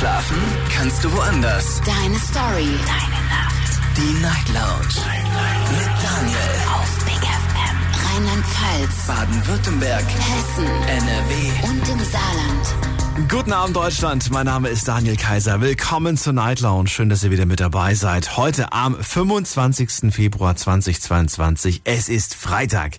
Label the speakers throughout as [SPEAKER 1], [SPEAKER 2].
[SPEAKER 1] Schlafen kannst du woanders.
[SPEAKER 2] Deine Story.
[SPEAKER 1] Deine Nacht. Die Night Lounge. Night, Mit Daniel.
[SPEAKER 2] Auf Big FM. Rheinland-Pfalz.
[SPEAKER 1] Baden-Württemberg.
[SPEAKER 2] Hessen.
[SPEAKER 1] NRW.
[SPEAKER 2] Und im Saarland.
[SPEAKER 3] Guten Abend Deutschland, mein Name ist Daniel Kaiser. Willkommen zur Night Lounge. Schön, dass ihr wieder mit dabei seid. Heute am 25. Februar 2022. Es ist Freitag.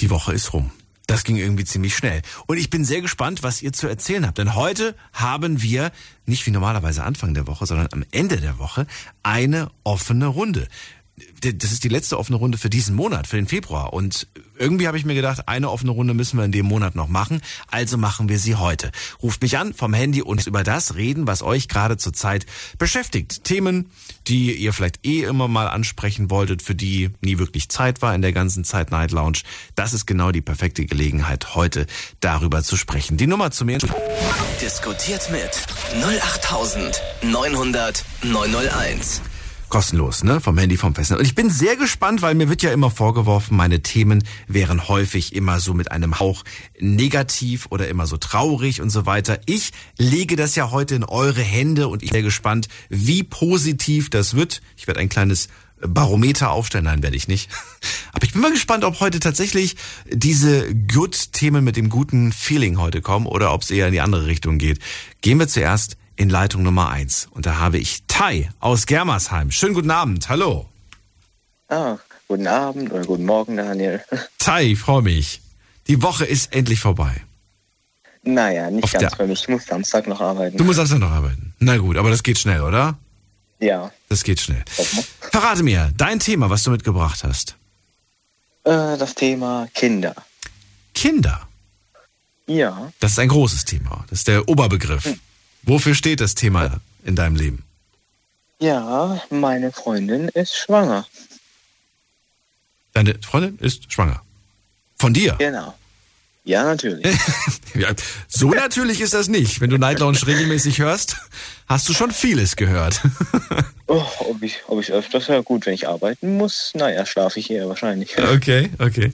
[SPEAKER 3] Die Woche ist rum. Das ging irgendwie ziemlich schnell. Und ich bin sehr gespannt, was ihr zu erzählen habt. Denn heute haben wir, nicht wie normalerweise Anfang der Woche, sondern am Ende der Woche, eine offene Runde das ist die letzte offene Runde für diesen Monat, für den Februar. Und irgendwie habe ich mir gedacht, eine offene Runde müssen wir in dem Monat noch machen. Also machen wir sie heute. Ruft mich an vom Handy und über das reden, was euch gerade zurzeit beschäftigt. Themen, die ihr vielleicht eh immer mal ansprechen wolltet, für die nie wirklich Zeit war in der ganzen Zeit Night Lounge. Das ist genau die perfekte Gelegenheit, heute darüber zu sprechen. Die Nummer zu mir.
[SPEAKER 1] Diskutiert mit 08900 901
[SPEAKER 3] kostenlos, ne? Vom Handy, vom Festnetz. Und ich bin sehr gespannt, weil mir wird ja immer vorgeworfen, meine Themen wären häufig immer so mit einem Hauch negativ oder immer so traurig und so weiter. Ich lege das ja heute in eure Hände und ich bin sehr gespannt, wie positiv das wird. Ich werde ein kleines Barometer aufstellen. Nein, werde ich nicht. Aber ich bin mal gespannt, ob heute tatsächlich diese Good-Themen mit dem guten Feeling heute kommen oder ob es eher in die andere Richtung geht. Gehen wir zuerst in Leitung Nummer eins Und da habe ich Tai aus Germersheim. Schönen guten Abend, hallo.
[SPEAKER 4] Ah, guten Abend oder guten Morgen, Daniel.
[SPEAKER 3] Tai, freue mich. Die Woche ist endlich vorbei.
[SPEAKER 4] Naja, nicht Auf ganz für mich. Ich muss Samstag noch arbeiten.
[SPEAKER 3] Du musst Samstag noch arbeiten. Na gut, aber das geht schnell, oder?
[SPEAKER 4] Ja.
[SPEAKER 3] Das geht schnell. Verrate mir, dein Thema, was du mitgebracht hast.
[SPEAKER 4] Äh, das Thema Kinder.
[SPEAKER 3] Kinder?
[SPEAKER 4] Ja.
[SPEAKER 3] Das ist ein großes Thema. Das ist der Oberbegriff. Hm. Wofür steht das Thema in deinem Leben?
[SPEAKER 4] Ja, meine Freundin ist schwanger.
[SPEAKER 3] Deine Freundin ist schwanger. Von dir?
[SPEAKER 4] Genau. Ja, natürlich.
[SPEAKER 3] ja, so natürlich ist das nicht. Wenn du Night Lounge regelmäßig hörst, hast du schon vieles gehört.
[SPEAKER 4] oh, ob, ich, ob ich öfters höre, gut, wenn ich arbeiten muss, naja, schlafe ich eher wahrscheinlich.
[SPEAKER 3] Okay, okay.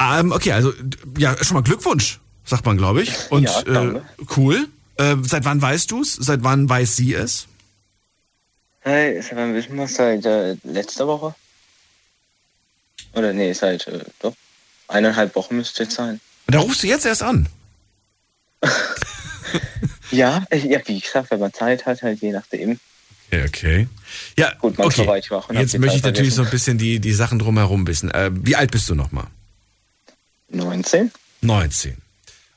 [SPEAKER 3] Ähm, okay, also ja, schon mal Glückwunsch, sagt man, glaube ich. Und ja, äh, cool. Äh, seit wann weißt du es? Seit wann weiß sie es?
[SPEAKER 4] Hey, seit wann wissen wir es? Seit äh, letzter Woche? Oder nee, seit äh, doch eineinhalb Wochen müsste es sein.
[SPEAKER 3] Und da rufst du jetzt erst an?
[SPEAKER 4] ja, äh, ja, wie gesagt, wenn man Zeit hat, halt je nachdem.
[SPEAKER 3] Okay, okay. Ja, Gut, okay. war ich wach. Jetzt möchte ich natürlich so ein bisschen die, die Sachen drumherum wissen. Äh, wie alt bist du nochmal?
[SPEAKER 4] 19.
[SPEAKER 3] 19.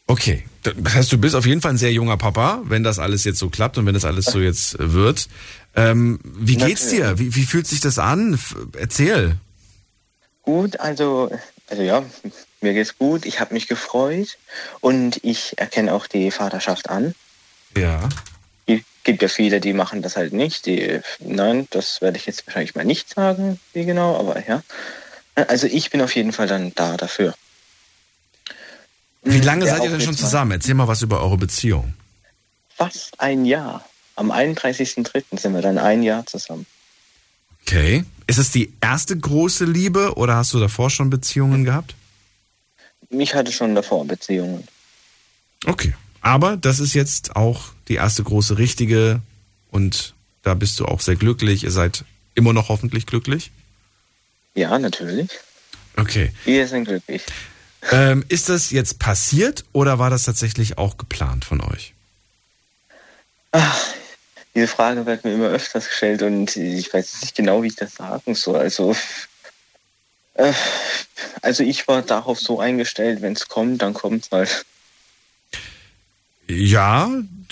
[SPEAKER 3] Okay, das heißt, du bist auf jeden Fall ein sehr junger Papa, wenn das alles jetzt so klappt und wenn das alles so jetzt wird. Ähm, wie geht's dir? Wie, wie fühlt sich das an? Erzähl.
[SPEAKER 4] Gut, also, also ja, mir geht's gut. Ich habe mich gefreut und ich erkenne auch die Vaterschaft an.
[SPEAKER 3] Ja.
[SPEAKER 4] Es gibt ja viele, die machen das halt nicht. Die, nein, das werde ich jetzt wahrscheinlich mal nicht sagen, wie genau, aber ja. Also ich bin auf jeden Fall dann da dafür.
[SPEAKER 3] Wie lange seid ihr denn schon zusammen? Erzähl mal was über eure Beziehung.
[SPEAKER 4] Fast ein Jahr. Am 31.03. sind wir dann ein Jahr zusammen.
[SPEAKER 3] Okay. Ist es die erste große Liebe oder hast du davor schon Beziehungen gehabt?
[SPEAKER 4] Ich hatte schon davor Beziehungen.
[SPEAKER 3] Okay. Aber das ist jetzt auch die erste große richtige und da bist du auch sehr glücklich. Ihr seid immer noch hoffentlich glücklich?
[SPEAKER 4] Ja, natürlich.
[SPEAKER 3] Okay.
[SPEAKER 4] Wir sind glücklich.
[SPEAKER 3] Ähm, ist das jetzt passiert oder war das tatsächlich auch geplant von euch?
[SPEAKER 4] Ach, diese Frage wird mir immer öfters gestellt und ich weiß nicht genau, wie ich das sagen soll. Also, äh, also ich war darauf so eingestellt, wenn es kommt, dann kommt es halt.
[SPEAKER 3] Ja,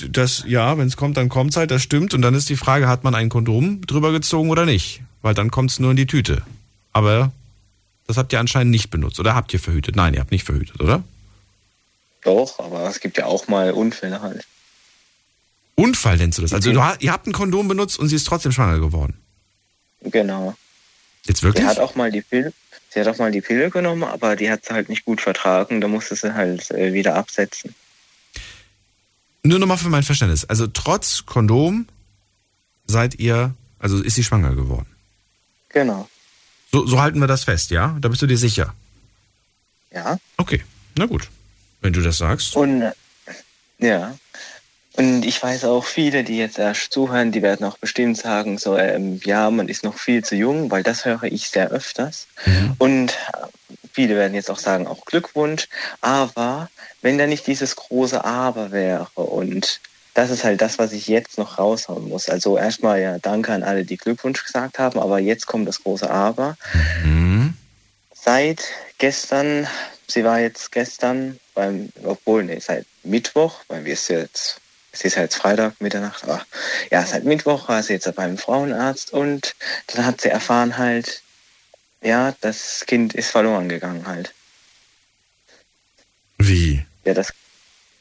[SPEAKER 3] das, ja, wenn es kommt, dann kommt es halt, das stimmt. Und dann ist die Frage, hat man ein Kondom drüber gezogen oder nicht? Weil dann kommt es nur in die Tüte. Aber das habt ihr anscheinend nicht benutzt. Oder habt ihr verhütet? Nein, ihr habt nicht verhütet, oder?
[SPEAKER 4] Doch, aber es gibt ja auch mal Unfälle halt.
[SPEAKER 3] Unfall nennst du das? Also du, ihr habt ein Kondom benutzt und sie ist trotzdem schwanger geworden?
[SPEAKER 4] Genau.
[SPEAKER 3] Jetzt wirklich?
[SPEAKER 4] Sie hat auch mal die Pille, sie hat auch mal die Pille genommen, aber die hat sie halt nicht gut vertragen. Da musste sie halt äh, wieder absetzen.
[SPEAKER 3] Nur nochmal für mein Verständnis. Also trotz Kondom seid ihr, also ist sie schwanger geworden?
[SPEAKER 4] Genau.
[SPEAKER 3] So, so halten wir das fest, ja? Da bist du dir sicher?
[SPEAKER 4] Ja.
[SPEAKER 3] Okay, na gut. Wenn du das sagst.
[SPEAKER 4] Und ja. Und ich weiß auch viele, die jetzt erst zuhören, die werden auch bestimmt sagen, so, ähm, ja, man ist noch viel zu jung, weil das höre ich sehr öfters.
[SPEAKER 3] Mhm.
[SPEAKER 4] Und viele werden jetzt auch sagen, auch Glückwunsch. Aber wenn da nicht dieses große Aber wäre und das ist halt das, was ich jetzt noch raushauen muss. Also erstmal ja, danke an alle, die Glückwunsch gesagt haben, aber jetzt kommt das große Aber.
[SPEAKER 3] Mhm.
[SPEAKER 4] Seit gestern, sie war jetzt gestern beim, obwohl, nee, seit Mittwoch, weil wir es jetzt, es ist ja jetzt Freitag, Mitternacht, aber ja, seit Mittwoch war sie jetzt beim Frauenarzt und dann hat sie erfahren halt, ja, das Kind ist verloren gegangen halt.
[SPEAKER 3] Wie?
[SPEAKER 4] Ja, das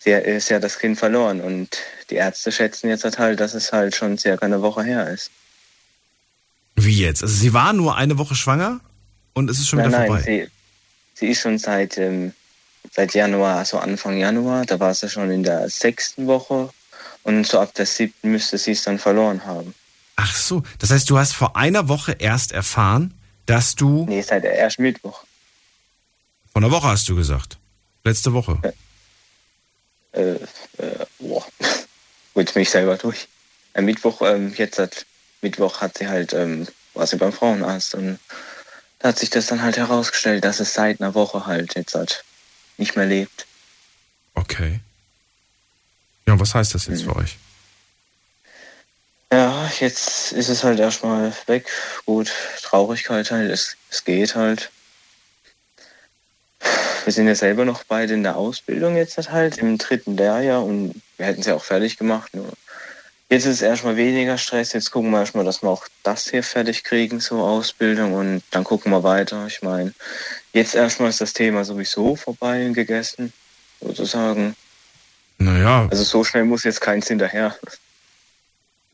[SPEAKER 4] sie ist ja das Kind verloren und die Ärzte schätzen jetzt halt, dass es halt schon circa eine Woche her ist.
[SPEAKER 3] Wie jetzt? Also sie war nur eine Woche schwanger und es ist schon
[SPEAKER 4] nein,
[SPEAKER 3] wieder
[SPEAKER 4] nein,
[SPEAKER 3] vorbei.
[SPEAKER 4] sie, sie ist schon seit, ähm, seit Januar, also Anfang Januar, da war sie schon in der sechsten Woche und so ab der siebten müsste sie es dann verloren haben.
[SPEAKER 3] Ach so, das heißt, du hast vor einer Woche erst erfahren, dass du.
[SPEAKER 4] Nee, seit erst Mittwoch.
[SPEAKER 3] Von einer Woche hast du gesagt. Letzte Woche.
[SPEAKER 4] Äh, äh, boah. Gut, mich selber durch. Am Mittwoch, ähm, jetzt hat Mittwoch hat sie halt, ähm, war sie beim Frauenarzt und da hat sich das dann halt herausgestellt, dass es seit einer Woche halt jetzt halt nicht mehr lebt.
[SPEAKER 3] Okay. Ja, und was heißt das jetzt
[SPEAKER 4] Mhm.
[SPEAKER 3] für euch?
[SPEAKER 4] Ja, jetzt ist es halt erstmal weg. Gut, Traurigkeit halt, es, es geht halt. Wir sind ja selber noch beide in der Ausbildung jetzt halt, im dritten Lehrjahr und wir hätten es ja auch fertig gemacht. Nur jetzt ist es erstmal weniger Stress. Jetzt gucken wir erstmal, dass wir auch das hier fertig kriegen, so Ausbildung und dann gucken wir weiter. Ich meine, jetzt erstmal ist das Thema sowieso vorbei und gegessen, sozusagen.
[SPEAKER 3] Naja,
[SPEAKER 4] Also so schnell muss jetzt keins hinterher.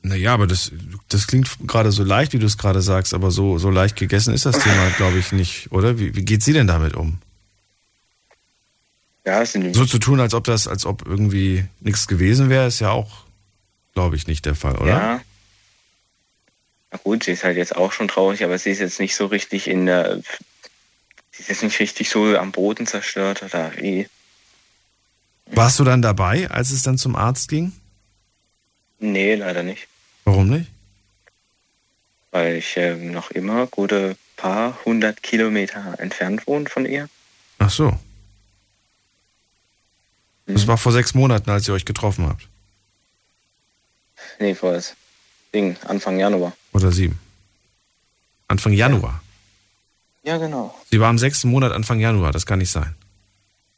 [SPEAKER 3] naja, aber das, das klingt gerade so leicht, wie du es gerade sagst, aber so, so leicht gegessen ist das Thema, glaube ich, nicht, oder? Wie, wie geht sie denn damit um?
[SPEAKER 4] Ja, sind
[SPEAKER 3] So zu tun, als ob das, als ob irgendwie nichts gewesen wäre, ist ja auch, glaube ich, nicht der Fall, oder?
[SPEAKER 4] Ja. Na gut, sie ist halt jetzt auch schon traurig, aber sie ist jetzt nicht so richtig in der. Sie ist jetzt nicht richtig so am Boden zerstört oder wie.
[SPEAKER 3] Warst du dann dabei, als es dann zum Arzt ging?
[SPEAKER 4] Nee, leider nicht.
[SPEAKER 3] Warum nicht?
[SPEAKER 4] Weil ich ähm, noch immer gute paar hundert Kilometer entfernt wohne von ihr.
[SPEAKER 3] Ach so. Das war vor sechs Monaten, als ihr euch getroffen habt.
[SPEAKER 4] Nee, vor das Ding, Anfang Januar.
[SPEAKER 3] Oder sieben. Anfang Januar.
[SPEAKER 4] Ja, genau.
[SPEAKER 3] Sie war im sechsten Monat Anfang Januar, das kann nicht sein.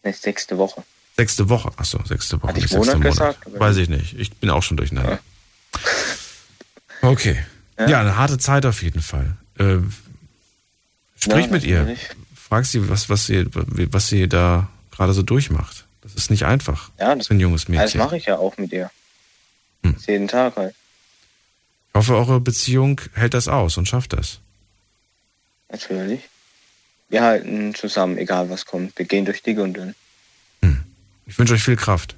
[SPEAKER 4] Nee, sechste Woche.
[SPEAKER 3] Sechste Woche. Achso, sechste Woche.
[SPEAKER 4] Hatte ich
[SPEAKER 3] sechster
[SPEAKER 4] Monat gesagt?
[SPEAKER 3] Weiß ich nicht. Ich bin auch schon durcheinander. Okay. Ja.
[SPEAKER 4] Ja.
[SPEAKER 3] eine harte Zeit auf jeden Fall. Äh, sprich
[SPEAKER 4] Ja,
[SPEAKER 3] mit ihr. Frag sie, was, was sie, was sie da gerade so durchmacht. Das ist nicht einfach
[SPEAKER 4] Ja, das,
[SPEAKER 3] für ein junges
[SPEAKER 4] das
[SPEAKER 3] Mädchen.
[SPEAKER 4] mache ich ja auch mit ihr.
[SPEAKER 3] Hm.
[SPEAKER 4] Das jeden Tag halt.
[SPEAKER 3] Ich hoffe, eure Beziehung hält das aus und schafft das.
[SPEAKER 4] Natürlich. Wir halten zusammen, egal was kommt. Wir gehen durch dick und dünn.
[SPEAKER 3] Ich wünsche euch viel Kraft.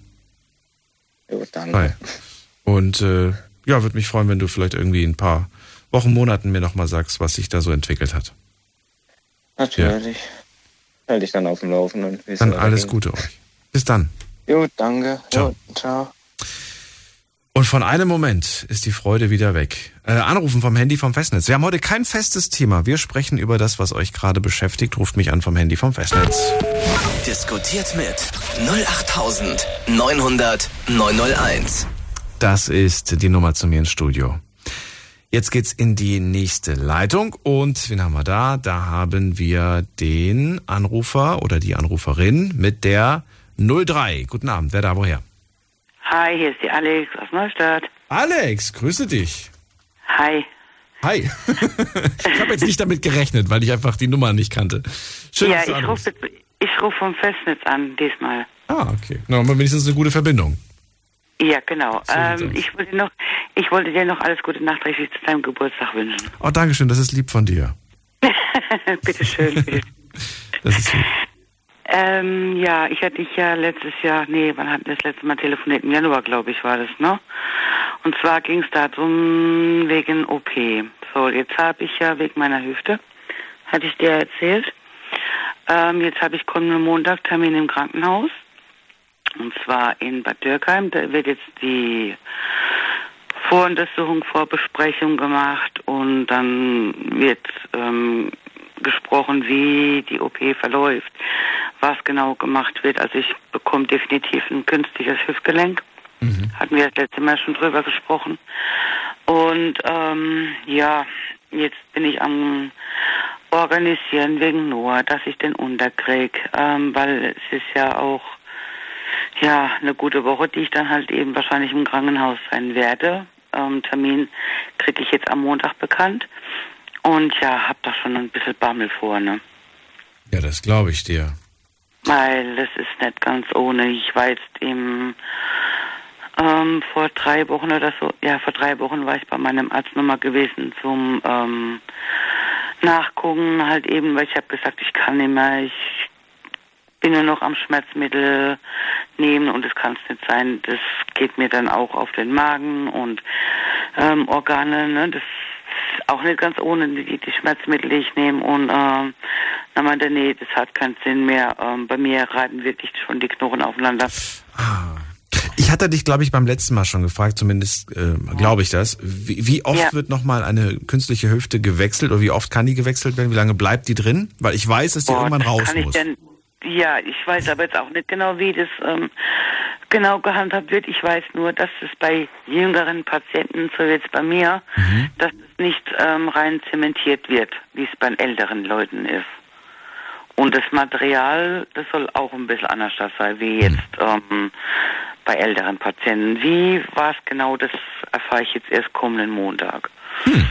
[SPEAKER 4] Jo, danke.
[SPEAKER 3] Hi. Und äh, ja, würde mich freuen, wenn du vielleicht irgendwie in ein paar Wochen, Monaten mir nochmal sagst, was sich da so entwickelt hat.
[SPEAKER 4] Natürlich. Halte ich dann auf dem Laufenden.
[SPEAKER 3] Dann alles. Gute euch. Bis dann.
[SPEAKER 4] Jo, danke.
[SPEAKER 3] Ciao.
[SPEAKER 4] Jo, ciao.
[SPEAKER 3] Und von einem Moment ist die Freude wieder weg. Äh, anrufen vom Handy vom Festnetz. Wir haben heute kein festes Thema. Wir sprechen über das, was euch gerade beschäftigt. Ruft mich an vom Handy vom Festnetz.
[SPEAKER 1] Diskutiert mit 08900 901.
[SPEAKER 3] Das ist die Nummer zu mir ins Studio. Jetzt geht's in die nächste Leitung und wen haben wir da? Da haben wir den Anrufer oder die Anruferin mit der 03. Guten Abend, wer da woher?
[SPEAKER 5] Hi, hier ist die Alex aus Neustadt.
[SPEAKER 3] Alex, grüße dich.
[SPEAKER 5] Hi.
[SPEAKER 3] Hi. ich habe jetzt nicht damit gerechnet, weil ich einfach die Nummer nicht kannte. Schön,
[SPEAKER 5] ja,
[SPEAKER 3] dass du
[SPEAKER 5] ich rufe ich ruf vom Festnetz an, diesmal.
[SPEAKER 3] Ah, okay. Na, aber wenigstens eine gute Verbindung.
[SPEAKER 5] Ja, genau.
[SPEAKER 3] So
[SPEAKER 5] ähm, ich, wollte noch, ich wollte dir noch alles Gute nachträglich zu deinem Geburtstag wünschen.
[SPEAKER 3] Oh, Dankeschön, das ist lieb von dir.
[SPEAKER 5] bitteschön, bitte.
[SPEAKER 3] Das ist lieb.
[SPEAKER 5] Ähm, ja, ich hatte dich ja letztes Jahr, nee, wann hatten wir das letzte Mal telefoniert? Im Januar, glaube ich, war das, ne? Und zwar ging es darum, wegen OP. So, jetzt habe ich ja wegen meiner Hüfte, hatte ich dir erzählt. Ähm, jetzt habe ich kommenden Montag Termin im Krankenhaus. Und zwar in Bad Dürkheim. Da wird jetzt die Voruntersuchung, Vorbesprechung gemacht und dann wird ähm, gesprochen, wie die OP verläuft, was genau gemacht wird. Also ich bekomme definitiv ein künstliches Hüftgelenk. Mhm. Hatten wir das letzte Mal schon drüber gesprochen. Und ähm, ja, jetzt bin ich am organisieren wegen Noah, dass ich den unterkrieg, ähm, weil es ist ja auch ja eine gute Woche, die ich dann halt eben wahrscheinlich im Krankenhaus sein werde. Ähm, Termin kriege ich jetzt am Montag bekannt. Und ja, hab da schon ein bisschen Bammel vor, ne?
[SPEAKER 3] Ja, das glaube ich dir.
[SPEAKER 5] Weil das ist nicht ganz ohne. Ich war jetzt im ähm, vor drei Wochen oder so, ja, vor drei Wochen war ich bei meinem Arzt nochmal gewesen zum ähm, Nachgucken, halt eben, weil ich habe gesagt, ich kann nicht mehr, ich bin nur noch am Schmerzmittel nehmen und es kann es nicht sein. Das geht mir dann auch auf den Magen und ähm, Organe, ne? Das auch nicht ganz ohne die, die Schmerzmittel, die ich nehme. Und ähm, dann meinte nee, das hat keinen Sinn mehr. Ähm, bei mir reiten wirklich schon die Knochen aufeinander.
[SPEAKER 3] Ah. Ich hatte dich, glaube ich, beim letzten Mal schon gefragt, zumindest äh, glaube ich das. Wie, wie oft ja. wird nochmal eine künstliche Hüfte gewechselt oder wie oft kann die gewechselt werden? Wie lange bleibt die drin? Weil ich weiß, dass die Boah, irgendwann raus muss. Denn,
[SPEAKER 5] ja, ich weiß aber jetzt auch nicht genau, wie das ähm, genau gehandhabt wird. Ich weiß nur, dass es bei jüngeren Patienten, so jetzt bei mir, mhm. dass es nicht ähm, rein zementiert wird, wie es bei älteren Leuten ist. Und das Material, das soll auch ein bisschen anders sein, wie mhm. jetzt ähm, bei älteren Patienten. Wie war es genau, das erfahre ich jetzt erst kommenden Montag. Hm.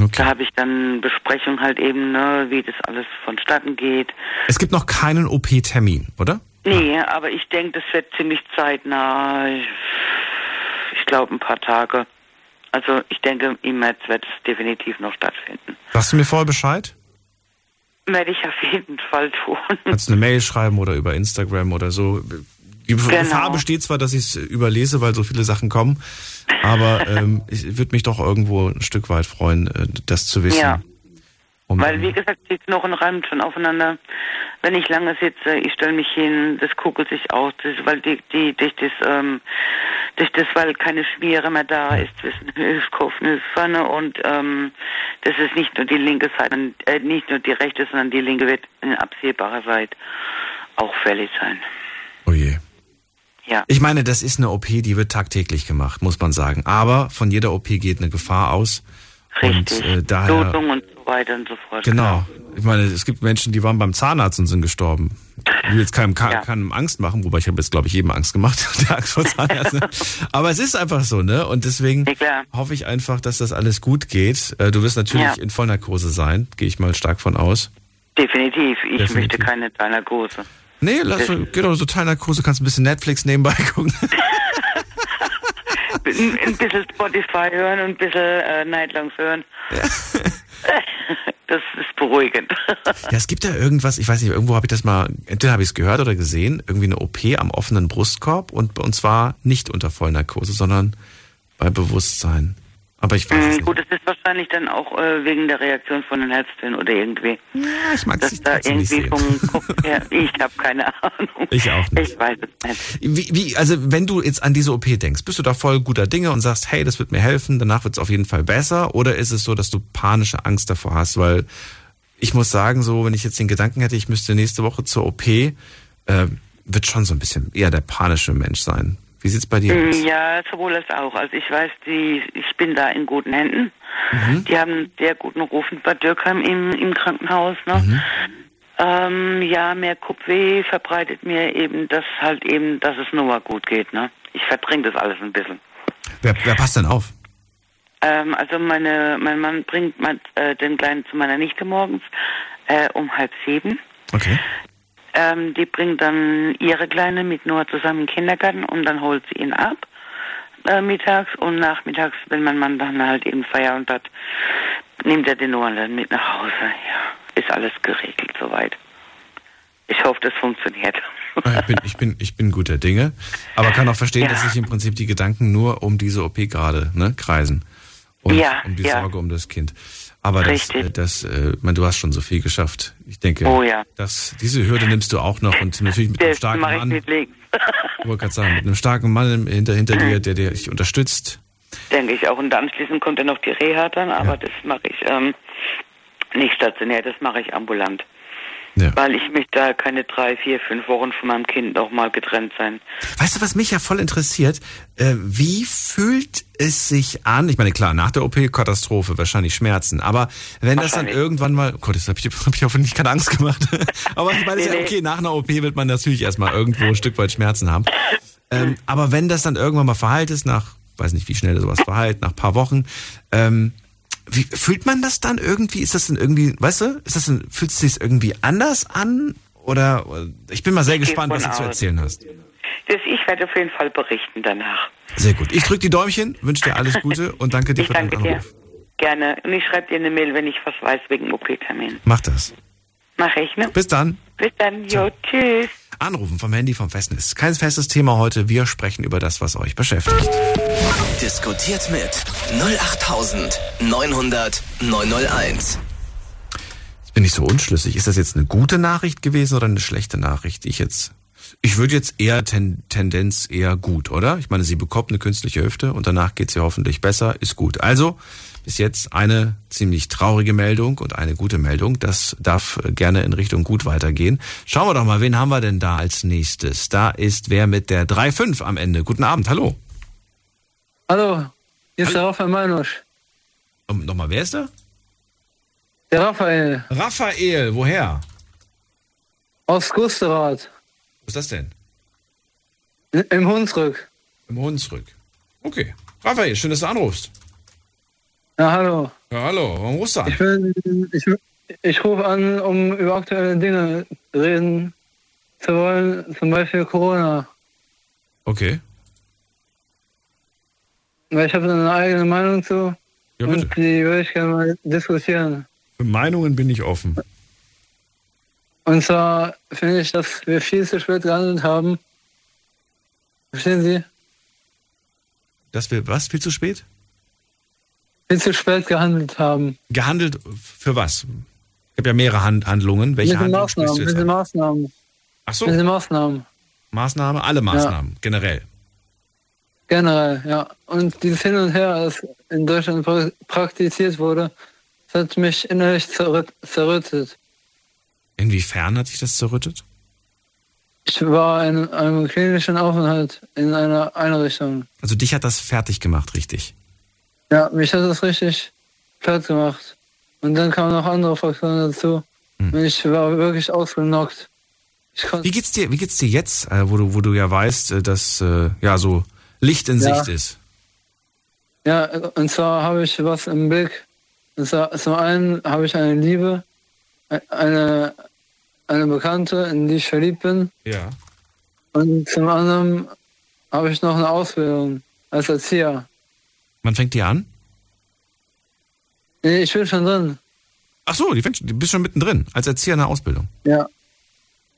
[SPEAKER 5] Okay. Da habe ich dann Besprechung halt eben, ne, wie das alles vonstatten geht.
[SPEAKER 3] Es gibt noch keinen OP-Termin, oder?
[SPEAKER 5] Nee, aber ich denke, das wird ziemlich zeitnah. Ich, glaube ein paar Tage. Also ich denke, im März wird es definitiv noch stattfinden.
[SPEAKER 3] Sagst du mir vorher Bescheid?
[SPEAKER 5] Werde ich auf jeden Fall tun.
[SPEAKER 3] Kannst du eine Mail schreiben oder über Instagram oder so. Die genau. Gefahr besteht zwar, dass ich es überlese, weil so viele Sachen kommen, aber ähm, ich würde mich doch irgendwo ein Stück weit freuen, äh, das zu wissen. Ja.
[SPEAKER 5] Um weil, wie gesagt, die Knochen reimen schon aufeinander. Wenn ich lange sitze, ich stelle mich hin, das kugelt sich aus, das, weil die, die, durch das, ähm, durch das, weil keine Schmiere mehr da ist zwischen Hüftkopf und Hüftpfanne und ähm, das ist nicht nur die linke Seite, äh, nicht nur die rechte, sondern die linke wird in absehbarer Zeit auch fällig sein.
[SPEAKER 3] Oh je. Ja. Ich meine, das ist eine OP, die wird tagtäglich gemacht, muss man sagen. Aber von jeder OP geht eine Gefahr aus.
[SPEAKER 5] Richtig. Und, äh, daher, Blutung und weiter und so fort.
[SPEAKER 3] Genau. Ich meine, es gibt Menschen, die waren beim Zahnarzt und sind gestorben. Ich will jetzt keinem, ja. keinem Angst machen, wobei ich habe jetzt, glaube ich, jedem Angst gemacht, der Angst vor Zahnärzten. Aber es ist einfach so, ne? Und deswegen ja, hoffe ich einfach, dass das alles gut geht. Äh, du wirst natürlich ja. in Vollnarkose sein, gehe ich mal stark von aus.
[SPEAKER 5] Definitiv. Ich Definitiv. möchte keine Vollnarkose.
[SPEAKER 3] Nee, lass, doch so Teilnarkose, kannst ein bisschen Netflix nebenbei gucken.
[SPEAKER 5] ein bisschen Spotify hören und ein bisschen äh, Nightlongs hören. Ja. Das ist beruhigend.
[SPEAKER 3] Ja, es gibt ja irgendwas, ich weiß nicht, irgendwo habe ich das mal, entweder habe ich es gehört oder gesehen, irgendwie eine OP am offenen Brustkorb und, und zwar nicht unter Vollnarkose, sondern bei Bewusstsein. Aber ich weiß mhm,
[SPEAKER 5] nicht. Gut, es ist wahrscheinlich dann auch äh, wegen der Reaktion von den Herztönen oder irgendwie.
[SPEAKER 3] Ja, ich mag es
[SPEAKER 5] da irgendwie vom Kopf her. Ich habe keine Ahnung.
[SPEAKER 3] Ich auch nicht.
[SPEAKER 5] Ich weiß es nicht.
[SPEAKER 3] Wie, wie, also wenn du jetzt an diese OP denkst, bist du da voll guter Dinge und sagst, hey, das wird mir helfen, danach wird es auf jeden Fall besser? Oder ist es so, dass du panische Angst davor hast? Weil ich muss sagen, so, wenn ich jetzt den Gedanken hätte, ich müsste nächste Woche zur OP, äh, wird schon so ein bisschen eher der panische Mensch sein. Wie sieht's bei dir aus?
[SPEAKER 5] Ja, sowohl als auch. Also ich weiß, die, ich bin da in guten Händen. Mhm. Die haben einen sehr guten Ruf in Bad Dürkheim im, im Krankenhaus. Ne? Mhm. Ähm, ja, mehr Kopfweh verbreitet mir eben, dass halt eben, dass es Noah gut geht. Ne? Ich verdränge das alles ein bisschen.
[SPEAKER 3] Wer, wer passt denn auf?
[SPEAKER 5] Ähm, also meine, mein Mann bringt mein, äh, den Kleinen zu meiner Nichte morgens äh, um halb sieben.
[SPEAKER 3] Okay.
[SPEAKER 5] Ähm, die bringt dann ihre Kleine mit Noah zusammen in den Kindergarten und dann holt sie ihn ab äh, mittags und nachmittags, wenn mein Mann dann halt eben Feierabend hat, nimmt er den Noah dann mit nach Hause. Ja, ist alles geregelt soweit. Ich hoffe, das funktioniert.
[SPEAKER 3] Ich bin, ich bin, ich bin guter Dinge, aber kann auch verstehen, ja. dass sich im Prinzip die Gedanken nur um diese OP gerade ne, kreisen und ja, um die ja. Sorge um das Kind. Aber das, äh, das, äh, man, du hast schon so viel geschafft. Ich denke,
[SPEAKER 5] oh, ja.
[SPEAKER 3] dass diese Hürde nimmst du auch noch und natürlich mit einem starken Mann. Ich wollte gerade sagen, mit einem starken Mann hinter, hinter dir, der, der dich unterstützt.
[SPEAKER 5] Denke ich auch. Und anschließend kommt dann noch die Reha dann, aber
[SPEAKER 3] Ja.
[SPEAKER 5] das mache ich ähm, nicht stationär, das mache ich ambulant.
[SPEAKER 3] Ja.
[SPEAKER 5] Weil ich möchte da keine drei, vier, fünf Wochen von meinem Kind noch mal getrennt sein.
[SPEAKER 3] Weißt du, was mich ja voll interessiert? Äh, wie fühlt es sich an? Ich meine, klar, nach der OP Katastrophe, wahrscheinlich Schmerzen. Aber wenn das dann irgendwann mal, oh Gott, das habe ich, hab ich hoffentlich keine Angst gemacht. aber ich meine, ja
[SPEAKER 5] Nee, nee.
[SPEAKER 3] okay, nach einer OP wird man natürlich erstmal irgendwo ein Stück weit Schmerzen haben. Ähm, aber wenn das dann irgendwann mal verheilt ist, nach, weiß nicht, wie schnell sowas verheilt, nach ein paar Wochen, ähm, wie, fühlt man das dann irgendwie? Ist das denn irgendwie, weißt du, ist das denn, fühlt es sich irgendwie anders an? Oder ich bin mal sehr
[SPEAKER 5] Ich
[SPEAKER 3] gespannt, was du
[SPEAKER 5] von
[SPEAKER 3] zu
[SPEAKER 5] aus.
[SPEAKER 3] erzählen hast.
[SPEAKER 5] Das, ich werde auf jeden Fall berichten danach.
[SPEAKER 3] Sehr gut. Ich drücke die Däumchen, wünsche dir alles Gute und danke dir
[SPEAKER 5] Ich
[SPEAKER 3] für deinen
[SPEAKER 5] danke dir.
[SPEAKER 3] Anruf.
[SPEAKER 5] Gerne. Und ich schreibe dir eine Mail, wenn ich was weiß wegen OP-Termin.
[SPEAKER 3] Mach das.
[SPEAKER 5] Mach ich, ne?
[SPEAKER 3] Bis dann.
[SPEAKER 5] Bis dann. Jo, tschüss.
[SPEAKER 3] Anrufen vom Handy vom Festnetz. Kein festes Thema heute. Wir sprechen über das, was euch beschäftigt.
[SPEAKER 1] Diskutiert mit 08900 901.
[SPEAKER 3] Jetzt bin ich so unschlüssig. Ist das jetzt eine gute Nachricht gewesen oder eine schlechte Nachricht? Ich jetzt, ich würde jetzt eher ten, Tendenz eher gut, oder? Ich meine, sie bekommt eine künstliche Hüfte und danach geht sie hoffentlich besser. Ist gut. Also bis jetzt eine ziemlich traurige Meldung und eine gute Meldung. Das darf äh, gerne in Richtung gut weitergehen. Schauen wir doch mal, wen haben wir denn da als nächstes? Da ist wer mit der 3.5 am Ende. Guten Abend, hallo.
[SPEAKER 6] Hallo, hier ist der Raphael Meinusch.
[SPEAKER 3] Um, Nochmal, wer ist da?
[SPEAKER 6] Der Raphael
[SPEAKER 3] Raphael, woher?
[SPEAKER 6] aus Gusterath
[SPEAKER 3] Wo ist das denn?
[SPEAKER 6] im Hunsrück.
[SPEAKER 3] Im Hunsrück. Okay. Raphael, schön, dass du anrufst.
[SPEAKER 6] Ja, hallo.
[SPEAKER 3] Ja, hallo, warum rufst du an?
[SPEAKER 6] Ich bin, ich, ich rufe an, um über aktuelle Dinge reden zu wollen, zum Beispiel Corona.
[SPEAKER 3] Okay.
[SPEAKER 6] Weil ich habe eine eigene Meinung zu
[SPEAKER 3] Ja,
[SPEAKER 6] und die würde ich gerne mal diskutieren.
[SPEAKER 3] Für Meinungen bin ich offen.
[SPEAKER 6] Und zwar finde ich, dass wir viel zu spät gehandelt haben. Verstehen Sie?
[SPEAKER 3] Dass wir, was, viel zu spät?
[SPEAKER 6] Viel zu spät gehandelt haben.
[SPEAKER 3] Gehandelt für was? Ich habe ja mehrere Hand Handlungen. Welche
[SPEAKER 6] mit den
[SPEAKER 3] Handlung sprichst
[SPEAKER 6] Maßnahmen,
[SPEAKER 3] du?
[SPEAKER 6] Maßnahmen,
[SPEAKER 3] Ach so,
[SPEAKER 6] den Maßnahmen.
[SPEAKER 3] Maßnahme, alle Maßnahmen, generell.
[SPEAKER 6] Generell, ja. Und dieses Hin und Her, das in Deutschland pra- praktiziert wurde, hat mich innerlich zerrütt, zerrüttet.
[SPEAKER 3] Inwiefern hat sich das zerrüttet?
[SPEAKER 6] Ich war in einem klinischen Aufenthalt in einer Einrichtung.
[SPEAKER 3] Also dich hat das fertig gemacht, richtig?
[SPEAKER 6] Ja, mich hat das richtig platt gemacht. Und dann kamen noch andere Faktoren dazu.
[SPEAKER 3] Hm.
[SPEAKER 6] Und ich war wirklich ausgenockt.
[SPEAKER 3] Wie geht's dir, wie geht's dir jetzt, äh, wo du, wo du ja weißt, äh, dass äh, ja so Licht in
[SPEAKER 6] Ja.
[SPEAKER 3] Sicht ist?
[SPEAKER 6] Ja, und zwar habe ich was im Blick. Und zwar, zum einen habe ich eine Liebe, eine, eine Bekannte, in die ich verliebt bin.
[SPEAKER 3] Ja.
[SPEAKER 6] Und zum anderen habe ich noch eine Ausbildung als Erzieher.
[SPEAKER 3] Wann fängt die an?
[SPEAKER 6] Nee, ich bin schon drin.
[SPEAKER 3] Ach so, die du bist schon mittendrin, als Erzieher in der Ausbildung.
[SPEAKER 6] Ja.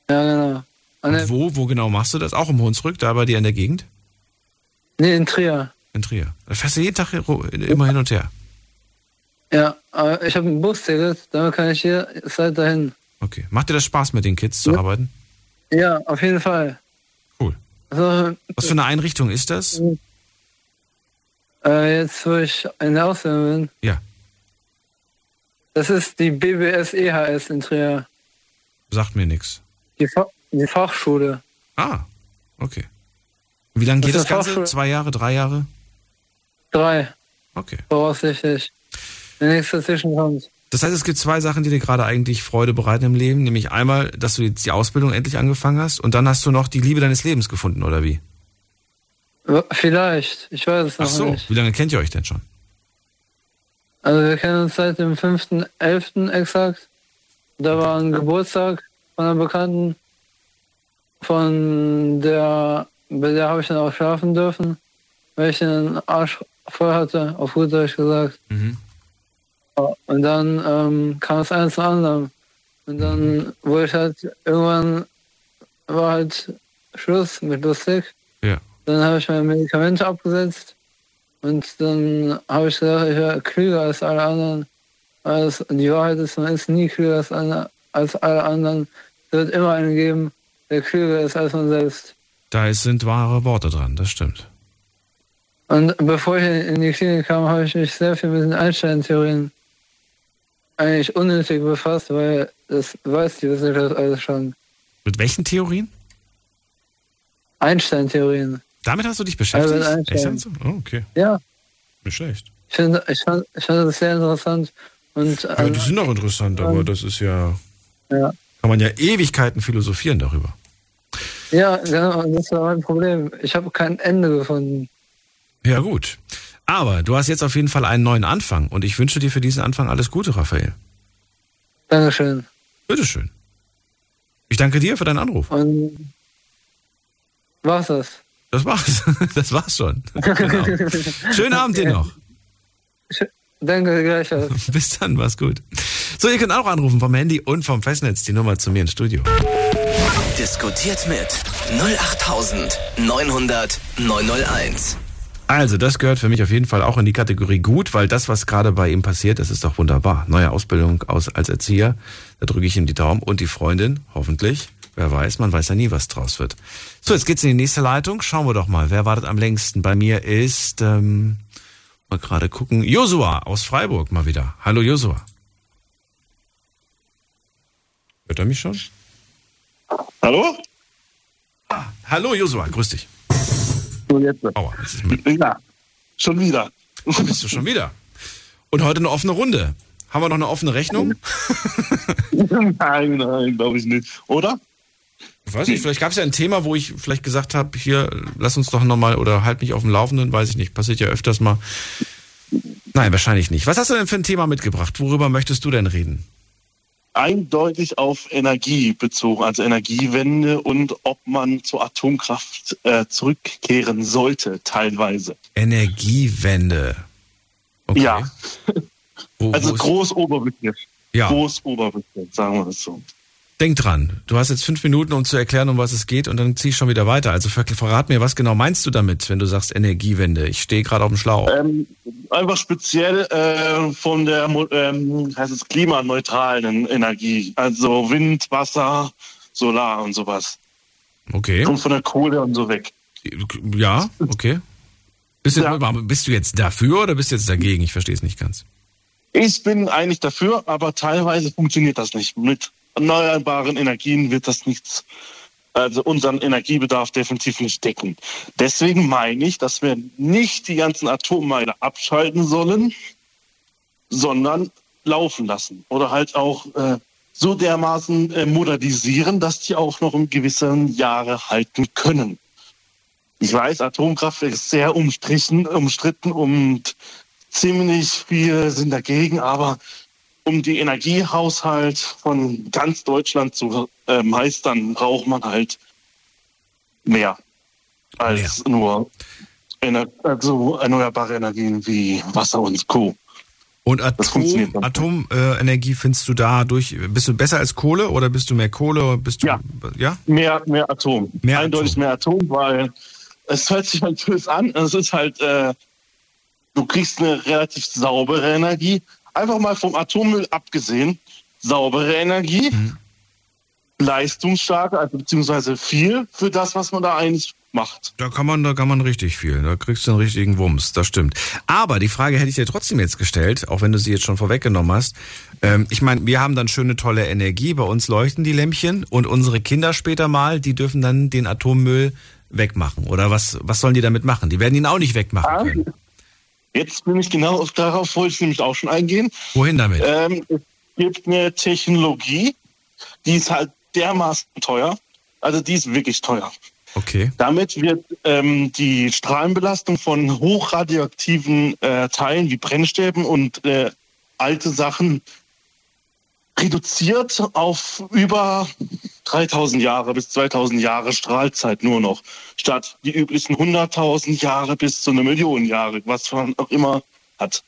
[SPEAKER 6] Ja, genau.
[SPEAKER 3] Und wo, wo genau machst du das? Auch im Hunsrück, da bei dir in der Gegend?
[SPEAKER 6] nee, in Trier.
[SPEAKER 3] In Trier. Da fährst du jeden Tag immer hin und her.
[SPEAKER 6] Ja, aber ich habe ein Busticket, damit kann ich hier seit dahin.
[SPEAKER 3] Okay. Macht dir das Spaß, mit den Kids zu
[SPEAKER 6] Ja.
[SPEAKER 3] arbeiten?
[SPEAKER 6] Ja, auf jeden Fall.
[SPEAKER 3] Cool.
[SPEAKER 6] Also,
[SPEAKER 3] Was für eine Einrichtung ist das?
[SPEAKER 6] Äh, jetzt, wo ich in der Ausbildung bin,
[SPEAKER 3] Ja.
[SPEAKER 6] das ist die BBS EHS in Trier.
[SPEAKER 3] Sagt mir nichts.
[SPEAKER 6] Die, Fa die Fachschule.
[SPEAKER 3] Ah, okay. Wie lange geht
[SPEAKER 6] Das
[SPEAKER 3] Ganze?
[SPEAKER 6] Fachschule.
[SPEAKER 3] Zwei Jahre, drei Jahre?
[SPEAKER 6] Drei,
[SPEAKER 3] Okay.
[SPEAKER 6] voraussichtlich. Der nächste zwischenkommt.
[SPEAKER 3] Das heißt, es gibt zwei Sachen, die dir gerade eigentlich Freude bereiten im Leben. Nämlich einmal, dass du jetzt die Ausbildung endlich angefangen hast und dann hast du noch die Liebe deines Lebens gefunden, oder wie?
[SPEAKER 6] Vielleicht, ich weiß es noch
[SPEAKER 3] Ach so,
[SPEAKER 6] nicht.
[SPEAKER 3] wie lange kennt ihr euch denn schon?
[SPEAKER 6] Also wir kennen uns seit dem 5.11. exakt. Da war ein Geburtstag von einer Bekannten, von der, bei der habe ich dann auch schlafen dürfen, weil ich den Arsch voll hatte, auf gut Deutsch gesagt.
[SPEAKER 3] Mhm.
[SPEAKER 6] Und dann ähm, kam es eins zum anderen. Und dann wurde ich halt, irgendwann war halt Schluss mit lustig. Dann habe ich meine Medikamente abgesetzt und dann habe ich gesagt, ich wäre klüger als alle anderen. Also die Wahrheit ist, man ist nie klüger als alle, als alle anderen. Es wird immer einen geben, der klüger ist als man selbst.
[SPEAKER 3] Da sind wahre Worte dran, das stimmt.
[SPEAKER 7] Und bevor ich in die Klinik kam, habe ich mich sehr viel mit den Einstein-Theorien eigentlich unnötig befasst, weil das weiß die Wissenschaft alles schon.
[SPEAKER 3] Mit welchen Theorien?
[SPEAKER 7] Einstein-Theorien.
[SPEAKER 3] Damit hast du dich beschäftigt? Echt? Oh, okay.
[SPEAKER 7] Ja,
[SPEAKER 3] Nicht schlecht.
[SPEAKER 7] ich finde ich fand, ich fand das sehr interessant. Und
[SPEAKER 3] Ja,
[SPEAKER 7] ähm,
[SPEAKER 3] die sind auch interessant, aber das ist ja.
[SPEAKER 7] ja.
[SPEAKER 3] Kann man ja Ewigkeiten philosophieren darüber.
[SPEAKER 7] ja, genau, das war mein Problem. Ich habe kein Ende gefunden.
[SPEAKER 3] Ja, gut. Aber du hast jetzt auf jeden Fall einen neuen Anfang und ich wünsche dir für diesen Anfang alles Gute, Raphael.
[SPEAKER 7] Dankeschön.
[SPEAKER 3] Bitteschön. Ich danke dir für deinen Anruf.
[SPEAKER 7] Und war's das?
[SPEAKER 3] Das war's. Das war's schon. Genau. Schönen Abend dir noch.
[SPEAKER 7] Danke gleichfalls.
[SPEAKER 3] Bis dann, mach's gut. So, ihr könnt auch anrufen vom Handy und vom Festnetz die Nummer zu mir ins Studio.
[SPEAKER 1] Diskutiert mit 08900 901.
[SPEAKER 3] Also, das gehört für mich auf jeden Fall auch in die Kategorie gut, weil das, was gerade bei ihm passiert, das ist doch wunderbar. Neue Ausbildung aus, als Erzieher, da drücke ich ihm die Daumen und die Freundin, hoffentlich. Wer weiß, man weiß ja nie, was draus wird. So, jetzt geht's in die nächste Leitung. Schauen wir doch mal, wer wartet am längsten? Bei mir ist, ähm, mal gerade gucken, Josua aus Freiburg mal wieder. Hallo Josua. Hört er mich schon?
[SPEAKER 8] Hallo?
[SPEAKER 3] Hallo Josua, grüß dich.
[SPEAKER 8] So jetzt.
[SPEAKER 3] Aua, jetzt ist mein,
[SPEAKER 8] Ja, schon wieder.
[SPEAKER 3] da bist du schon wieder. Und heute eine offene Runde. Haben wir noch eine offene Rechnung?
[SPEAKER 8] nein, nein, glaube ich nicht. Oder?
[SPEAKER 3] Ich weiß nicht, vielleicht gab es ja ein Thema, wo ich vielleicht gesagt habe, hier, lass uns doch nochmal oder halt mich auf dem Laufenden, weiß ich nicht. Passiert ja öfters mal. Nein, wahrscheinlich nicht. Was hast du denn für ein Thema mitgebracht? Worüber möchtest du denn reden?
[SPEAKER 8] Eindeutig auf Energie bezogen, also Energiewende und ob man zur Atomkraft äh, zurückkehren sollte, teilweise.
[SPEAKER 3] Energiewende. Okay.
[SPEAKER 8] Ja,
[SPEAKER 3] Wo,
[SPEAKER 8] also
[SPEAKER 3] wo ist-
[SPEAKER 8] groß Oberbegriff.
[SPEAKER 3] Ja,
[SPEAKER 8] Groß Oberbegriff, sagen wir es so.
[SPEAKER 3] Denk dran. Du hast jetzt fünf Minuten, um zu erklären, um was es geht, und dann zieh ich schon wieder weiter. Also ver verrat mir, was genau meinst du damit, wenn du sagst Energiewende? Ich stehe gerade auf dem Schlauch.
[SPEAKER 8] Ähm, einfach speziell äh, von der ähm, heißt es klimaneutralen Energie, also Wind, Wasser, Solar und sowas.
[SPEAKER 3] Okay.
[SPEAKER 8] Und von der Kohle und so weg.
[SPEAKER 3] Ja, okay. Bist du,
[SPEAKER 8] Ja.
[SPEAKER 3] bist du jetzt dafür oder bist du jetzt dagegen? Ich verstehe es nicht ganz.
[SPEAKER 8] Ich bin eigentlich dafür, aber teilweise funktioniert das nicht. Mit erneuerbaren Energien wird das nichts, also unseren Energiebedarf definitiv nicht decken. Deswegen meine ich, dass wir nicht die ganzen Atommeiler abschalten sollen, sondern laufen lassen. Oder halt auch äh, so dermaßen äh, modernisieren, dass die auch noch in gewissen Jahre halten können. Ich weiß, Atomkraft ist sehr umstrichen, umstritten und ziemlich viele sind dagegen, aber um die Energiehaushalt von ganz Deutschland zu äh, meistern, braucht man halt mehr als nur ener also erneuerbare Energien wie Wasser und Co.
[SPEAKER 3] Und Atom. Atomenergie findest du da durch, bist du besser als Kohle oder bist du mehr Kohle? Bist du,
[SPEAKER 8] Ja.
[SPEAKER 3] ja?
[SPEAKER 8] Mehr, mehr Atom.
[SPEAKER 3] Mehr
[SPEAKER 8] Eindeutig
[SPEAKER 3] Atom.
[SPEAKER 8] mehr Atom, weil es hört sich halt böse an. Es ist halt, äh, du kriegst eine relativ saubere Energie. Einfach mal vom Atommüll abgesehen. Saubere Energie,
[SPEAKER 3] Mhm.
[SPEAKER 8] leistungsstarke, also beziehungsweise viel für das, was man da eigentlich macht.
[SPEAKER 3] Da kann man, da kann man richtig viel. Da kriegst du einen richtigen Wumms, das stimmt. Aber die Frage hätte ich dir trotzdem jetzt gestellt, auch wenn du sie jetzt schon vorweggenommen hast. Ähm, ich meine, wir haben dann schöne, tolle Energie. Bei uns leuchten die Lämpchen und unsere Kinder später mal, die dürfen dann den Atommüll wegmachen. Oder was, was sollen die damit machen? Die werden ihn auch nicht wegmachen
[SPEAKER 8] Ah,
[SPEAKER 3] können.
[SPEAKER 8] Jetzt bin ich genau auf, darauf wollte ich nämlich auch schon eingehen.
[SPEAKER 3] Wohin damit?
[SPEAKER 8] Ähm, es gibt eine Technologie, die ist halt dermaßen teuer. Also die ist wirklich teuer.
[SPEAKER 3] Okay.
[SPEAKER 8] Damit wird ähm, die Strahlenbelastung von hochradioaktiven äh, Teilen wie Brennstäben und äh, alte Sachen reduziert auf über 3000 Jahre bis 2000 Jahre Strahlzeit nur noch, statt die üblichen 100.000 Jahre bis zu einer Million Jahre, was man auch immer hat.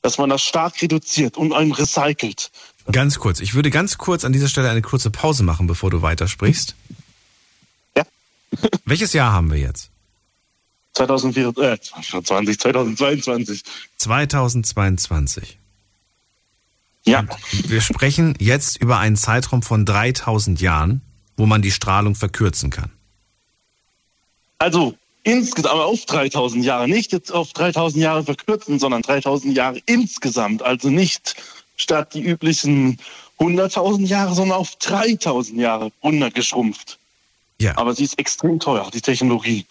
[SPEAKER 8] Dass man das stark reduziert und einen recycelt.
[SPEAKER 3] Ganz kurz. Ich würde ganz kurz an dieser Stelle eine kurze Pause machen, bevor du weitersprichst.
[SPEAKER 8] Ja.
[SPEAKER 3] Welches Jahr haben wir jetzt?
[SPEAKER 8] 2004, äh, 2020, 2022.
[SPEAKER 3] 2022.
[SPEAKER 8] Ja,
[SPEAKER 3] Wir sprechen jetzt über einen Zeitraum von 3000 Jahren, wo man die Strahlung verkürzen kann.
[SPEAKER 8] Also insgesamt aber auf 3000 Jahre, nicht jetzt auf 3000 Jahre verkürzen, sondern 3000 Jahre insgesamt. Also nicht statt die üblichen 100.000 Jahre, sondern auf 3000 Jahre runtergeschrumpft.
[SPEAKER 3] Ja.
[SPEAKER 8] Aber sie ist extrem teuer, die Technologie.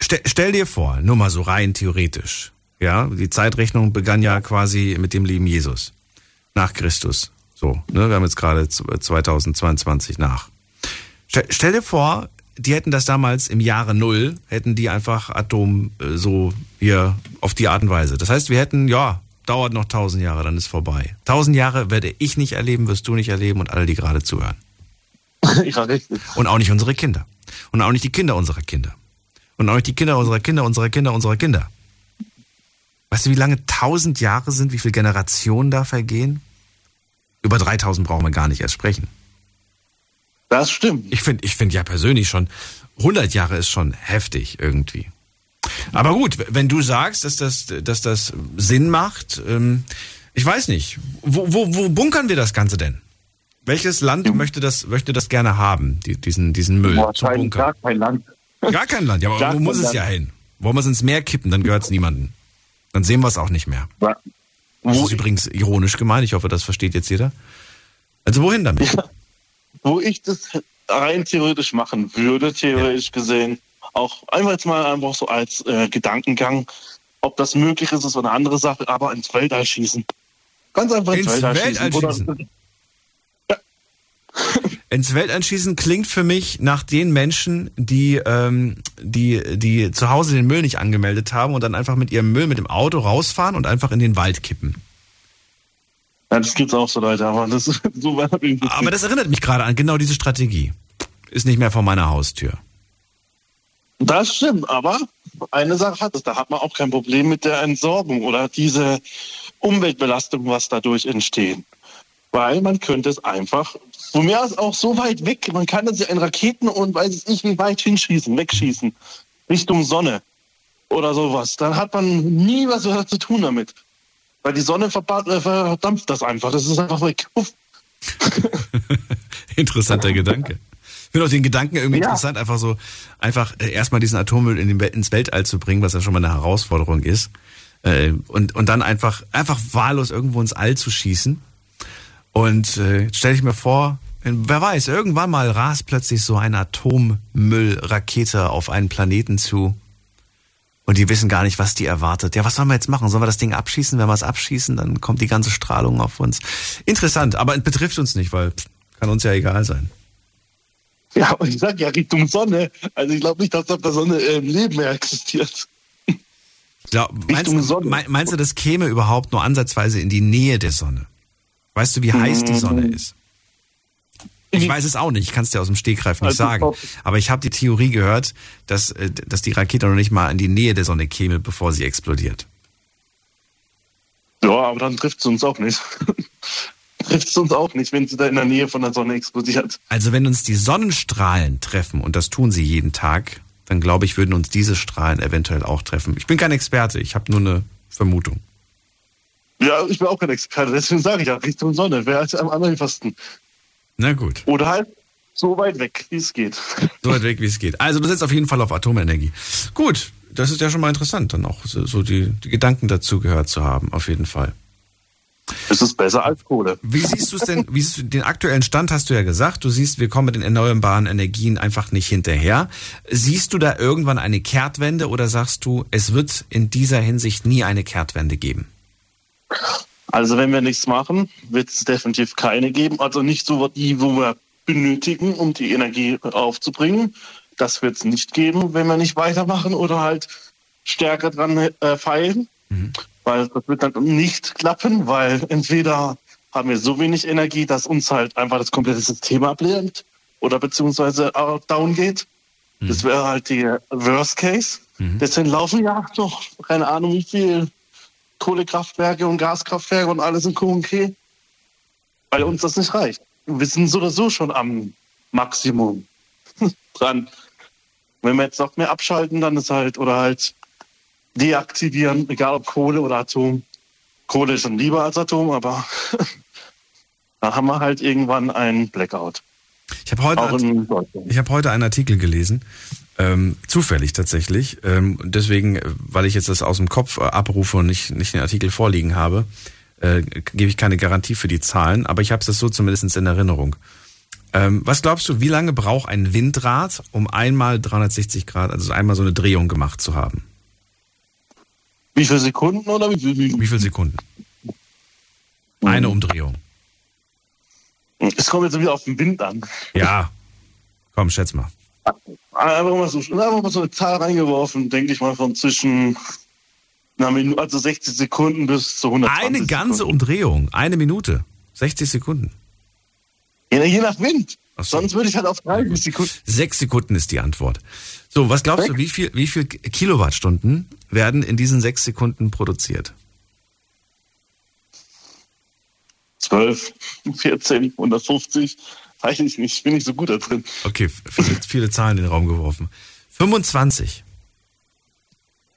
[SPEAKER 3] Stell, stell dir vor, nur mal so rein theoretisch. Ja, die Zeitrechnung begann ja quasi mit dem lieben Jesus. Nach Christus. So, ne, wir haben jetzt gerade 2022 nach. Stell, stell dir vor, die hätten das damals im Jahre Null, hätten die einfach Atom äh, so hier auf die Art und Weise. Das heißt, wir hätten, ja, dauert noch tausend Jahre, dann ist vorbei. Tausend Jahre werde ich nicht erleben, wirst du nicht erleben und alle, die gerade zuhören.
[SPEAKER 8] ja, richtig.
[SPEAKER 3] Und auch nicht unsere Kinder. Und auch nicht die Kinder unserer Kinder. Und auch nicht die Kinder unserer Kinder, unserer Kinder, unserer Kinder. Weißt du, wie lange tausend Jahre sind, wie viele Generationen da vergehen? Über 3000 brauchen wir gar nicht erst sprechen.
[SPEAKER 8] Das stimmt.
[SPEAKER 3] Ich finde ich find ja persönlich schon, 100 Jahre ist schon heftig irgendwie. Aber gut, wenn du sagst, dass das, dass das Sinn macht, ähm, ich weiß nicht. Wo, wo, wo bunkern wir das Ganze denn? Welches Land möchte das, möchte das gerne haben, die, diesen, diesen Müll
[SPEAKER 8] Boah,
[SPEAKER 3] zum Bunkern?
[SPEAKER 8] gar kein Land.
[SPEAKER 3] Gar kein Land. Ja, aber
[SPEAKER 8] Gar
[SPEAKER 3] wo muss es
[SPEAKER 8] Land.
[SPEAKER 3] ja hin? Wollen wir es ins Meer kippen, dann gehört es niemandem. Dann sehen wir es auch nicht mehr. Das
[SPEAKER 8] Wo,
[SPEAKER 3] ist übrigens ironisch gemeint. Ich hoffe, das versteht jetzt jeder. Also wohin damit?
[SPEAKER 8] wo ich das rein theoretisch machen würde, theoretisch gesehen, auch einfach jetzt mal einfach so als äh, Gedankengang, ob das möglich ist, ist eine andere Sache, aber ins Weltall schießen. Ganz einfach ins,
[SPEAKER 3] Ins
[SPEAKER 8] Weltall,
[SPEAKER 3] Weltall
[SPEAKER 8] schießen.
[SPEAKER 3] schießen? Ins Welteinschießen klingt für mich nach den Menschen, die, ähm, die, die zu Hause den Müll nicht angemeldet haben und dann einfach mit ihrem Müll mit dem Auto rausfahren und einfach in den Wald kippen.
[SPEAKER 8] Ja, das gibt's auch so Leute, aber das so.
[SPEAKER 3] Aber das erinnert mich gerade an genau diese Strategie. Ist nicht mehr vor meiner Haustür.
[SPEAKER 8] Das stimmt, aber eine Sache hat es, da hat man auch kein Problem mit der Entsorgung oder diese Umweltbelastung, was dadurch entsteht. Weil man könnte es einfach, von mir aus auch so weit weg, man kann es ja in Raketen und weiß es nicht wie weit hinschießen, wegschießen, Richtung Sonne oder sowas. Dann hat man nie was zu tun damit. Weil die Sonne äh, verdampft das einfach, das ist einfach weg.
[SPEAKER 3] Interessanter Gedanke. Ich finde auch den Gedanken irgendwie
[SPEAKER 8] Ja.
[SPEAKER 3] interessant, einfach so, einfach äh, erstmal diesen Atommüll in den, ins Weltall zu bringen, was ja schon mal eine Herausforderung ist. Äh, und, und dann einfach, einfach wahllos irgendwo ins All zu schießen. Und äh, jetzt stelle ich mir vor, wer weiß, irgendwann mal rast plötzlich so eine Atommüllrakete auf einen Planeten zu. Und die wissen gar nicht, was die erwartet. Ja, was sollen wir jetzt machen? Sollen wir das Ding abschießen? Wenn wir es abschießen, dann kommt die ganze Strahlung auf uns. Interessant, aber es betrifft uns nicht, weil kann uns ja egal sein.
[SPEAKER 8] Ja, aber ich sag ja Richtung Sonne. Also ich glaube nicht, dass auf der Sonne äh, Leben mehr existiert.
[SPEAKER 3] Glaub, meinst,
[SPEAKER 8] Richtung Sonne.
[SPEAKER 3] mein- meinst du, das käme überhaupt nur ansatzweise in die Nähe der Sonne? Weißt du, wie heiß die Sonne ist? Ich weiß es auch nicht, ich kann es dir aus dem Stegreif nicht
[SPEAKER 8] Also,
[SPEAKER 3] sagen. Aber ich habe die Theorie gehört, dass, äh, dass die Rakete noch nicht mal in die Nähe der Sonne käme, bevor sie explodiert.
[SPEAKER 8] Ja, aber dann trifft es uns auch nicht. trifft es uns auch nicht, wenn sie da in der Nähe von der Sonne explodiert.
[SPEAKER 3] Also wenn uns die Sonnenstrahlen treffen, und das tun sie jeden Tag, dann glaube ich, würden uns diese Strahlen eventuell auch treffen. Ich bin kein Experte, ich habe nur eine Vermutung.
[SPEAKER 8] Ja, ich bin auch kein Experte, deswegen sage ich ja Richtung Sonne. Wäre am einfachsten.
[SPEAKER 3] Na gut.
[SPEAKER 8] Oder halt so weit weg, wie es geht.
[SPEAKER 3] So weit weg, wie es geht. Also du setzt auf jeden Fall auf Atomenergie. Gut, das ist ja schon mal interessant, dann auch so, die, die Gedanken dazu gehört zu haben, auf jeden Fall.
[SPEAKER 8] Es ist besser als Kohle.
[SPEAKER 3] Wie siehst du es denn, wie siehst du den aktuellen Stand hast du ja gesagt, du siehst, wir kommen mit den erneuerbaren Energien einfach nicht hinterher. Siehst du da irgendwann eine Kehrtwende oder sagst du, es wird in dieser Hinsicht nie eine Kehrtwende geben?
[SPEAKER 8] Also wenn wir nichts machen, wird es definitiv keine geben. Also nicht so die, wo wir benötigen, um die Energie aufzubringen. Das wird es nicht geben, wenn wir nicht weitermachen oder halt stärker dran äh, feilen. Weil das wird dann nicht klappen, weil entweder haben wir so wenig Energie, dass uns halt einfach das komplette System ablehnt oder beziehungsweise auch down geht. Das wäre halt die Worst Case. Deswegen laufen ja noch, keine Ahnung wie viel Kohlekraftwerke und Gaskraftwerke und alles in K&K, weil uns das nicht reicht. Wir sind so oder so schon am Maximum dran. Wenn wir jetzt noch mehr abschalten, dann ist halt, oder halt deaktivieren, egal ob Kohle oder Atom. Kohle ist dann lieber als Atom, aber dann haben wir halt irgendwann einen Blackout.
[SPEAKER 3] Ich habe heute, ich hab heute einen Artikel gelesen, ähm, zufällig tatsächlich. Ähm, deswegen, weil ich jetzt das aus dem Kopf äh, abrufe und nicht, nicht den Artikel vorliegen habe, äh, gebe ich keine Garantie für die Zahlen, aber ich habe es so zumindest in Erinnerung. Ähm, was glaubst du, wie lange braucht ein Windrad, um einmal 360 Grad, also einmal so eine Drehung gemacht zu haben?
[SPEAKER 8] Wie viele Sekunden oder wie viel?
[SPEAKER 3] Wie viele Sekunden? Eine Umdrehung.
[SPEAKER 8] Es kommt jetzt wieder auf den Wind an.
[SPEAKER 3] Ja. Komm, schätz mal.
[SPEAKER 8] Einfach mal so, einfach mal so eine Zahl reingeworfen, denke ich mal, von zwischen also 60 Sekunden bis zu 120
[SPEAKER 3] Eine ganze
[SPEAKER 8] Sekunden.
[SPEAKER 3] Umdrehung, eine Minute, 60 Sekunden.
[SPEAKER 8] Ja, je nach Wind.
[SPEAKER 3] So.
[SPEAKER 8] Sonst würde ich halt auf 30 Sekunden.
[SPEAKER 3] Sechs Sekunden ist die Antwort. So, was glaubst du, wie viel, wie viel Kilowattstunden werden in diesen sechs Sekunden produziert?
[SPEAKER 8] 12, 14, 150. Weiß ich nicht, bin ich so gut da drin.
[SPEAKER 3] Okay, viele, viele Zahlen in den Raum geworfen. 25.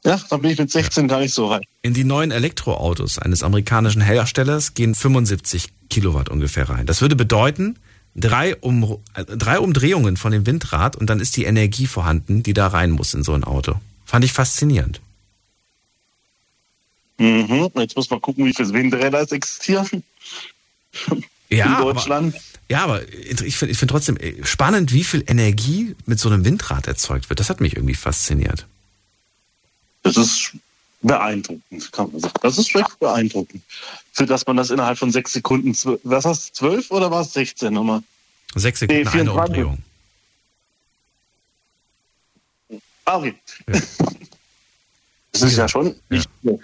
[SPEAKER 8] Ja, dann bin ich mit 16 gar nicht so rein.
[SPEAKER 3] In die neuen Elektroautos eines amerikanischen Herstellers gehen 75 Kilowatt ungefähr rein. Das würde bedeuten, drei, um, äh, drei Umdrehungen von dem Windrad und dann ist die Energie vorhanden, die da rein muss in so ein Auto. Fand ich faszinierend.
[SPEAKER 8] Mhm. Jetzt muss man gucken, wie viele Windräder es existieren
[SPEAKER 3] Ja,
[SPEAKER 8] in Deutschland.
[SPEAKER 3] Ja, aber ich finde ich find trotzdem äh, spannend, wie viel Energie mit so einem Windrad erzeugt wird. Das hat mich irgendwie fasziniert.
[SPEAKER 8] Das ist beeindruckend, kann man sagen. Das ist wirklich beeindruckend. Für dass man das innerhalb von sechs Sekunden, was hast du, zwölf oder war es 16 nochmal?
[SPEAKER 3] Sechs Sekunden
[SPEAKER 8] Nee,
[SPEAKER 3] eine
[SPEAKER 8] 24.
[SPEAKER 3] Umdrehung.
[SPEAKER 8] Ah, okay.
[SPEAKER 3] Ja.
[SPEAKER 8] Das ist ja schon nicht schlecht.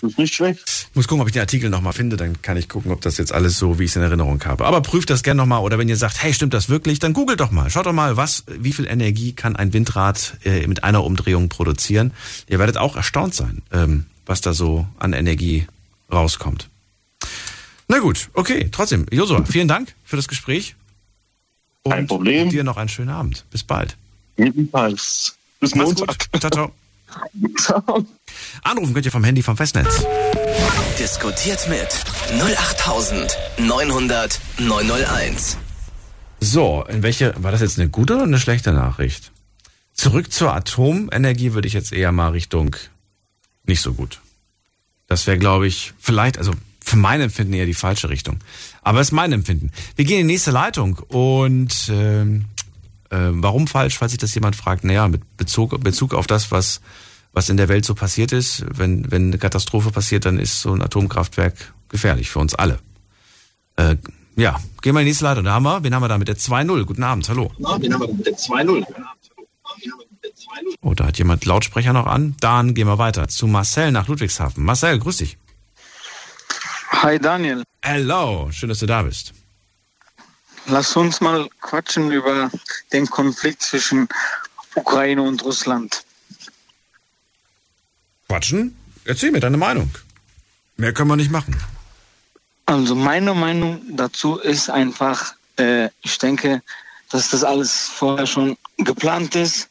[SPEAKER 8] Das ist nicht schlecht.
[SPEAKER 3] Ich muss gucken, ob ich den Artikel nochmal finde, dann kann ich gucken, ob das jetzt alles so, wie ich es in Erinnerung habe. Aber prüft das gerne nochmal oder wenn ihr sagt, hey, stimmt das wirklich, dann googelt doch mal. Schaut doch mal, was, wie viel Energie kann ein Windrad äh, mit einer Umdrehung produzieren. Ihr werdet auch erstaunt sein, ähm, was da so an Energie rauskommt. Na gut, okay, trotzdem. Josua, vielen Dank für das Gespräch. Und
[SPEAKER 8] Kein Problem.
[SPEAKER 3] dir noch einen schönen Abend. Bis bald.
[SPEAKER 8] Jedenfalls. Bis. Montag.
[SPEAKER 3] Ciao, ciao. Anrufen könnt ihr vom Handy vom Festnetz.
[SPEAKER 1] Diskutiert mit 08900 901.
[SPEAKER 3] So, in welche, war das jetzt eine gute oder eine schlechte Nachricht? Zurück zur Atomenergie würde ich jetzt eher mal Richtung nicht so gut. Das wäre, glaube ich, vielleicht, also für mein Empfinden eher die falsche Richtung. Aber es ist mein Empfinden. Wir gehen in die nächste Leitung und ähm, äh, warum falsch, falls sich das jemand fragt? Naja, mit Bezug, Bezug auf das, was, was in der Welt so passiert ist. Wenn, wenn eine Katastrophe passiert, dann ist so ein Atomkraftwerk gefährlich für uns alle. Äh, ja, gehen wir in die nächste Leitung. Da haben wir, wen haben wir da mit der 2-0? Guten Abend, hallo. Oh, da hat jemand Lautsprecher noch an. Dann gehen wir weiter zu Marcel nach Ludwigshafen. Marcel, grüß dich.
[SPEAKER 7] Hi Daniel,
[SPEAKER 3] Hello, schön, dass du da bist.
[SPEAKER 7] Lass uns mal quatschen über den Konflikt zwischen Ukraine und Russland.
[SPEAKER 3] Quatschen? Erzähl mir deine Meinung. Mehr können wir nicht machen.
[SPEAKER 7] Also meine Meinung dazu ist einfach, äh, ich denke, dass das alles vorher schon geplant ist,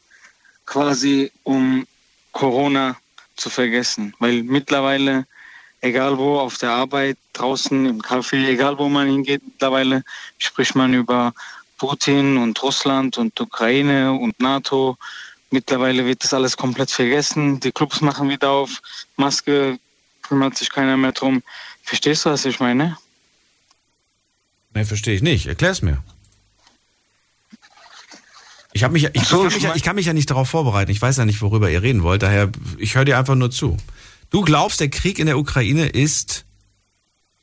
[SPEAKER 7] quasi um Corona zu vergessen. Weil mittlerweile, egal wo, auf der Arbeit, draußen, im Café, egal wo man hingeht, mittlerweile spricht man über Putin und Russland und Ukraine und NATO. Mittlerweile wird das alles komplett vergessen. Die Clubs machen wieder auf. Maske kümmert sich keiner mehr drum. Verstehst du, was ich meine?
[SPEAKER 3] Nee, verstehe ich nicht. Erklär's mir. Ich, mich, ich,
[SPEAKER 7] So,
[SPEAKER 3] kann
[SPEAKER 7] ich
[SPEAKER 3] mich, ich kann mich ja nicht darauf vorbereiten. Ich weiß ja nicht, worüber ihr reden wollt. Daher, ich höre dir einfach nur zu. Du glaubst, der Krieg in der Ukraine ist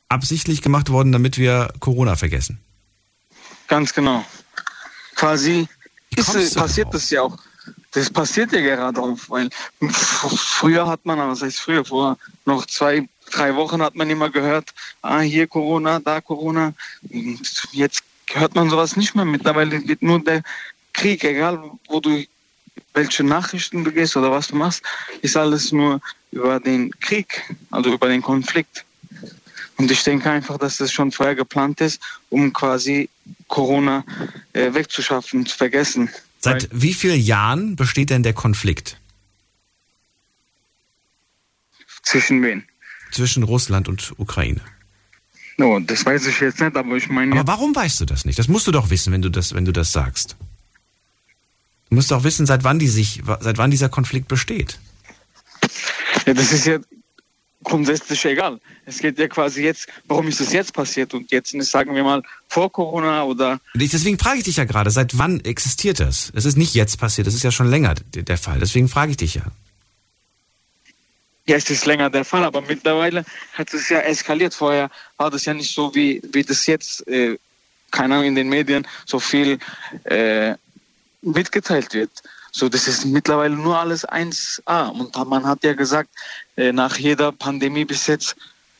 [SPEAKER 3] absichtlich gemacht worden, damit wir Corona vergessen.
[SPEAKER 7] Ganz genau. Quasi ist, passiert das ja auch. Das passiert ja gerade auch, weil früher hat man, was heißt früher, vor noch zwei, drei Wochen hat man immer gehört, ah, hier Corona, da Corona. Jetzt hört man sowas nicht mehr. Mittlerweile wird nur der Krieg, egal wo du, welche Nachrichten du gehst oder was du machst, ist alles nur über den Krieg, also über den Konflikt. Und ich denke einfach, dass das schon vorher geplant ist, um quasi Corona äh, wegzuschaffen, zu vergessen.
[SPEAKER 3] Seit wie vielen Jahren besteht denn der Konflikt
[SPEAKER 7] Zwischen wen?
[SPEAKER 3] zwischen Russland und Ukraine?
[SPEAKER 7] No, das weiß ich jetzt nicht, aber ich meine.
[SPEAKER 3] Aber warum weißt du das nicht? Das musst du doch wissen, wenn du das, wenn du das sagst. Du musst doch wissen, seit wann die sich, seit wann dieser Konflikt besteht.
[SPEAKER 7] Ja, das ist ja grundsätzlich egal. Es geht ja quasi jetzt, warum ist das jetzt passiert und jetzt nicht, sagen wir mal, vor Corona oder.
[SPEAKER 3] Deswegen frage ich dich ja gerade, seit wann existiert das? Es ist nicht jetzt passiert, das ist ja schon länger der Fall. Deswegen frage ich dich ja.
[SPEAKER 7] Ja, es ist länger der Fall, aber mittlerweile hat es ja eskaliert. Vorher war das ja nicht so, wie, wie das jetzt, äh, keine Ahnung, in den Medien so viel äh, mitgeteilt wird. So, das ist mittlerweile nur alles 1A. Und man hat ja gesagt, äh, nach jeder Pandemie bis jetzt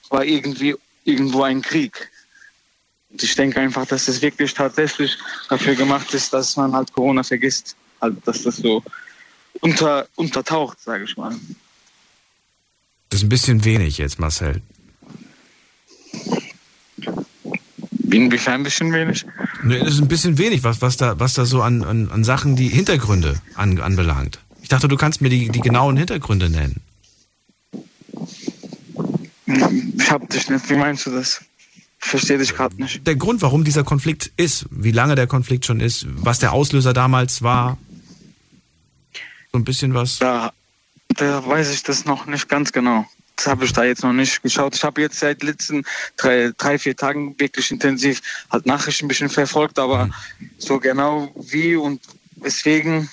[SPEAKER 7] war irgendwie irgendwo ein Krieg. Und ich denke einfach, dass das wirklich tatsächlich dafür gemacht ist, dass man halt Corona vergisst. Also, dass das so unter, untertaucht, sage ich mal.
[SPEAKER 3] Das ist ein bisschen wenig jetzt, Marcel.
[SPEAKER 7] Inwiefern ein bisschen wenig?
[SPEAKER 3] Nee, das ist ein bisschen wenig, was, was, da, was da so an, an, an Sachen, die Hintergründe an, anbelangt. Ich dachte, du kannst mir die, die genauen Hintergründe nennen.
[SPEAKER 7] Ich hab dich nicht. Wie meinst du das? Ich verstehe dich gerade nicht.
[SPEAKER 3] Der Grund, warum dieser Konflikt ist, wie lange der Konflikt schon ist, was der Auslöser damals war. So ein bisschen was.
[SPEAKER 7] Da, da weiß ich das noch nicht ganz genau. Habe ich da jetzt noch nicht geschaut. Ich habe jetzt seit letzten drei, drei, vier Tagen wirklich intensiv halt Nachrichten ein bisschen verfolgt, aber so genau wie und weswegen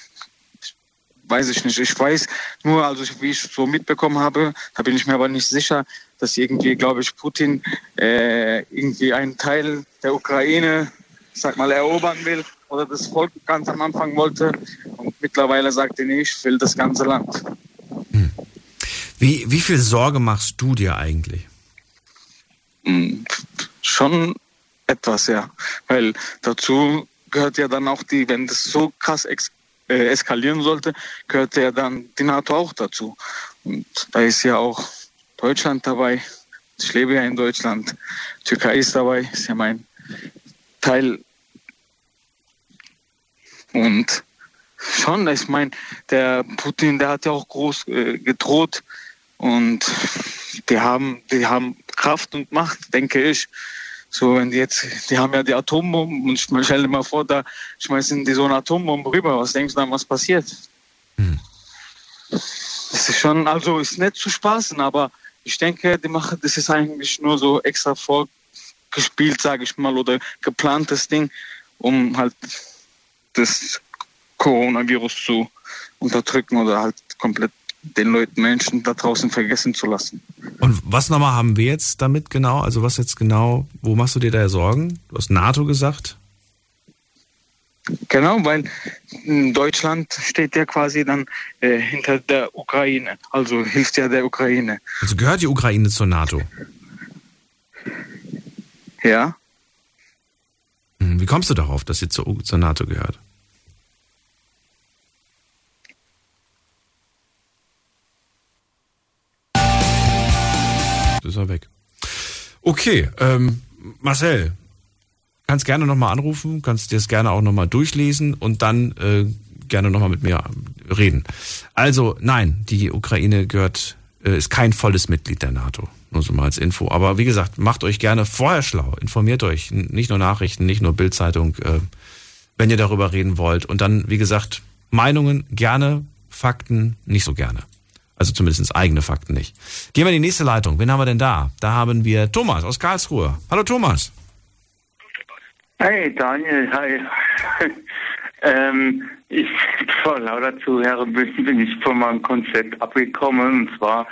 [SPEAKER 7] weiß ich nicht. Ich weiß nur, also wie ich so mitbekommen habe, da bin ich mir aber nicht sicher, dass irgendwie, glaube ich, Putin äh, irgendwie einen Teil der Ukraine, sag mal, erobern will oder das Volk ganz am Anfang wollte und mittlerweile sagt er, nee, ich will das ganze Land.
[SPEAKER 3] Wie, wie viel Sorge machst du dir eigentlich?
[SPEAKER 7] Hm, schon etwas, ja. Weil dazu gehört ja dann auch die, wenn das so krass äh, eskalieren sollte, gehört ja dann die NATO auch dazu. Und da ist ja auch Deutschland dabei. Ich lebe ja in Deutschland. Türkei ist dabei, ist ja mein Teil. Und schon, ich meine, der Putin, der hat ja auch groß äh, gedroht und die haben, die haben Kraft und Macht, denke ich. So, wenn die jetzt, die haben ja die Atombomben und stell dir mal vor, da schmeißen die so eine Atombombe rüber. Was denkst du dann, was passiert? Hm. Das ist schon, also ist nicht zu spaßen, aber ich denke, die machen, das ist eigentlich nur so extra vorgespielt, sage ich mal, oder geplantes Ding, um halt das Coronavirus zu unterdrücken oder halt komplett den Leuten, Menschen da draußen vergessen zu lassen.
[SPEAKER 3] Und was nochmal haben wir jetzt damit genau? Also was jetzt genau, wo machst du dir da Sorgen? Du hast NATO gesagt?
[SPEAKER 7] Genau, weil Deutschland steht ja quasi dann äh, hinter der Ukraine, also hilft ja der Ukraine.
[SPEAKER 3] Also gehört die Ukraine zur NATO?
[SPEAKER 7] Ja.
[SPEAKER 3] Hm, wie kommst du darauf, dass sie zur, zur NATO gehört? Ist er weg. Okay, ähm, Marcel, kannst gerne nochmal anrufen, kannst dir das gerne auch nochmal durchlesen und dann äh, gerne nochmal mit mir reden. Also nein, die Ukraine gehört, äh, ist kein volles Mitglied der NATO. Nur so mal als Info. Aber wie gesagt, macht euch gerne vorher schlau, informiert euch. Nicht nur Nachrichten, nicht nur Bildzeitung, äh, wenn ihr darüber reden wollt. Und dann, wie gesagt, Meinungen gerne, Fakten nicht so gerne. Also zumindest eigene Fakten nicht. Gehen wir in die nächste Leitung. Wen haben wir denn da? Da haben wir Thomas aus Karlsruhe. Hallo Thomas.
[SPEAKER 9] Hey Daniel, hi. ähm, ich vor lauter Zuhörer bin ich von meinem Konzept abgekommen. Und zwar,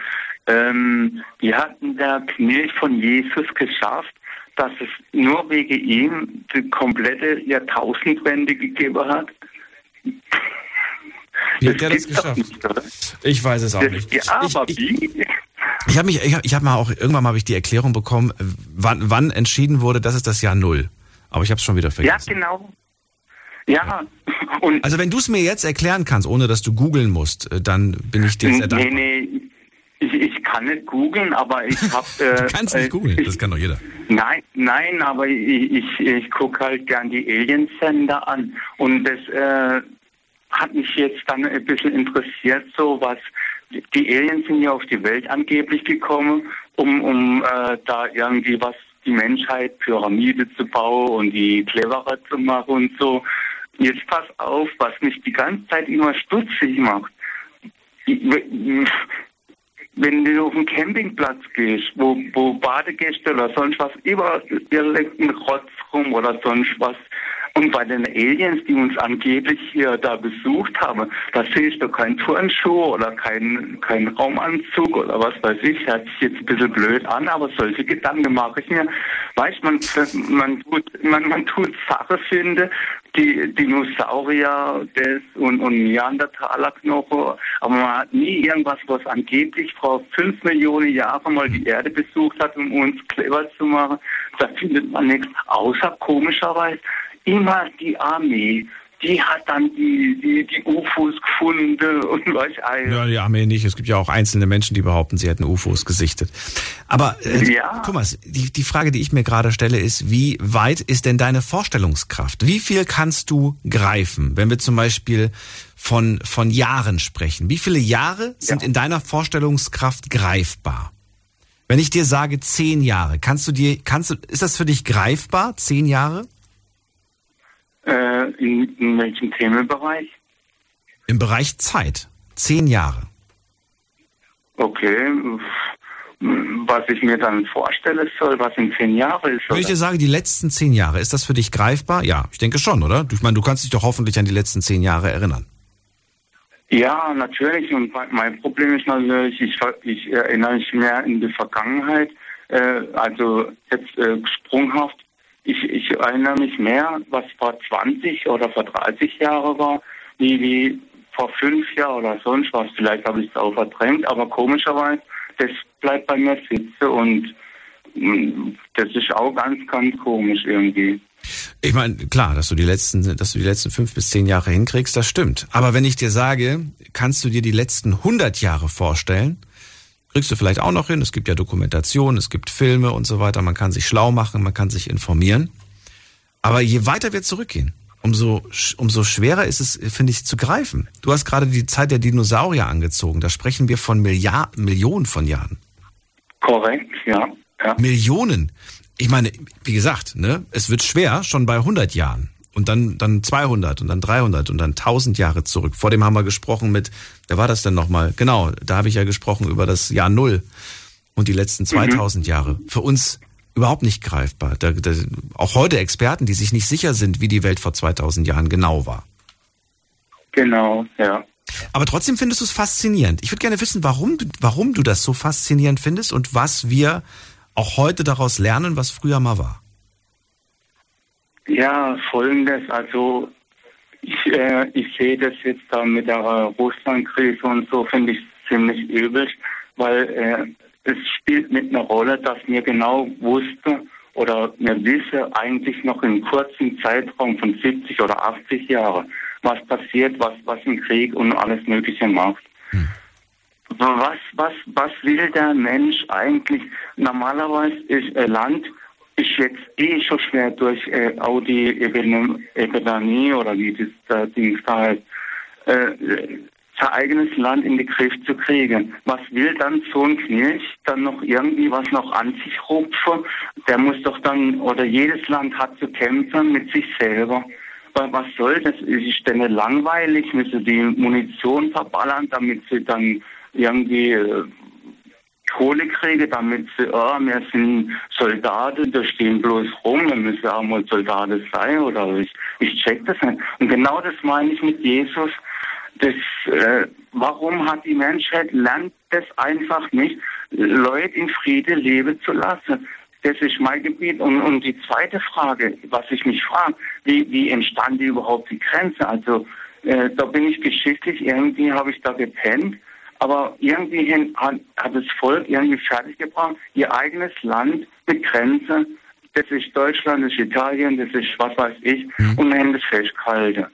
[SPEAKER 9] ähm, wir hatten der Knecht von Jesus geschafft, dass es nur wegen ihm die komplette Jahrtausendwende gegeben hat.
[SPEAKER 3] Wie hat der das geschafft? Nicht, ich weiß es auch das, nicht.
[SPEAKER 9] Ja, aber ich, wie?
[SPEAKER 3] Ich habe mich, ich habe ich hab mal auch irgendwann mal habe ich die Erklärung bekommen, wann, wann entschieden wurde, das ist das Jahr Null. Aber ich habe es schon wieder vergessen.
[SPEAKER 9] Ja, genau. Ja.
[SPEAKER 3] Und also wenn du es mir jetzt erklären kannst, ohne dass du googeln musst, äh, dann bin ich dir sehr dankbar.
[SPEAKER 9] Nee, nee, ich, ich kann nicht googeln, aber ich habe...
[SPEAKER 3] Äh, du kannst nicht äh, googeln, das kann doch jeder.
[SPEAKER 9] Nein, nein, aber ich, ich, ich gucke halt gern die Alien-Sender an. Und das, äh, hat mich jetzt dann ein bisschen interessiert, so was die Aliens sind ja auf die Welt angeblich gekommen, um, um äh, da irgendwie was die Menschheit Pyramide zu bauen und die cleverer zu machen und so. Jetzt pass auf, was mich die ganze Zeit immer stutzig macht. Wenn du auf den Campingplatz gehst, wo, wo Badegäste oder sonst was, überall liegt ein Rotz rum oder sonst was, und bei den Aliens, die uns angeblich hier da besucht haben, da sehe ich doch keinen Turnschuh oder keinen kein Raumanzug oder was weiß ich. Hört sich jetzt ein bisschen blöd an, aber solche Gedanken mache ich mir. Weißt man, man tut, man, man tut Sachen finde, die Dinosaurier des und, und Neandertaler-Knochen, aber man hat nie irgendwas, was angeblich vor fünf Millionen Jahren mal die Erde besucht hat, um uns clever zu machen. Da findet man nichts, außer komischerweise immer die Armee. Die hat dann die, die, die UFOs gefunden und was
[SPEAKER 3] ein. Ja, die Armee nicht. Es gibt ja auch einzelne Menschen, die behaupten, sie hätten UFOs gesichtet. Aber äh, ja. Thomas, die, die Frage, die ich mir gerade stelle, ist, wie weit ist denn deine Vorstellungskraft? Wie viel kannst du greifen, wenn wir zum Beispiel von, von Jahren sprechen? Wie viele Jahre sind ja. in deiner Vorstellungskraft greifbar? Wenn ich dir sage zehn Jahre, kannst du dir, kannst du, ist das für dich greifbar? Zehn Jahre?
[SPEAKER 9] Äh, in, in welchem Themenbereich?
[SPEAKER 3] Im Bereich Zeit. Zehn Jahre.
[SPEAKER 9] Okay. Was ich mir dann vorstelle soll, was in zehn Jahren ist.
[SPEAKER 3] Würde ich dir sagen, die letzten zehn Jahre, ist das für dich greifbar? Ja, ich denke schon, oder? Ich meine, du kannst dich doch hoffentlich an die letzten zehn Jahre erinnern.
[SPEAKER 9] Ja, natürlich. Und mein Problem ist natürlich, ich, ich erinnere mich mehr in die Vergangenheit, äh, also jetzt äh, sprunghaft ich, ich erinnere mich mehr, was vor 20 oder vor 30 Jahren war, wie, wie vor fünf Jahren oder sonst was. Vielleicht habe ich es auch verdrängt, aber komischerweise, das bleibt bei mir sitzen und mm, das ist auch ganz, ganz komisch irgendwie.
[SPEAKER 3] Ich meine, klar, dass du die letzten, dass du die letzten fünf bis zehn Jahre hinkriegst, das stimmt. Aber wenn ich dir sage, kannst du dir die letzten 100 Jahre vorstellen, Kriegst du vielleicht auch noch hin. Es gibt ja Dokumentation, es gibt Filme und so weiter. Man kann sich schlau machen, man kann sich informieren. Aber je weiter wir zurückgehen, umso, umso schwerer ist es, finde ich, zu greifen. Du hast gerade die Zeit der Dinosaurier angezogen. Da sprechen wir von Milliard, Millionen von Jahren.
[SPEAKER 9] Korrekt, ja. ja.
[SPEAKER 3] Millionen. Ich meine, wie gesagt, ne, es wird schwer schon bei 100 Jahren und dann, dann 200 und dann 300 und dann 1000 Jahre zurück. Vor dem haben wir gesprochen mit, wer war das denn nochmal? Genau, da habe ich ja gesprochen über das Jahr Null und die letzten 2000 mhm. Jahre. Für uns überhaupt nicht greifbar. Da, da, auch heute Experten, die sich nicht sicher sind, wie die Welt vor 2000 Jahren genau war.
[SPEAKER 9] Genau, ja.
[SPEAKER 3] Aber trotzdem findest du es faszinierend. Ich würde gerne wissen, warum, warum du das so faszinierend findest und was wir auch heute daraus lernen, was früher mal war.
[SPEAKER 9] Ja, folgendes, also ich, äh, ich sehe das jetzt da mit der Russland-Krise und so, finde ich ziemlich übel, weil äh, es spielt mit einer Rolle, dass mir genau wusste oder mir wisse eigentlich noch in kurzen Zeitraum von 70 oder 80 Jahren, was passiert, was, was ein Krieg und alles Mögliche macht. Hm. Was, was, was will der Mensch eigentlich? Normalerweise ist ein Land ist jetzt eh schon schwer durch äh, Audi Epidemie oder wie das da Ding heißt, äh, sein eigenes Land in den Griff zu kriegen. Was will dann so ein Knirsch dann noch irgendwie was noch an sich rupfen? Der muss doch dann, oder jedes Land hat zu kämpfen mit sich selber. Was soll das? Ist denn langweilig? Müssen die Munition verballern, damit sie dann irgendwie äh, Kohle kriege, damit sie, oh, wir sind Soldaten, da stehen bloß rum, dann müssen wir auch mal Soldaten sein oder ich, ich check das nicht. Und genau das meine ich mit Jesus. Das, äh, warum hat die Menschheit lernt das einfach nicht, Leute in Friede leben zu lassen? Das ist mein Gebiet. Und, und die zweite Frage, was ich mich frage, wie, wie entstand überhaupt die Grenze? Also äh, da bin ich geschichtlich, irgendwie habe ich da gepennt aber irgendwie hat, hat das Volk irgendwie fertiggebracht, ihr eigenes Land mit Grenzen. Das ist Deutschland, das ist Italien, das ist was weiß ich, mhm. und man das festgehalten.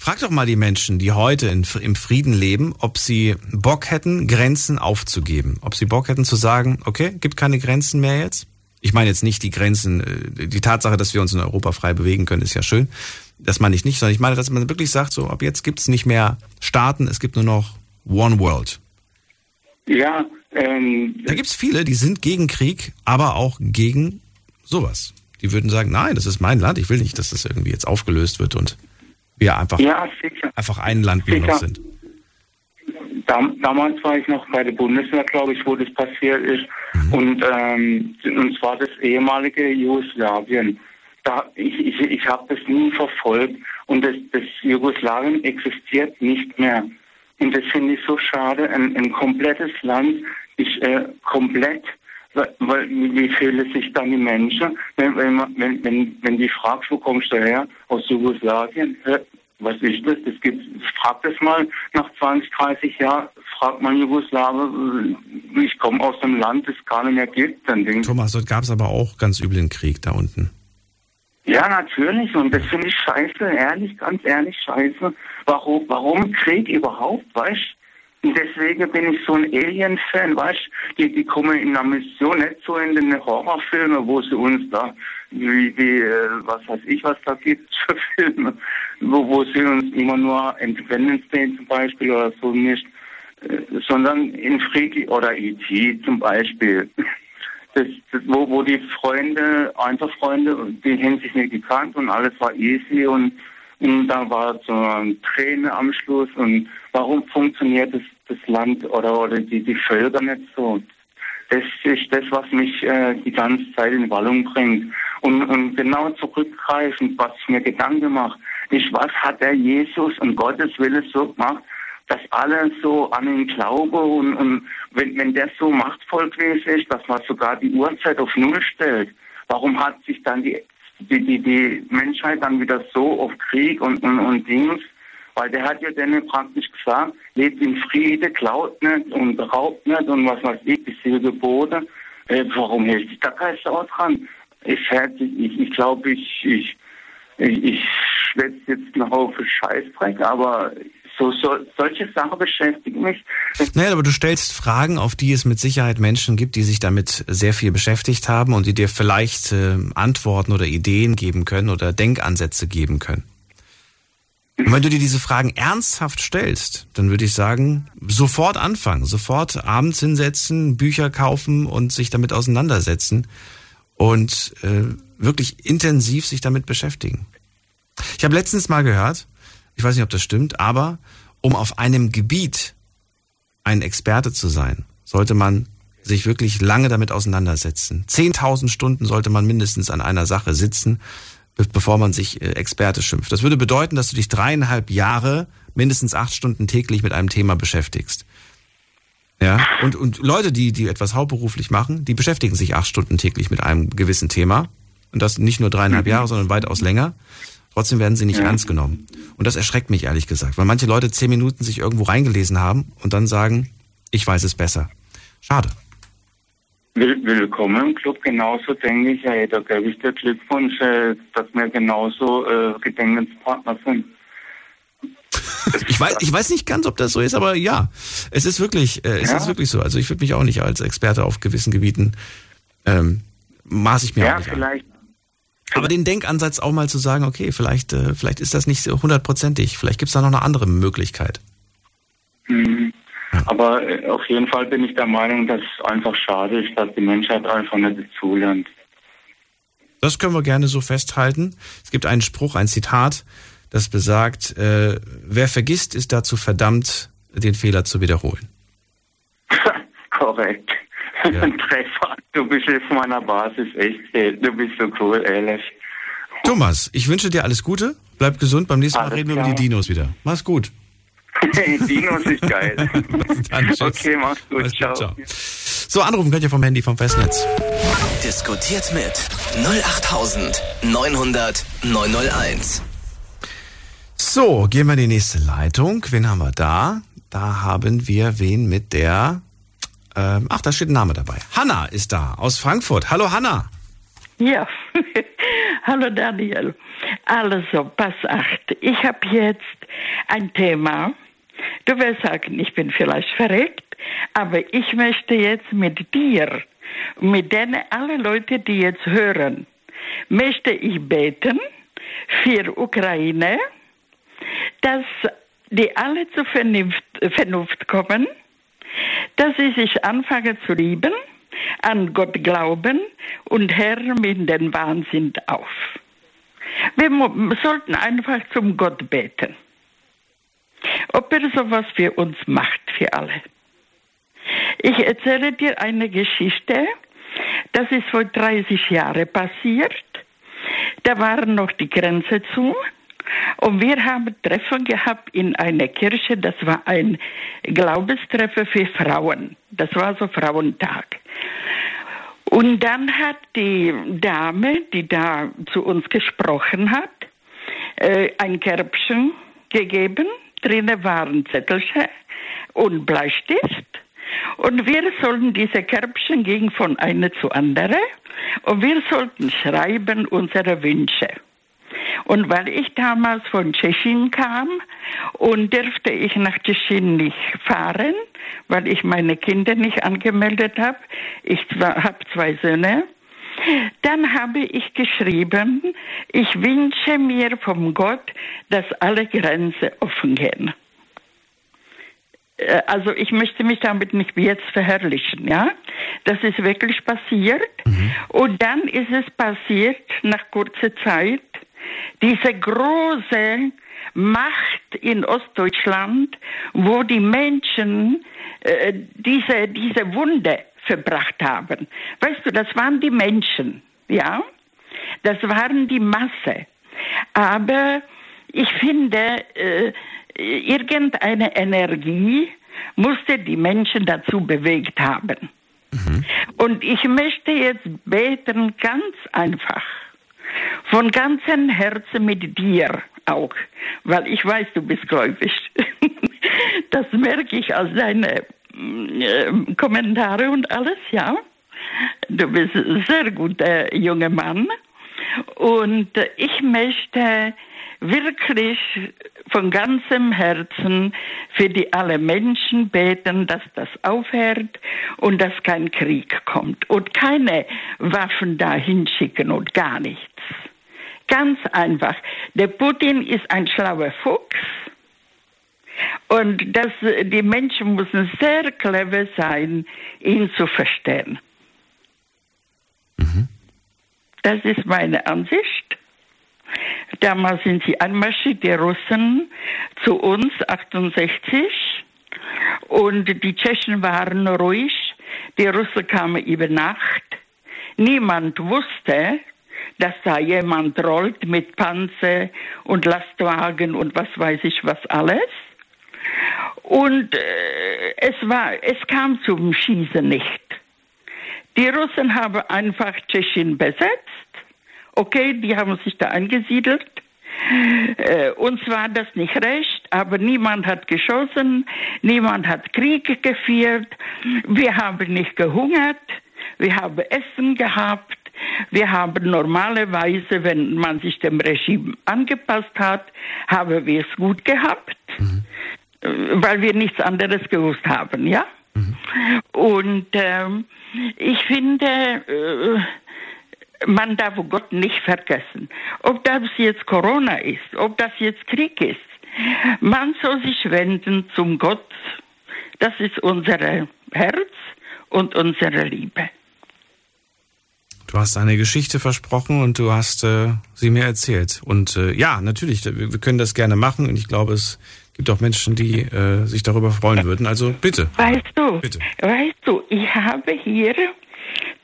[SPEAKER 3] Frag doch mal die Menschen, die heute in, im Frieden leben, ob sie Bock hätten, Grenzen aufzugeben. Ob sie Bock hätten zu sagen, okay, gibt keine Grenzen mehr jetzt. Ich meine jetzt nicht die Grenzen, äh, die Tatsache, dass wir uns in Europa frei bewegen können, ist ja schön. Das meine ich nicht, sondern ich meine, dass man wirklich sagt, so, ab jetzt gibt es nicht mehr Staaten, es gibt nur noch One World.
[SPEAKER 9] Ja, Ähm,
[SPEAKER 3] Da gibt's viele, die sind gegen Krieg, aber auch gegen sowas. Die würden sagen, nein, das ist mein Land, ich will nicht, dass das irgendwie jetzt aufgelöst wird und wir einfach,
[SPEAKER 9] ja,
[SPEAKER 3] einfach ein Land nur noch sind.
[SPEAKER 9] Dam damals war ich noch bei der Bundeswehr, glaube ich, wo das passiert ist. Und, ähm, und zwar das ehemalige Jugoslawien. Da, ich ich, ich habe das nie verfolgt. Und das, das Jugoslawien existiert nicht mehr. Und das finde ich so schade. Ein, ein komplettes Land ist äh, komplett, weil, wie fühlen sich dann die Menschen, wenn, wenn, wenn, wenn, wenn die fragst, wo kommst du her? Aus Jugoslawien? Was ist das? Das gibt, frag das mal nach 20, 30 Jahren, fragt man Jugoslawe, äh, ich komme aus einem Land, das es gar nicht mehr gibt. Dann
[SPEAKER 3] Thomas, dort gab's aber auch ganz üblen Krieg da unten.
[SPEAKER 9] Ja, natürlich. Und das finde ich scheiße, ehrlich, ganz ehrlich scheiße. Warum, warum Krieg überhaupt, weißt Und deswegen bin ich so ein Alien-Fan, weißt Die, die kommen in einer Mission, nicht so in den Horrorfilmen, wo sie uns da, wie, wie äh, was weiß ich, was da gibt für Filme, wo, wo sie uns immer nur Independence Day zum Beispiel oder so nicht, äh, sondern in Freaky oder E.T. zum Beispiel. Das, wo, wo die Freunde, einfach Freunde, die haben sich nicht gekannt und alles war easy und, und da war so ein Träne am Schluss und warum funktioniert das, das Land oder, oder die, die Völker nicht so? Das ist das, was mich äh, die ganze Zeit in Wallung bringt. Und, und genau zurückgreifend, was ich mir Gedanken mache, ist, was hat der Jesus und Gottes Wille so gemacht, dass alle so an ihn glauben und, und wenn, wenn der so machtvoll gewesen ist, dass man sogar die Uhrzeit auf Null stellt, warum hat sich dann die, die, die, die Menschheit dann wieder so auf Krieg und, und, und Dings, weil der hat ja denen praktisch gesagt, lebt in Friede, klaut nicht und raubt nicht und was weiß ich, die sieben Gebote. Äh, warum hält sich da kein Sau dran? Ich, ich, ich glaube, ich, ich, ich, ich schwätze jetzt einen Haufen Scheißdreck, aber so, so, solche Sachen beschäftigen mich.
[SPEAKER 3] Naja, aber du stellst Fragen, auf die es mit Sicherheit Menschen gibt, die sich damit sehr viel beschäftigt haben und die dir vielleicht äh, Antworten oder Ideen geben können oder Denkansätze geben können. Und wenn du dir diese Fragen ernsthaft stellst, dann würde ich sagen, sofort anfangen, sofort abends hinsetzen, Bücher kaufen und sich damit auseinandersetzen und äh, wirklich intensiv sich damit beschäftigen. Ich habe letztens mal gehört, ich weiß nicht, ob das stimmt, aber um auf einem Gebiet ein Experte zu sein, sollte man sich wirklich lange damit auseinandersetzen. 10.000 Stunden sollte man mindestens an einer Sache sitzen, be- bevor man sich äh, Experte schimpft. Das würde bedeuten, dass du dich dreieinhalb Jahre mindestens acht Stunden täglich mit einem Thema beschäftigst. Ja, und, und Leute, die, die etwas hauptberuflich machen, die beschäftigen sich acht Stunden täglich mit einem gewissen Thema. Und das nicht nur dreieinhalb Jahre, sondern weitaus länger. Trotzdem werden sie nicht ernst genommen. Und das erschreckt mich ehrlich gesagt, weil manche Leute zehn Minuten sich irgendwo reingelesen haben und dann sagen, ich weiß es besser. Schade.
[SPEAKER 9] Will, willkommen im Club, genauso denke ich, ey, da gebe ich dir Glückwunsch, äh, dass wir genauso äh, Gedenkenspartner sind.
[SPEAKER 3] Ich weiß, ich weiß nicht ganz, ob das so ist, aber ja, es ist wirklich, äh, es
[SPEAKER 9] Ja.
[SPEAKER 3] ist wirklich so. Also ich würde mich auch nicht als Experte auf gewissen Gebieten ähm, maß ich mir
[SPEAKER 9] Ja,
[SPEAKER 3] auch nicht an.
[SPEAKER 9] vielleicht.
[SPEAKER 3] Aber den Denkansatz auch mal zu sagen, okay, vielleicht, äh, vielleicht ist das nicht hundertprozentig, vielleicht gibt es da noch eine andere Möglichkeit.
[SPEAKER 9] Mhm. Aber äh, auf jeden Fall bin ich der Meinung, dass es einfach schade ist, dass die Menschheit einfach nicht dazulernt.
[SPEAKER 3] Das können wir gerne so festhalten. Es gibt einen Spruch, ein Zitat, das besagt, äh, wer vergisst, ist dazu verdammt, den Fehler zu wiederholen.
[SPEAKER 9] Korrekt. Treffer. Du bist auf meiner Basis, echt. Du bist so cool, ehrlich.
[SPEAKER 3] Thomas, ich wünsche dir alles Gute, bleib gesund, beim nächsten Mal
[SPEAKER 9] Alles
[SPEAKER 3] reden wir über die Dinos wieder. Mach's gut.
[SPEAKER 9] Dinos ist geil.
[SPEAKER 3] Dann,
[SPEAKER 9] okay, mach's gut.
[SPEAKER 3] Alles
[SPEAKER 9] Ciao.
[SPEAKER 3] ciao. So, anrufen könnt ihr vom Handy, vom Festnetz.
[SPEAKER 1] Diskutiert mit 08900 901.
[SPEAKER 3] So, gehen wir in die nächste Leitung. Wen haben wir da? Da haben wir wen mit der. Ähm, ach, da steht ein Name dabei. Hanna ist da aus Frankfurt. Hallo Hanna.
[SPEAKER 10] Ja, hallo Daniel. Also, pass acht. Ich habe jetzt ein Thema. Du wirst sagen, ich bin vielleicht verrückt, aber ich möchte jetzt mit dir, mit denen alle Leute, die jetzt hören, möchte ich beten für Ukraine, dass die alle zur Vernunft, Vernunft kommen dass sie sich anfangen zu lieben, an Gott glauben und hören mit den Wahnsinn auf. Wir sollten einfach zum Gott beten. Ob er sowas für uns macht, für alle. Ich erzähle dir eine Geschichte, das ist vor 30 Jahren passiert. Da waren noch die Grenze zu. Und wir haben Treffen gehabt in einer Kirche, das war ein Glaubenstreffen für Frauen. Das war so Frauentag. Und dann hat die Dame, die da zu uns gesprochen hat, äh, ein Kerbchen gegeben. Drinnen waren Zettelchen und Bleistift. Und wir sollten diese Kerbchen gehen von einer zu andere und wir sollten schreiben unsere Wünsche. Und weil ich damals von Tschechien kam und dürfte ich nach Tschechien nicht fahren, weil ich meine Kinder nicht angemeldet habe, ich habe zwei Söhne, dann habe ich geschrieben, ich wünsche mir vom Gott, dass alle Grenzen offen gehen. Äh, also ich möchte mich damit nicht jetzt verherrlichen, ja. Das ist wirklich passiert. Mhm. Und dann ist es passiert, nach kurzer Zeit, diese große Macht in Ostdeutschland, wo die Menschen äh, diese, diese Wunde verbracht haben. Weißt du, das waren die Menschen, ja? Das waren die Masse. Aber ich finde, äh, irgendeine Energie musste die Menschen dazu bewegt haben. Mhm. Und ich möchte jetzt beten ganz einfach, von ganzem Herzen mit dir auch, weil ich weiß, du bist gläubig. das merke ich aus deinen äh, Kommentare und alles, ja. Du bist ein sehr guter junger Mann. Und ich möchte wirklich von ganzem Herzen für die alle Menschen beten, dass das aufhört und dass kein Krieg kommt und keine Waffen dahin schicken und gar nichts. Ganz einfach. Der Putin ist ein schlauer Fuchs. Und das, die Menschen müssen sehr clever sein, ihn zu verstehen. Mhm. Das ist meine Ansicht. Damals sind sie anmarschiert, die Russen, zu uns, 68. Und die Tschechen waren ruhig. Die Russen kamen über Nacht. Niemand wusste, dass da jemand rollt mit Panzer und Lastwagen und was weiß ich was alles. Und äh, es war, es kam zum Schießen nicht. Die Russen haben einfach Tschechien besetzt Okay, die haben sich da angesiedelt. Äh, uns war das nicht recht, aber niemand hat geschossen, niemand hat Krieg geführt, wir haben nicht gehungert, wir haben Essen gehabt, wir haben normalerweise, wenn man sich dem Regime angepasst hat, haben wir es gut gehabt, mhm. weil wir nichts anderes gewusst haben, ja. Mhm. Und ähm, ich finde, äh, man darf Gott nicht vergessen. Ob das jetzt Corona ist, ob das jetzt Krieg ist, man soll sich wenden zum Gott. Das ist unser Herz und unsere Liebe.
[SPEAKER 3] Du hast eine Geschichte versprochen und du hast äh, sie mir erzählt. Und äh, ja, natürlich, wir können das gerne machen und ich glaube, es gibt auch Menschen, die äh, sich darüber freuen würden. Also bitte.
[SPEAKER 10] Weißt du, bitte. weißt du, ich habe hier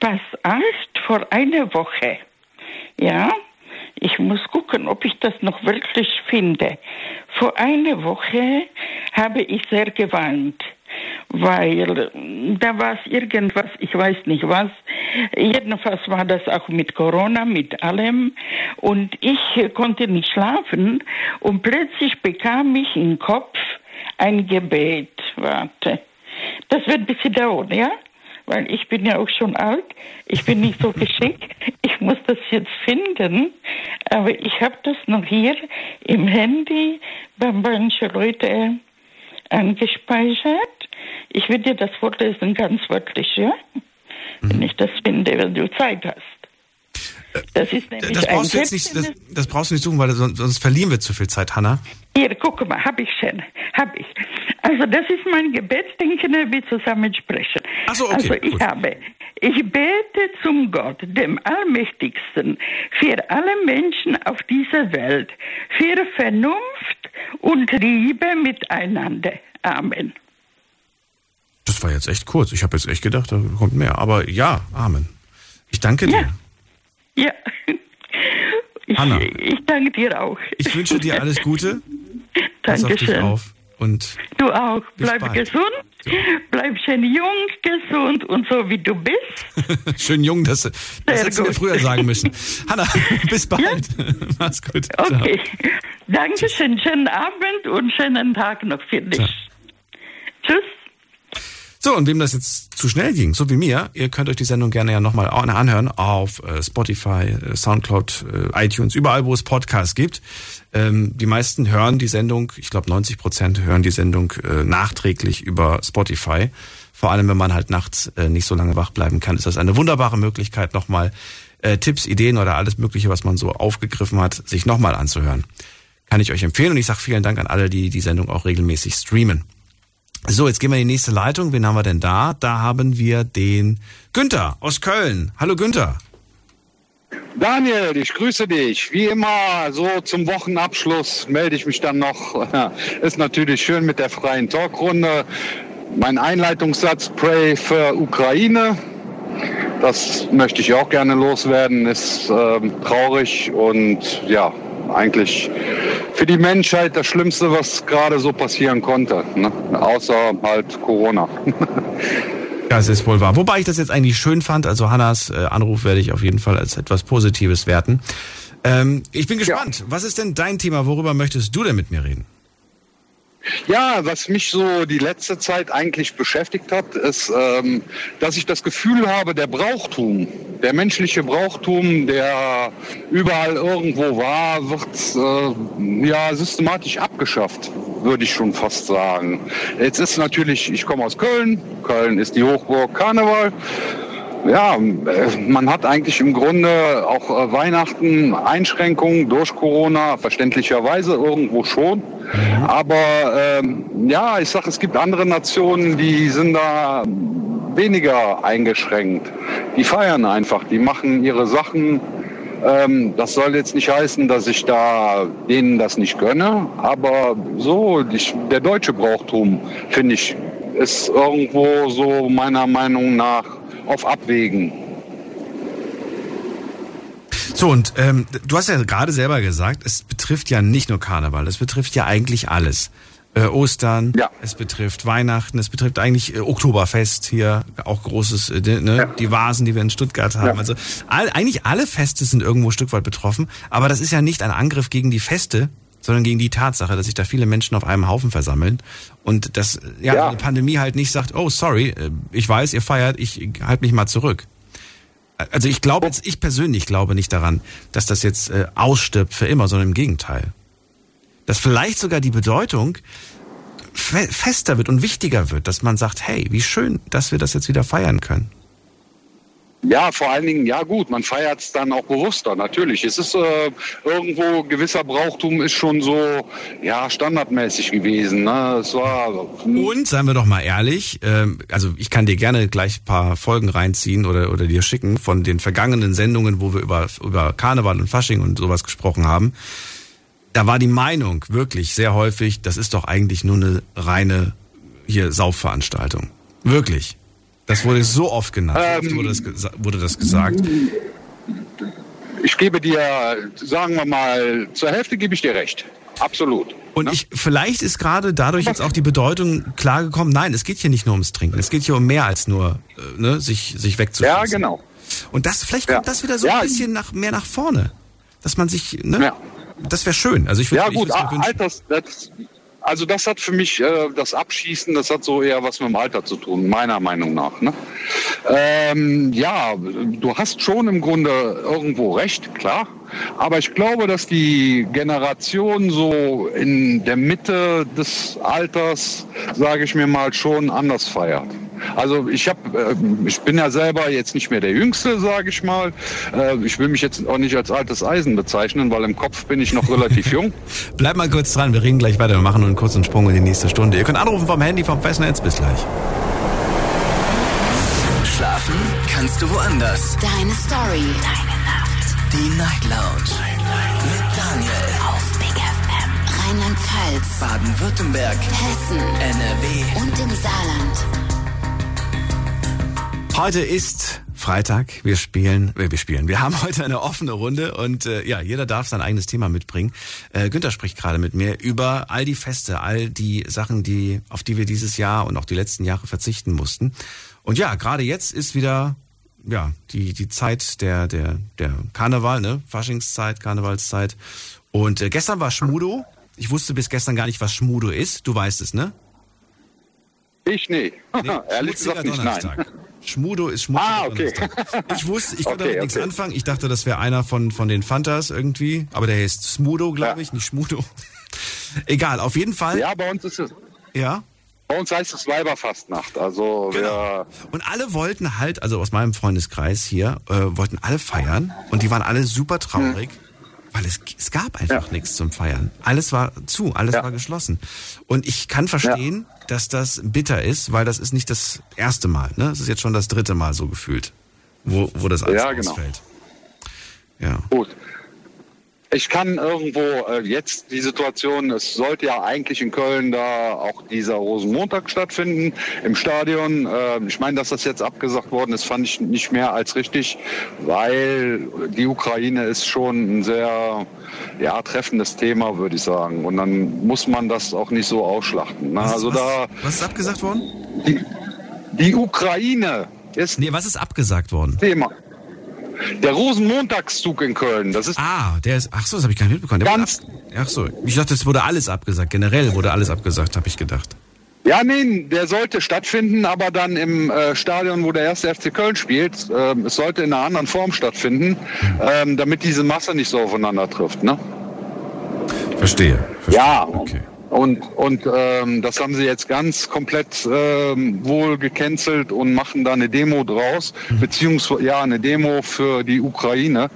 [SPEAKER 10] pass erst vor einer Woche, ja, ich muss gucken, ob ich das noch wirklich finde. Vor einer Woche habe ich sehr geweint, weil da war es irgendwas, ich weiß nicht was. Jedenfalls war das auch mit Corona, mit allem. Und ich konnte nicht schlafen und plötzlich bekam ich im Kopf ein Gebet. Warte. Das wird ein bisschen dauern, ja? weil ich bin ja auch schon alt. Ich bin nicht so geschickt. Ich muss das jetzt finden. Aber ich habe das noch hier im Handy bei manchen Leuten angespeichert. Ich will dir das vorlesen, ganz wörtlich, ja? Mhm. Wenn ich das finde, wenn du Zeit hast. Das ist nämlich
[SPEAKER 3] Das
[SPEAKER 10] ein
[SPEAKER 3] brauchst du jetzt nicht, das, das brauchst du nicht suchen, weil sonst, sonst verlieren wir zu viel Zeit, Hanna.
[SPEAKER 10] Hier, guck mal, hab ich schon. Hab ich. Also, das ist mein Gebet, den können wir zusammen sprechen.
[SPEAKER 3] Ach so, okay,
[SPEAKER 10] Also, ich
[SPEAKER 3] gut.
[SPEAKER 10] habe, ich bete zum Gott, dem Allmächtigsten, für alle Menschen auf dieser Welt, für Vernunft und Liebe miteinander. Amen.
[SPEAKER 3] Das war jetzt echt kurz. Ich habe jetzt echt gedacht, da kommt mehr. Aber ja, Amen. Ich danke dir.
[SPEAKER 10] Ja. Ich,
[SPEAKER 3] Anna.
[SPEAKER 10] ich danke dir auch.
[SPEAKER 3] Ich wünsche dir alles Gute. Pass auf dich auf. Und
[SPEAKER 10] Du auch. Bleib
[SPEAKER 3] bald.
[SPEAKER 10] gesund, bleib schön jung, gesund und so wie du bist.
[SPEAKER 3] schön jung, das, das
[SPEAKER 10] Sehr
[SPEAKER 3] hättest du mir früher sagen müssen. Hanna, bis bald. Mach's gut. Ciao.
[SPEAKER 10] Okay. Dankeschön. Schönen Abend und schönen Tag noch für dich.
[SPEAKER 3] Ciao.
[SPEAKER 10] Tschüss.
[SPEAKER 3] So, und wem das jetzt zu schnell ging, so wie mir, ihr könnt euch die Sendung gerne ja nochmal anhören auf äh, Spotify, äh, Soundcloud, äh, iTunes, überall, wo es Podcasts gibt. Ähm, die meisten hören die Sendung, ich glaube 90 Prozent hören die Sendung nachträglich über Spotify. Vor allem, wenn man halt nachts nicht so lange wach bleiben kann, ist das eine wunderbare Möglichkeit, nochmal Tipps, Ideen oder alles Mögliche, was man so aufgegriffen hat, sich nochmal anzuhören. Kann ich euch empfehlen und ich sage vielen Dank an alle, die die Sendung auch regelmäßig streamen. So, jetzt gehen wir in die nächste Leitung. Wen haben wir denn da? Da haben wir den Günther aus Köln. Hallo Günther.
[SPEAKER 11] Daniel, ich grüße dich. Wie immer, so zum Wochenabschluss melde ich mich dann noch. Ist natürlich schön mit der freien Talkrunde. Mein Einleitungssatz Pray für Ukraine. Das möchte ich auch gerne loswerden. Ist ähm, traurig und ja, eigentlich für die Menschheit das Schlimmste, was gerade so passieren konnte. Ne? Außer halt Corona.
[SPEAKER 3] Das ist wohl wahr. Wobei ich das jetzt eigentlich schön fand. Also Hannas äh, Anruf werde ich auf jeden Fall als etwas Positives werten. Ähm, ich bin gespannt. Was ist denn dein Thema? Worüber möchtest du denn mit mir reden?
[SPEAKER 11] Ja, was mich so die letzte Zeit eigentlich beschäftigt hat, ist, ähm, dass ich das Gefühl habe, der Brauchtum, der menschliche Brauchtum, der überall irgendwo war, wird äh, ja systematisch abgeschafft, würde ich schon fast sagen. Jetzt ist natürlich, ich komme aus Köln, Köln ist die Hochburg Karneval. Ja, äh, man hat eigentlich im Grunde auch äh, Weihnachten Einschränkungen durch Corona, verständlicherweise irgendwo schon. Aber ähm, ja, ich sag, es gibt andere Nationen, die sind da weniger eingeschränkt. Die feiern einfach, die machen ihre Sachen. Ähm, das soll jetzt nicht heißen, dass ich da denen das nicht gönne, aber so, die, der deutsche Brauchtum, finde ich, ist irgendwo so meiner Meinung nach auf Abwägen.
[SPEAKER 3] So, und ähm, du hast ja gerade selber gesagt, es betrifft ja nicht nur Karneval, es betrifft ja eigentlich alles. Äh, Ostern,
[SPEAKER 11] Ja.
[SPEAKER 3] es betrifft Weihnachten, es betrifft eigentlich äh, Oktoberfest hier, auch großes, äh, ne? die Vasen, die wir in Stuttgart haben.
[SPEAKER 11] Ja.
[SPEAKER 3] Also all, eigentlich alle Feste sind irgendwo ein Stück weit betroffen, aber das ist ja nicht ein Angriff gegen die Feste, sondern gegen die Tatsache, dass sich da viele Menschen auf einem Haufen versammeln und dass ja,
[SPEAKER 11] Ja.
[SPEAKER 3] eine Pandemie halt nicht sagt, oh sorry, äh, ich weiß, ihr feiert, ich halte mich mal zurück. Also ich glaube jetzt, ich persönlich glaube nicht daran, dass das jetzt äh, ausstirbt für immer, sondern im Gegenteil. Dass vielleicht sogar die Bedeutung fe fester wird und wichtiger wird, dass man sagt, hey, wie schön, dass wir das jetzt wieder feiern können.
[SPEAKER 11] Ja, vor allen Dingen, ja gut, man feiert es dann auch bewusster, natürlich. Es ist äh, irgendwo, gewisser Brauchtum ist schon so, ja, standardmäßig gewesen. Ne? Es war,
[SPEAKER 3] Und, seien wir doch mal ehrlich, ähm, also ich kann dir gerne gleich paar Folgen reinziehen oder, oder dir schicken von den vergangenen Sendungen, wo wir über, über Karneval und Fasching und sowas gesprochen haben. Da war die Meinung wirklich sehr häufig, das ist doch eigentlich nur eine reine hier Saufveranstaltung. Wirklich. Das wurde so oft genannt, so oft
[SPEAKER 11] Ähm,
[SPEAKER 3] wurde das, wurde das gesagt.
[SPEAKER 11] ich gebe dir, sagen wir mal, zur Hälfte gebe ich dir recht. Absolut.
[SPEAKER 3] Und ich, vielleicht ist gerade dadurch jetzt auch die Bedeutung klargekommen, nein, es geht hier nicht nur ums Trinken, es geht hier um mehr als nur, äh, ne, sich, sich wegzuschießen.
[SPEAKER 11] Ja, genau.
[SPEAKER 3] Und das, vielleicht kommt
[SPEAKER 11] Ja.
[SPEAKER 3] das wieder so
[SPEAKER 11] Ja.
[SPEAKER 3] ein bisschen nach, mehr nach vorne. Dass man sich, ne?
[SPEAKER 11] Ja.
[SPEAKER 3] Das wäre schön. Also ich würde
[SPEAKER 11] Ja gut,
[SPEAKER 3] mir
[SPEAKER 11] A-
[SPEAKER 3] wünschen.
[SPEAKER 11] Alters, das, also das hat für mich, äh, das Abschießen, das hat so eher was mit dem Alter zu tun, meiner Meinung nach. Ne? Ähm, ja, du hast schon im Grunde irgendwo recht, klar. Aber ich glaube, dass die Generation so in der Mitte des Alters, sage ich mir mal, schon anders feiert. Also ich habe, äh, ich bin ja selber jetzt nicht mehr der Jüngste, sage ich mal. Äh, ich will mich jetzt auch nicht als altes Eisen bezeichnen, weil im Kopf bin ich noch relativ jung.
[SPEAKER 3] Bleib mal kurz dran, wir reden gleich weiter. Wir machen nur einen kurzen Sprung in die nächste Stunde. Ihr könnt anrufen vom Handy, vom Festnetz. Bis gleich.
[SPEAKER 1] Schlafen kannst du woanders.
[SPEAKER 2] Deine Story. Deine Nacht.
[SPEAKER 1] Die Night Lounge. Mit Daniel.
[SPEAKER 2] Auf Big FM. Rheinland-Pfalz.
[SPEAKER 1] Baden-Württemberg.
[SPEAKER 2] Hessen.
[SPEAKER 1] NRW.
[SPEAKER 2] Und im Saarland.
[SPEAKER 3] Heute ist Freitag. Wir spielen, äh, wir spielen. Wir haben heute eine offene Runde und äh, ja, jeder darf sein eigenes Thema mitbringen. Äh, Günther spricht gerade mit mir über all die Feste, all die Sachen, die auf die wir dieses Jahr und auch die letzten Jahre verzichten mussten. Und ja, gerade jetzt ist wieder ja die die Zeit der der der Karneval, ne, Faschingszeit, Karnevalszeit. Und äh, gestern war Schmudo. Ich wusste bis gestern gar nicht, was Schmudo ist. Du weißt es, ne?
[SPEAKER 11] Ich nee.
[SPEAKER 3] Nee,
[SPEAKER 11] Ehrlich gesagt nicht, nein.
[SPEAKER 3] Donnerstag. Schmudo ist schmutziger
[SPEAKER 11] Ah, okay.
[SPEAKER 3] Donnerstag. Ich wusste, ich konnte
[SPEAKER 11] Okay,
[SPEAKER 3] damit nichts
[SPEAKER 11] okay.
[SPEAKER 3] anfangen. Ich dachte, das wäre einer von, von den Fantas irgendwie. Aber der heißt Smudo, glaube
[SPEAKER 11] Ja.
[SPEAKER 3] ich, nicht Schmudo. Egal, auf jeden Fall.
[SPEAKER 11] Ja, bei uns ist es.
[SPEAKER 3] Ja.
[SPEAKER 11] Bei uns heißt es Weiberfastnacht. Also
[SPEAKER 3] Genau. Und alle wollten halt, also aus meinem Freundeskreis hier, äh, wollten alle feiern. Und die waren alle super traurig. Weil es, es gab einfach
[SPEAKER 11] Ja.
[SPEAKER 3] nichts zum Feiern. Alles war zu, alles
[SPEAKER 11] Ja.
[SPEAKER 3] war geschlossen. Und ich kann verstehen, dass das bitter ist, weil das ist nicht das erste Mal. Ne? Es ist jetzt schon das dritte Mal so gefühlt, wo, wo das alles
[SPEAKER 11] Ja, genau.
[SPEAKER 3] ausfällt. Ja.
[SPEAKER 11] Gut. Ich kann irgendwo äh, jetzt die Situation, es sollte ja eigentlich in Köln da auch dieser Rosenmontag stattfinden im Stadion. Äh, ich meine, dass das jetzt abgesagt worden ist, fand ich nicht mehr als richtig, weil die Ukraine ist schon ein sehr ja, treffendes Thema, würde ich sagen. Und dann muss man das auch nicht so ausschlachten. Ne?
[SPEAKER 3] Was,
[SPEAKER 11] Also
[SPEAKER 3] was,
[SPEAKER 11] da
[SPEAKER 3] was ist abgesagt worden?
[SPEAKER 11] die, die Ukraine ist
[SPEAKER 3] Nee, was ist abgesagt worden?
[SPEAKER 11] Thema. Der Rosenmontagszug in Köln, das ist
[SPEAKER 3] Ah, der ist. Ach so, das habe ich gar nicht mitbekommen. Der
[SPEAKER 11] Ganz-
[SPEAKER 3] ach so, ich dachte, es wurde alles abgesagt. Generell wurde alles abgesagt, habe ich gedacht.
[SPEAKER 11] Ja, nee, der sollte stattfinden, aber dann im äh, Stadion, wo der erste FC Köln spielt. Ähm, es sollte in einer anderen Form stattfinden, ähm, damit diese Masse nicht so aufeinander trifft. Ne?
[SPEAKER 3] Verstehe. verstehe.
[SPEAKER 11] Ja,
[SPEAKER 3] Okay.
[SPEAKER 11] Und, und ähm, das haben sie jetzt ganz komplett ähm, wohl gecancelt und machen da eine Demo draus, beziehungsweise ja, eine Demo für die Ukraine.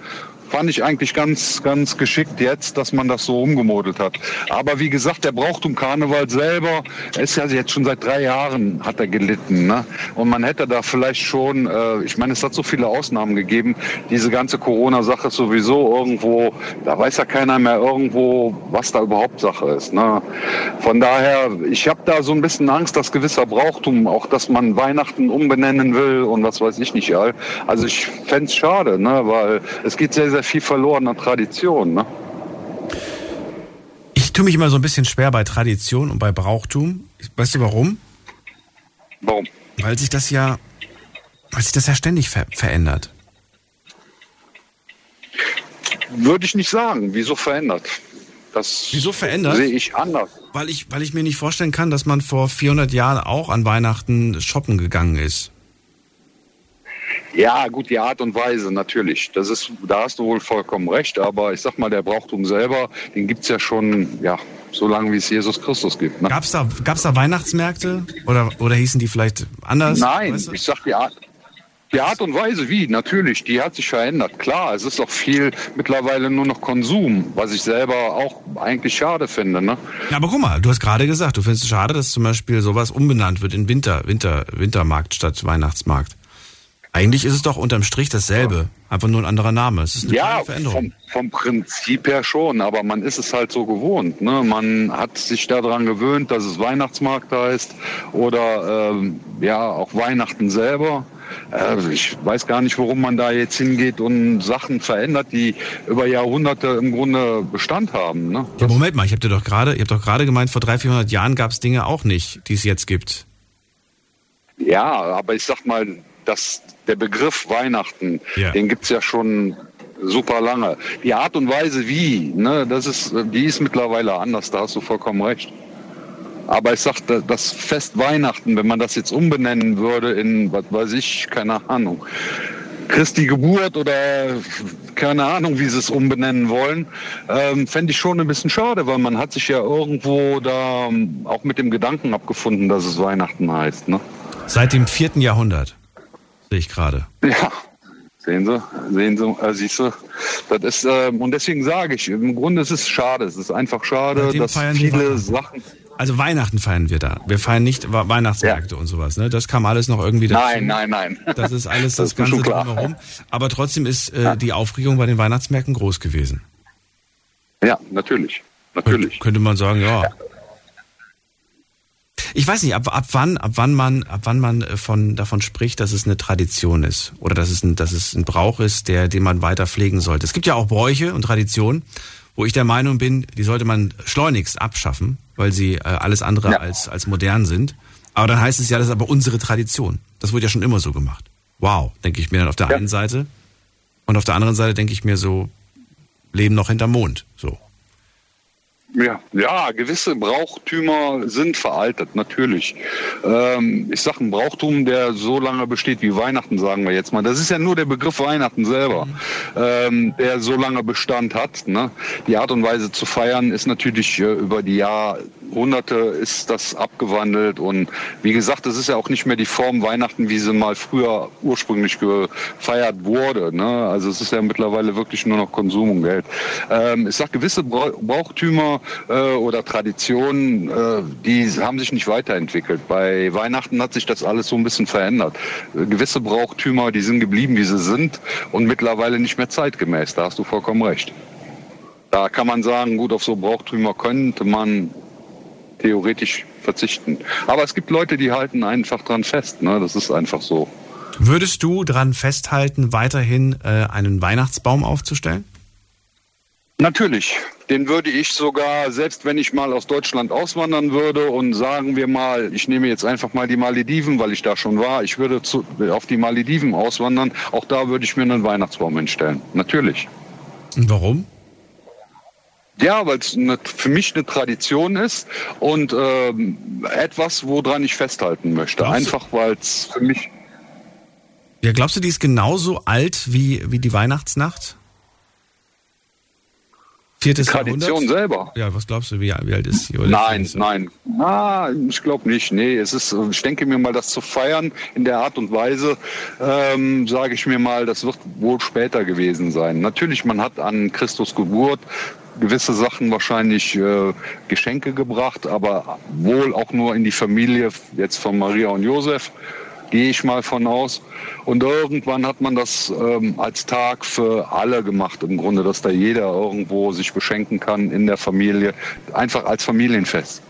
[SPEAKER 11] Fand ich eigentlich ganz, ganz geschickt jetzt, dass man das so umgemodelt hat. Aber wie gesagt, der Brauchtum Karneval selber ist ja jetzt schon seit drei Jahren hat er gelitten. Ne? Und man hätte da vielleicht schon, äh, ich meine, es hat so viele Ausnahmen gegeben. Diese ganze Corona-Sache sowieso irgendwo, da weiß ja keiner mehr irgendwo, was da überhaupt Sache ist. Ne? Von daher, ich habe da so ein bisschen Angst, dass gewisser Brauchtum, auch dass man Weihnachten umbenennen will und was weiß ich nicht. Also ich fänd's es schade, ne? weil es geht sehr, sehr viel verloren an Tradition. Ne?
[SPEAKER 3] Ich tue mich immer so ein bisschen schwer bei Tradition und bei Brauchtum. Weißt du warum?
[SPEAKER 11] Warum?
[SPEAKER 3] Weil sich das ja, weil sich das ja ständig ver verändert.
[SPEAKER 11] Würde ich nicht sagen. Wieso verändert? Das
[SPEAKER 3] Wieso verändert?
[SPEAKER 11] sehe ich anders.
[SPEAKER 3] Weil ich, weil ich mir nicht vorstellen kann, dass man vor 400 Jahren auch an Weihnachten shoppen gegangen ist.
[SPEAKER 11] Ja, gut, die Art und Weise natürlich. Das ist, da hast du wohl vollkommen recht. Aber ich sag mal, der Brauchtum selber, den gibt's ja schon, ja, so lange wie es Jesus Christus gibt. Ne?
[SPEAKER 3] Gab's da, gab's da Weihnachtsmärkte oder oder hießen die vielleicht anders?
[SPEAKER 11] Nein,
[SPEAKER 3] Weißt du?
[SPEAKER 11] ich sag die Art. Die Art und Weise, wie, natürlich, die hat sich verändert. Klar, es ist auch viel mittlerweile nur noch Konsum, was ich selber auch eigentlich schade finde. Ne?
[SPEAKER 3] Ja, aber guck mal, du hast gerade gesagt, du findest es schade, dass zum Beispiel sowas umbenannt wird in Winter, Winter, Wintermarkt statt Weihnachtsmarkt. Eigentlich ist es doch unterm Strich dasselbe, einfach nur ein anderer Name. Es ist eine
[SPEAKER 11] Ja,
[SPEAKER 3] Veränderung.
[SPEAKER 11] vom, vom Prinzip her schon, aber man ist es halt so gewohnt. Ne? Man hat sich daran gewöhnt, dass es Weihnachtsmarkt heißt oder ähm, ja auch Weihnachten selber. Äh, ich weiß gar nicht, warum man da jetzt hingeht und Sachen verändert, die über Jahrhunderte im Grunde Bestand haben. Ne?
[SPEAKER 3] Ja, Moment mal, ich habe dir doch gerade, ihr habt doch gerade gemeint, vor 300, 400 Jahren gab es Dinge auch nicht, die es jetzt gibt.
[SPEAKER 11] Ja, aber ich sag mal, dass der Begriff Weihnachten,
[SPEAKER 3] Ja.
[SPEAKER 11] den gibt's ja schon super lange. Die Art und Weise wie, ne, das ist, die ist mittlerweile anders, da hast du vollkommen recht. Aber ich sag, da- das Fest Weihnachten, wenn man das jetzt umbenennen würde in, was weiß ich, keine Ahnung, Christi Geburt oder keine Ahnung, wie sie es umbenennen wollen, ähm, fände ich schon ein bisschen schade, weil man hat sich ja irgendwo da ähm, auch mit dem Gedanken abgefunden, dass es Weihnachten heißt. Ne?
[SPEAKER 3] Seit dem vierten Jahrhundert. Sehe ich gerade.
[SPEAKER 11] Ja, sehen Sie, sehen Sie, äh, siehst du, das ist, äh, und deswegen sage ich, im Grunde ist es schade, es ist einfach schade,
[SPEAKER 3] Seitdem
[SPEAKER 11] dass viele. Sachen,
[SPEAKER 3] Also Weihnachten feiern wir da. Wir feiern nicht Weihnachtsmärkte und sowas. Ne? Das kam alles noch irgendwie dazu.
[SPEAKER 11] nein, nein, nein.
[SPEAKER 3] Das ist alles das,
[SPEAKER 11] Das ist
[SPEAKER 3] Ganze drumherum. Aber trotzdem ist äh, die Aufregung bei den Weihnachtsmärkten groß gewesen.
[SPEAKER 11] Ja, natürlich, natürlich.
[SPEAKER 3] Könnte man sagen, ja. Ich weiß nicht, ab, ab wann, ab wann man, ab wann man äh, von, davon spricht, dass es eine Tradition ist oder dass es ein, dass es ein Brauch ist, der, den man weiter pflegen sollte. Es gibt ja auch Bräuche und Traditionen, wo ich der Meinung bin, die sollte man schleunigst abschaffen, weil sie äh, alles andere
[SPEAKER 11] Ja.
[SPEAKER 3] als, als modern sind. Aber dann heißt es ja, das ist aber unsere Tradition. Das wurde ja schon immer so gemacht. Wow, denke ich mir dann auf der
[SPEAKER 11] Ja.
[SPEAKER 3] einen Seite. Und auf der anderen Seite denke ich mir so, Leben noch hinterm Mond. So.
[SPEAKER 11] Ja, ja, gewisse Brauchtümer sind veraltet, natürlich. Ähm, ich sage ein Brauchtum, der so lange besteht wie Weihnachten, sagen wir jetzt mal. Das ist ja nur der Begriff Weihnachten selber, ähm, der so lange Bestand hat. Ne? Die Art und Weise zu feiern ist natürlich äh, über die Jahrhunderte ist das abgewandelt und wie gesagt, das ist ja auch nicht mehr die Form Weihnachten, wie sie mal früher ursprünglich gefeiert wurde. Ne? Also es ist ja mittlerweile wirklich nur noch Konsum und Geld. Ähm, ich sag gewisse Brau- Äh, oder Traditionen, äh, die haben sich nicht weiterentwickelt. Bei Weihnachten hat sich das alles so ein bisschen verändert. Äh, gewisse Brauchtümer, die sind geblieben, wie sie sind und mittlerweile nicht mehr zeitgemäß. Da hast du vollkommen recht. Da kann man sagen, gut, auf so Brauchtümer könnte man theoretisch verzichten. Aber es gibt Leute, die halten einfach dran fest. Ne? Das ist einfach so.
[SPEAKER 3] Würdest du dran festhalten, weiterhin äh, einen Weihnachtsbaum aufzustellen?
[SPEAKER 11] Natürlich. Den würde ich sogar, selbst wenn ich mal aus Deutschland auswandern würde und sagen wir mal, ich nehme jetzt einfach mal die Malediven, weil ich da schon war, ich würde zu, auf die Malediven auswandern, auch da würde ich mir einen Weihnachtsbaum hinstellen. Natürlich.
[SPEAKER 3] Und warum?
[SPEAKER 11] Ja, weil es eine- für mich eine Tradition ist und ähm, etwas, woran ich festhalten möchte.
[SPEAKER 3] Glaubst
[SPEAKER 11] Einfach weil es für mich
[SPEAKER 3] Ja, glaubst du, die ist genauso alt wie, wie die Weihnachtsnacht? Viertes
[SPEAKER 11] Tradition
[SPEAKER 3] Jahrhundert?
[SPEAKER 11] selber.
[SPEAKER 3] Ja, was glaubst du, wie, wie alt ist sie?
[SPEAKER 11] Nein,
[SPEAKER 3] ist
[SPEAKER 11] nein. Ah, ich glaube nicht. Nee, es ist, ich denke mir mal, das zu feiern in der Art und Weise, ähm, sage ich mir mal, das wird wohl später gewesen sein. Natürlich, man hat an Christus Geburt gewisse Sachen wahrscheinlich äh, Geschenke gebracht, aber wohl auch nur in die Familie jetzt von Maria und Josef gehe ich mal von aus. Und irgendwann hat man das ähm, als Tag für alle gemacht, im Grunde, dass da jeder irgendwo sich beschenken kann in der Familie, einfach als Familienfest.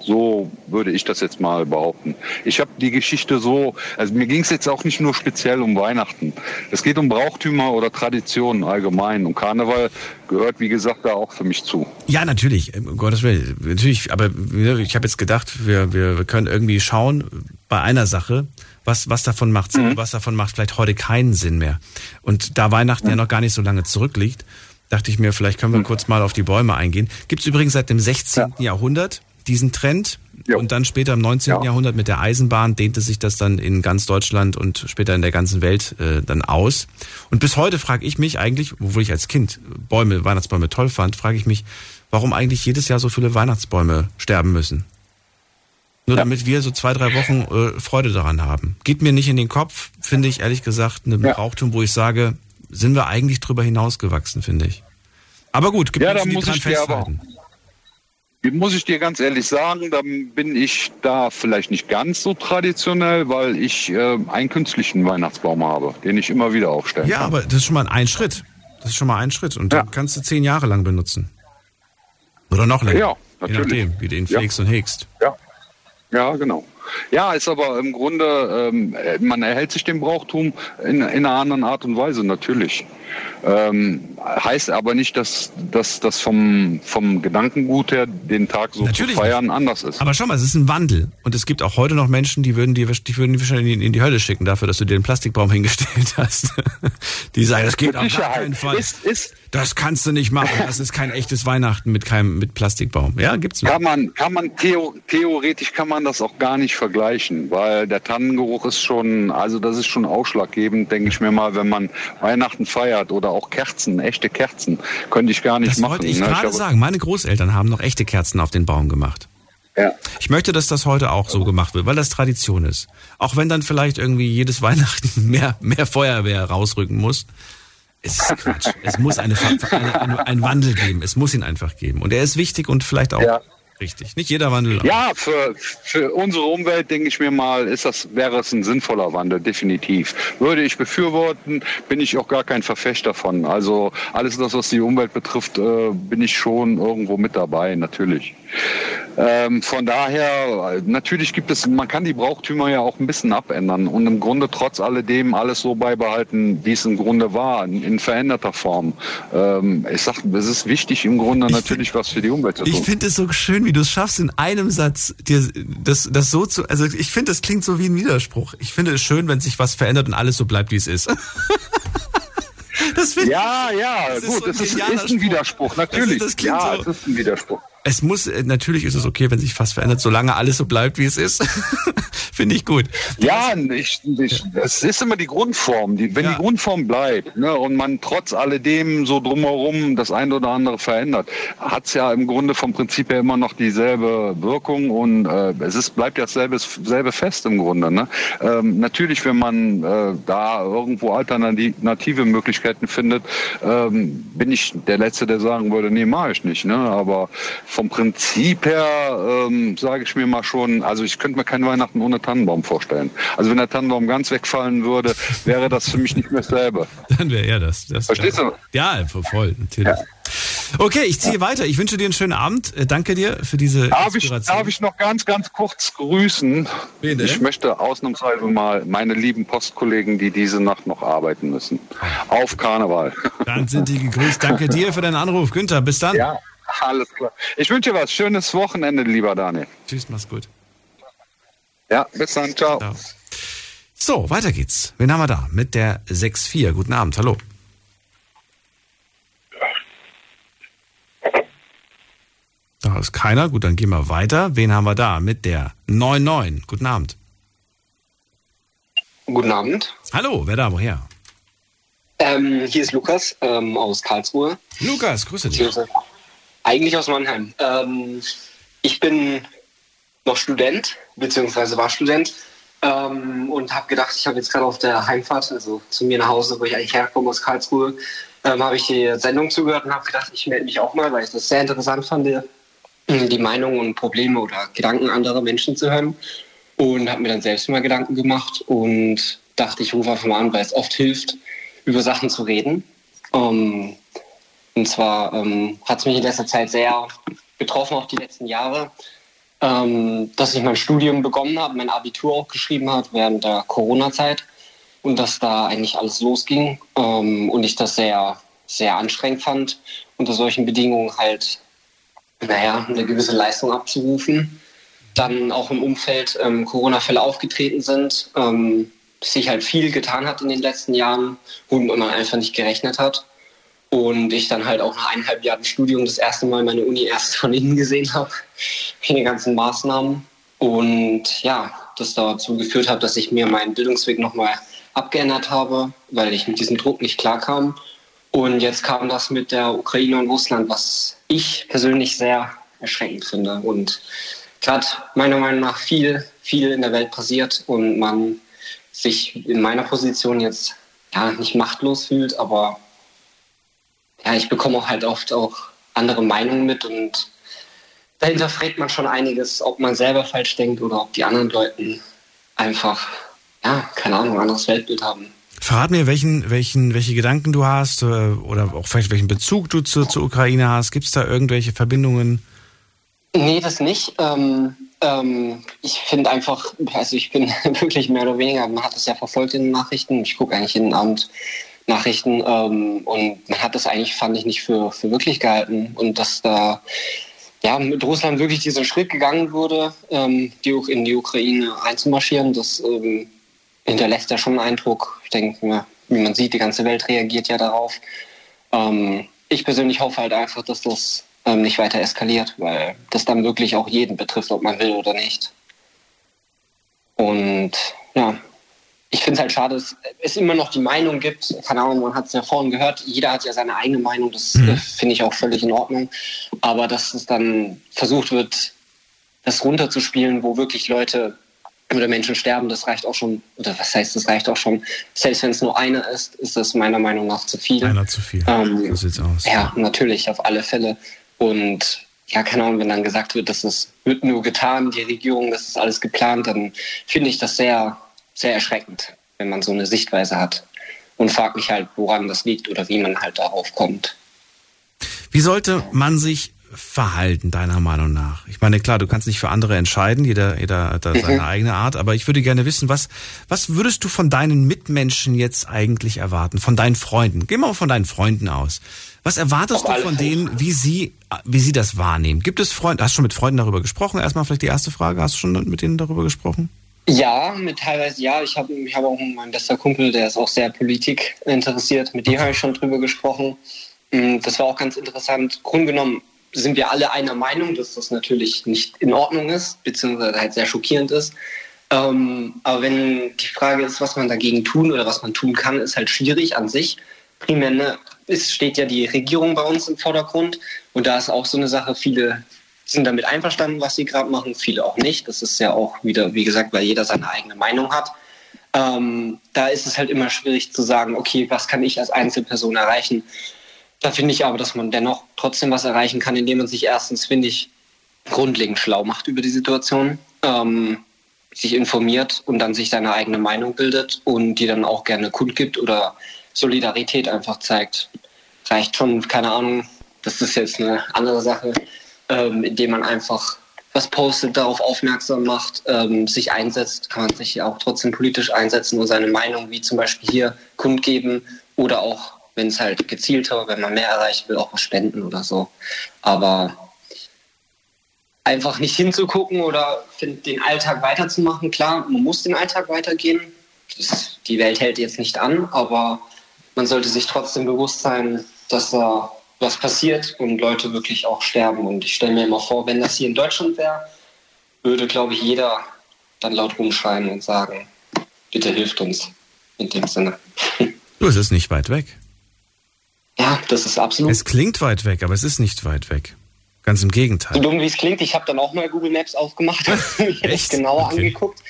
[SPEAKER 11] So würde ich das jetzt mal behaupten. Ich habe die Geschichte so, also mir ging es jetzt auch nicht nur speziell um Weihnachten. Es geht um Brauchtümer oder Traditionen allgemein. Und Karneval gehört, wie gesagt, da auch für mich zu.
[SPEAKER 3] Ja, natürlich, um Gottes Willen. Natürlich, aber ich habe jetzt gedacht, wir, wir, wir können irgendwie schauen bei einer Sache, was, was davon macht Sinn und was davon macht vielleicht heute keinen Sinn mehr. Und da Weihnachten ja noch gar nicht so lange zurückliegt, dachte ich mir, vielleicht können wir kurz mal auf die Bäume eingehen. Gibt es übrigens seit dem 16. Jahrhundert diesen Trend. Und dann später im 19.
[SPEAKER 11] Ja.
[SPEAKER 3] Jahrhundert mit der Eisenbahn dehnte sich das dann in ganz Deutschland und später in der ganzen Welt äh, dann aus. Und bis heute frage ich mich eigentlich, obwohl ich als Kind Bäume, Weihnachtsbäume toll fand, frage ich mich, warum eigentlich jedes Jahr so viele Weihnachtsbäume sterben müssen. Nur damit wir so zwei, drei Wochen äh, Freude daran haben. Geht mir nicht in den Kopf, finde ich ehrlich gesagt, ein
[SPEAKER 11] Ja.
[SPEAKER 3] Brauchtum, wo ich sage, sind wir eigentlich drüber hinausgewachsen, finde ich. Aber gut, gibt
[SPEAKER 11] Ja,
[SPEAKER 3] Menschen,
[SPEAKER 11] da
[SPEAKER 3] die
[SPEAKER 11] muss
[SPEAKER 3] dran
[SPEAKER 11] ich dir aber-
[SPEAKER 3] festhalten.
[SPEAKER 11] Muss ich dir ganz ehrlich sagen, dann bin ich da vielleicht nicht ganz so traditionell, weil ich äh, einen künstlichen Weihnachtsbaum habe, den ich immer wieder aufstellen
[SPEAKER 3] Ja,
[SPEAKER 11] kann.
[SPEAKER 3] aber das ist schon mal ein Schritt. Das ist schon mal ein Schritt. Und
[SPEAKER 11] Ja.
[SPEAKER 3] den kannst du zehn Jahre lang benutzen. Oder noch länger.
[SPEAKER 11] Ja,
[SPEAKER 3] Je
[SPEAKER 11] natürlich.
[SPEAKER 3] nachdem, wie du ihn
[SPEAKER 11] Ja.
[SPEAKER 3] pflegst und hegst.
[SPEAKER 11] Ja. Ja, genau. Ja, ist aber im Grunde, ähm, äh, man erhält sich dem Brauchtum in, in einer anderen Art und Weise, natürlich. Ähm, heißt aber nicht, dass dass das vom, vom Gedankengut her, den Tag so
[SPEAKER 3] Natürlich
[SPEAKER 11] zu feiern, anders ist.
[SPEAKER 3] Aber schau mal, es ist ein Wandel. Und es gibt auch heute noch Menschen, die würden dir, die würden die wahrscheinlich in, die Hölle schicken dafür, dass du dir den Plastikbaum hingestellt hast. die sagen, das geht auf gar keinen Fall.
[SPEAKER 11] Ist, ist,
[SPEAKER 3] Das kannst du nicht machen. Das ist kein echtes Weihnachten mit keinem, mit Plastikbaum. Ja, gibt's noch.
[SPEAKER 11] Kann man, kann man theo, theoretisch kann man das auch gar nicht vergleichen, weil der Tannengeruch ist schon, also das ist schon ausschlaggebend, denke ich mir mal, wenn man Weihnachten feiert oder auch Kerzen, echte Kerzen, könnte ich gar nicht
[SPEAKER 3] Das
[SPEAKER 11] machen.
[SPEAKER 3] wollte ich
[SPEAKER 11] ne?
[SPEAKER 3] gerade
[SPEAKER 11] habe-
[SPEAKER 3] sagen. Meine Großeltern haben noch echte Kerzen auf den Baum gemacht.
[SPEAKER 11] Ja.
[SPEAKER 3] Ich möchte, dass das heute auch so gemacht wird, weil das Tradition ist. Auch wenn dann vielleicht irgendwie jedes Weihnachten mehr, mehr Feuerwehr rausrücken muss. Es ist Quatsch. es muss eine, eine, eine, einen Wandel geben. Es muss ihn einfach geben. Und er ist wichtig und vielleicht auch
[SPEAKER 11] Ja.
[SPEAKER 3] Richtig. Nicht jeder Wandel.
[SPEAKER 11] Ja, für, für unsere Umwelt, denke ich mir mal, ist das, wäre es ein sinnvoller Wandel, definitiv. Würde ich befürworten, bin ich auch gar kein Verfechter von. Also alles das, was die Umwelt betrifft, äh, bin ich schon irgendwo mit dabei, natürlich. Ähm, von daher, natürlich gibt es, man kann die Brauchtümer ja auch ein bisschen abändern und im Grunde trotz alledem alles so beibehalten, wie es im Grunde war, in, in veränderter Form. Ähm, ich sag, es ist wichtig im Grunde natürlich was für die Umwelt zu tun.
[SPEAKER 3] Ich finde es so schön, wie du es schaffst, in einem Satz dir das, das so zu. Also ich finde, das klingt so wie ein Widerspruch. Ich finde es schön, wenn sich was verändert und alles so bleibt, wie es ist. Das
[SPEAKER 11] Ja, ja,
[SPEAKER 3] Das ist
[SPEAKER 11] gut,
[SPEAKER 3] so ein
[SPEAKER 11] das ist, ist ein
[SPEAKER 3] Spruch.
[SPEAKER 11] Widerspruch, natürlich.
[SPEAKER 3] Das- das klingt
[SPEAKER 11] ja,
[SPEAKER 3] so-
[SPEAKER 11] es ist ein Widerspruch.
[SPEAKER 3] Es muss, äh, natürlich ist es okay, wenn sich was verändert, solange alles so bleibt, wie es ist. Finde ich gut.
[SPEAKER 11] Ja, ich, ich, es ist immer die Grundform. Die, wenn
[SPEAKER 3] Ja.
[SPEAKER 11] die Grundform bleibt ne, und man trotz alledem so drumherum das eine oder andere verändert, hat es ja im Grunde vom Prinzip her immer noch dieselbe Wirkung und äh, es ist, bleibt ja dasselbe, selbe fest im Grunde. Ne? Ähm, natürlich, wenn man äh, da irgendwo alternative Möglichkeiten findet, ähm, bin ich der Letzte, der sagen würde, nee, mache ich nicht. Ne? Aber vom Prinzip her ähm, sage ich mir mal schon, also ich könnte mir kein Weihnachten ohne Tannenbaum vorstellen. Also wenn der Tannenbaum ganz wegfallen würde, wäre das für mich nicht mehr dasselbe.
[SPEAKER 3] Dann wäre er das. das
[SPEAKER 11] Verstehst du?
[SPEAKER 3] Ja, voll, natürlich. Okay, ich ziehe weiter. Ich wünsche dir einen schönen Abend. Äh, Danke dir für diese
[SPEAKER 11] Darf ich,
[SPEAKER 3] Inspiration.
[SPEAKER 11] darf ich noch ganz, ganz kurz grüßen?
[SPEAKER 3] Wen?
[SPEAKER 11] Ich möchte ausnahmsweise mal meine lieben Postkollegen, die diese Nacht noch arbeiten müssen. Auf Karneval.
[SPEAKER 3] Dann sind die gegrüßt. Danke dir für deinen Anruf. Günther, bis dann.
[SPEAKER 11] Ja, alles klar. Ich wünsche dir was. Schönes Wochenende, lieber Daniel.
[SPEAKER 3] Tschüss, mach's gut.
[SPEAKER 11] Ja, bis dann. Ciao.
[SPEAKER 3] Ciao. So, weiter geht's. Wen haben wir da? Mit der 6-4. Guten Abend, hallo. Da ist keiner. Gut, dann gehen wir weiter. Wen haben wir da? Mit der 9-9. Guten Abend.
[SPEAKER 12] Guten Abend.
[SPEAKER 3] Hallo, wer da? Woher?
[SPEAKER 12] Ähm, hier ist Lukas ähm, aus Karlsruhe.
[SPEAKER 3] Lukas, grüße dich.
[SPEAKER 12] Eigentlich aus Mannheim. Ähm, ich bin noch Student, beziehungsweise war Student. Ähm, und habe gedacht, ich habe jetzt gerade auf der Heimfahrt, also zu mir nach Hause, wo ich eigentlich herkomme aus Karlsruhe, ähm, habe ich die Sendung zugehört und habe gedacht, ich melde mich auch mal, weil ich das sehr interessant fand, die, die Meinungen und Probleme oder Gedanken anderer Menschen zu hören. Und habe mir dann selbst mal Gedanken gemacht und dachte, ich rufe einfach mal an, weil es oft hilft, über Sachen zu reden. Ähm, und zwar ähm, hat es mich in letzter Zeit sehr betroffen, auch die letzten Jahre, ähm, dass ich mein Studium begonnen habe, mein Abitur auch geschrieben habe während der Corona-Zeit und dass da eigentlich alles losging ähm, und ich das sehr, sehr anstrengend fand, unter solchen Bedingungen halt, naja, eine gewisse Leistung abzurufen. Dann auch im Umfeld ähm, Corona-Fälle aufgetreten sind, ähm, sich halt viel getan hat in den letzten Jahren, womit man einfach nicht gerechnet hat. Und ich dann halt auch nach eineinhalb Jahren Studium das erste Mal meine Uni erst von innen gesehen habe, in den ganzen Maßnahmen. Und ja, das dazu geführt hat, dass ich mir meinen Bildungsweg nochmal abgeändert habe, weil ich mit diesem Druck nicht klarkam. Und jetzt kam das mit der Ukraine und Russland, was ich persönlich sehr erschreckend finde. Und gerade meiner Meinung nach viel, viel in der Welt passiert und man sich in meiner Position jetzt ja nicht machtlos fühlt, aber ja, ich bekomme auch halt oft auch andere Meinungen mit und dahinter fragt man schon einiges, ob man selber falsch denkt oder ob die anderen Leuten einfach, ja, keine Ahnung, ein anderes Weltbild haben.
[SPEAKER 3] Verrat mir, welchen, welchen, welche Gedanken du hast äh, oder auch vielleicht welchen Bezug du zu, zur Ukraine hast. Gibt es da irgendwelche Verbindungen?
[SPEAKER 12] Nee, das nicht. Ähm, ähm, ich finde einfach, also ich bin wirklich mehr oder weniger, man hat es ja verfolgt in den Nachrichten. Ich gucke eigentlich jeden Abend Nachrichten ähm, und man hat das eigentlich, fand ich, nicht für, für wirklich gehalten. Und dass da ja, mit Russland wirklich diesen Schritt gegangen wurde, ähm, die, in die Ukraine einzumarschieren, das ähm, hinterlässt ja schon einen Eindruck. Ich denke, ja, wie man sieht, die ganze Welt reagiert ja darauf. Ähm, ich persönlich hoffe halt einfach, dass das ähm, nicht weiter eskaliert, weil das dann wirklich auch jeden betrifft, ob man will oder nicht. Und ja, ich finde es halt schade, dass es immer noch die Meinung gibt, keine Ahnung, man hat es ja vorhin gehört, jeder hat ja seine eigene Meinung, das äh, finde ich auch völlig in Ordnung. Aber dass es dann versucht wird, das runterzuspielen, wo wirklich Leute oder Menschen sterben, das reicht auch schon, oder was heißt, das reicht auch schon, selbst wenn es nur einer ist, ist das meiner Meinung nach zu viel.
[SPEAKER 3] Einer zu viel.
[SPEAKER 12] Ähm,
[SPEAKER 3] so sieht's aus.
[SPEAKER 12] Ja, natürlich, auf alle Fälle. Und ja, keine Ahnung, wenn dann gesagt wird, dass das wird nur getan, die Regierung, das ist alles geplant, dann finde ich das sehr, sehr erschreckend, wenn man so eine Sichtweise hat. Und frage mich halt, woran das liegt oder wie man halt darauf kommt.
[SPEAKER 3] Wie sollte man sich verhalten, deiner Meinung nach? Ich meine, klar, du kannst nicht für andere entscheiden, jeder, jeder hat da
[SPEAKER 12] Mhm.
[SPEAKER 3] seine eigene Art, aber ich würde gerne wissen, was, was würdest du von deinen Mitmenschen jetzt eigentlich erwarten, von deinen Freunden? Geh mal von deinen Freunden aus. Was erwartest
[SPEAKER 12] Auf
[SPEAKER 3] du von denen, wie sie, wie sie das wahrnehmen? Gibt es Freunde, hast du schon mit Freunden darüber gesprochen? Erstmal vielleicht die erste Frage, hast du schon mit denen darüber gesprochen?
[SPEAKER 12] Ja, mit teilweise ja. Ich habe ich hab auch meinen bester Kumpel, der ist auch sehr Politik interessiert. Mit dem habe ich schon drüber gesprochen. Mm, Das war auch ganz interessant. Grunde genommen sind wir alle einer Meinung, dass das natürlich nicht in Ordnung ist, beziehungsweise halt sehr schockierend ist. Ähm, aber wenn die Frage ist, was man dagegen tun oder was man tun kann, ist halt schwierig an sich. Primär ne, es steht ja die Regierung bei uns im Vordergrund und da ist auch so eine Sache, viele sind damit einverstanden, was sie gerade machen, viele auch nicht. Das ist ja auch wieder, wie gesagt, weil jeder seine eigene Meinung hat. Ähm, da ist es halt immer schwierig zu sagen, okay, was kann ich als Einzelperson erreichen? Da finde ich aber, dass man dennoch trotzdem was erreichen kann, indem man sich erstens, finde ich, grundlegend schlau macht über die Situation, ähm, sich informiert und dann sich seine eigene Meinung bildet und die dann auch gerne kundgibt oder Solidarität einfach zeigt. Reicht schon, keine Ahnung, das ist jetzt eine andere Sache, ähm, indem man einfach was postet, darauf aufmerksam macht, ähm, sich einsetzt, kann man sich ja auch trotzdem politisch einsetzen und seine Meinung, wie zum Beispiel hier, kundgeben oder auch, wenn es halt gezielter, wenn man mehr erreichen will, auch was spenden oder so. Aber einfach nicht hinzugucken oder find, den Alltag weiterzumachen, klar, man muss den Alltag weitergehen. Das, die Welt hält jetzt nicht an, aber man sollte sich trotzdem bewusst sein, dass da was passiert und Leute wirklich auch sterben. Und ich stelle mir immer vor, wenn das hier in Deutschland wäre, würde, glaube ich, jeder dann laut rumschreien und sagen, bitte hilft uns in dem Sinne.
[SPEAKER 3] Du, es ist nicht weit weg.
[SPEAKER 12] Ja, das ist absolut.
[SPEAKER 3] Es klingt weit weg, aber es ist nicht weit weg. Ganz im
[SPEAKER 12] So
[SPEAKER 3] Gegenteil.
[SPEAKER 12] dumm wie es klingt, ich habe dann auch mal Google Maps aufgemacht und mich das genauer
[SPEAKER 3] Okay.
[SPEAKER 12] angeguckt.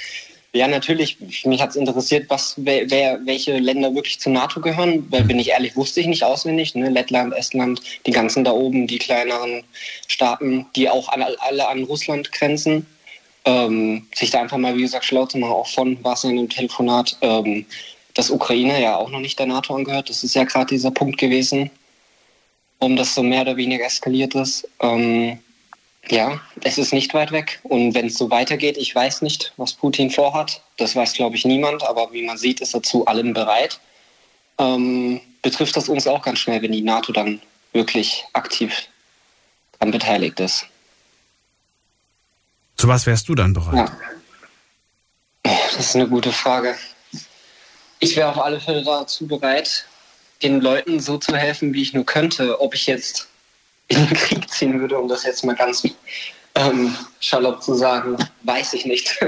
[SPEAKER 12] Ja, natürlich. Mich hat es interessiert, was, wer, wer, welche Länder wirklich zur NATO gehören. Weil, bin ich ehrlich, wusste ich nicht auswendig. Ne? Lettland, Estland, die ganzen da oben, die kleineren Staaten, die auch an, alle an Russland grenzen. Ähm, sich da einfach mal, wie gesagt, schlau zu machen, auch von, war es ja in dem Telefonat, ähm, dass Ukraine ja auch noch nicht der NATO angehört. Das ist ja gerade dieser Punkt gewesen, um das so mehr oder weniger eskaliert ist. Ähm, ja, es ist nicht weit weg. Und wenn es so weitergeht, ich weiß nicht, was Putin vorhat. Das weiß, glaube ich, niemand. Aber wie man sieht, ist er zu allem bereit. Ähm, betrifft das uns auch ganz schnell, wenn die NATO dann wirklich aktiv daran beteiligt ist.
[SPEAKER 3] Zu was wärst du dann bereit?
[SPEAKER 12] Ja. Das ist eine gute Frage. Ich wäre auf alle Fälle dazu bereit, den Leuten so zu helfen, wie ich nur könnte. Ob ich jetzt in den Krieg ziehen würde, um das jetzt mal ganz ähm, salopp zu sagen, weiß ich nicht.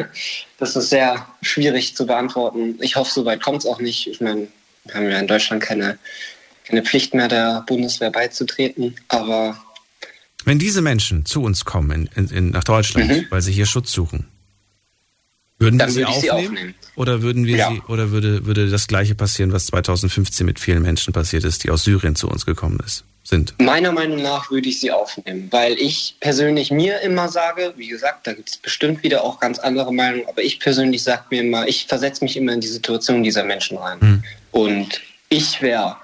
[SPEAKER 12] Das ist sehr schwierig zu beantworten. Ich hoffe, soweit kommt es auch nicht. Ich meine, wir haben ja in Deutschland keine, keine Pflicht mehr, der Bundeswehr beizutreten. Aber
[SPEAKER 3] Wenn diese Menschen zu uns kommen in, in, in, nach Deutschland, weil sie hier Schutz suchen, würden
[SPEAKER 12] Mhm. Dann
[SPEAKER 3] wir sie
[SPEAKER 12] würde ich sie
[SPEAKER 3] aufnehmen?
[SPEAKER 12] aufnehmen.
[SPEAKER 3] Oder würden wir
[SPEAKER 12] Ja.
[SPEAKER 3] sie, oder würde, würde das Gleiche passieren, was 2015 mit vielen Menschen passiert ist, die aus Syrien zu uns gekommen ist, sind?
[SPEAKER 12] Meiner Meinung nach würde ich sie aufnehmen, weil ich persönlich mir immer sage, wie gesagt, da gibt es bestimmt wieder auch ganz andere Meinungen, aber ich persönlich sage mir immer, ich versetze mich immer in die Situation dieser Menschen rein. Und ich wäre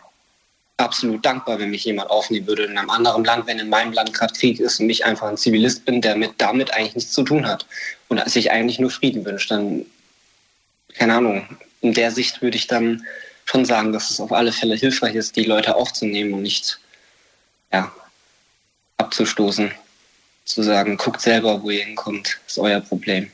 [SPEAKER 12] absolut dankbar, wenn mich jemand aufnehmen würde in einem anderen Land, wenn in meinem Land gerade Krieg ist und ich einfach ein Zivilist bin, der mit damit eigentlich nichts zu tun hat und sich eigentlich nur Frieden wünscht, dann, keine Ahnung, in der Sicht würde ich dann schon sagen, dass es auf alle Fälle hilfreich ist, die Leute aufzunehmen und nicht ja, abzustoßen. Zu sagen, guckt selber, wo ihr hinkommt, ist euer Problem.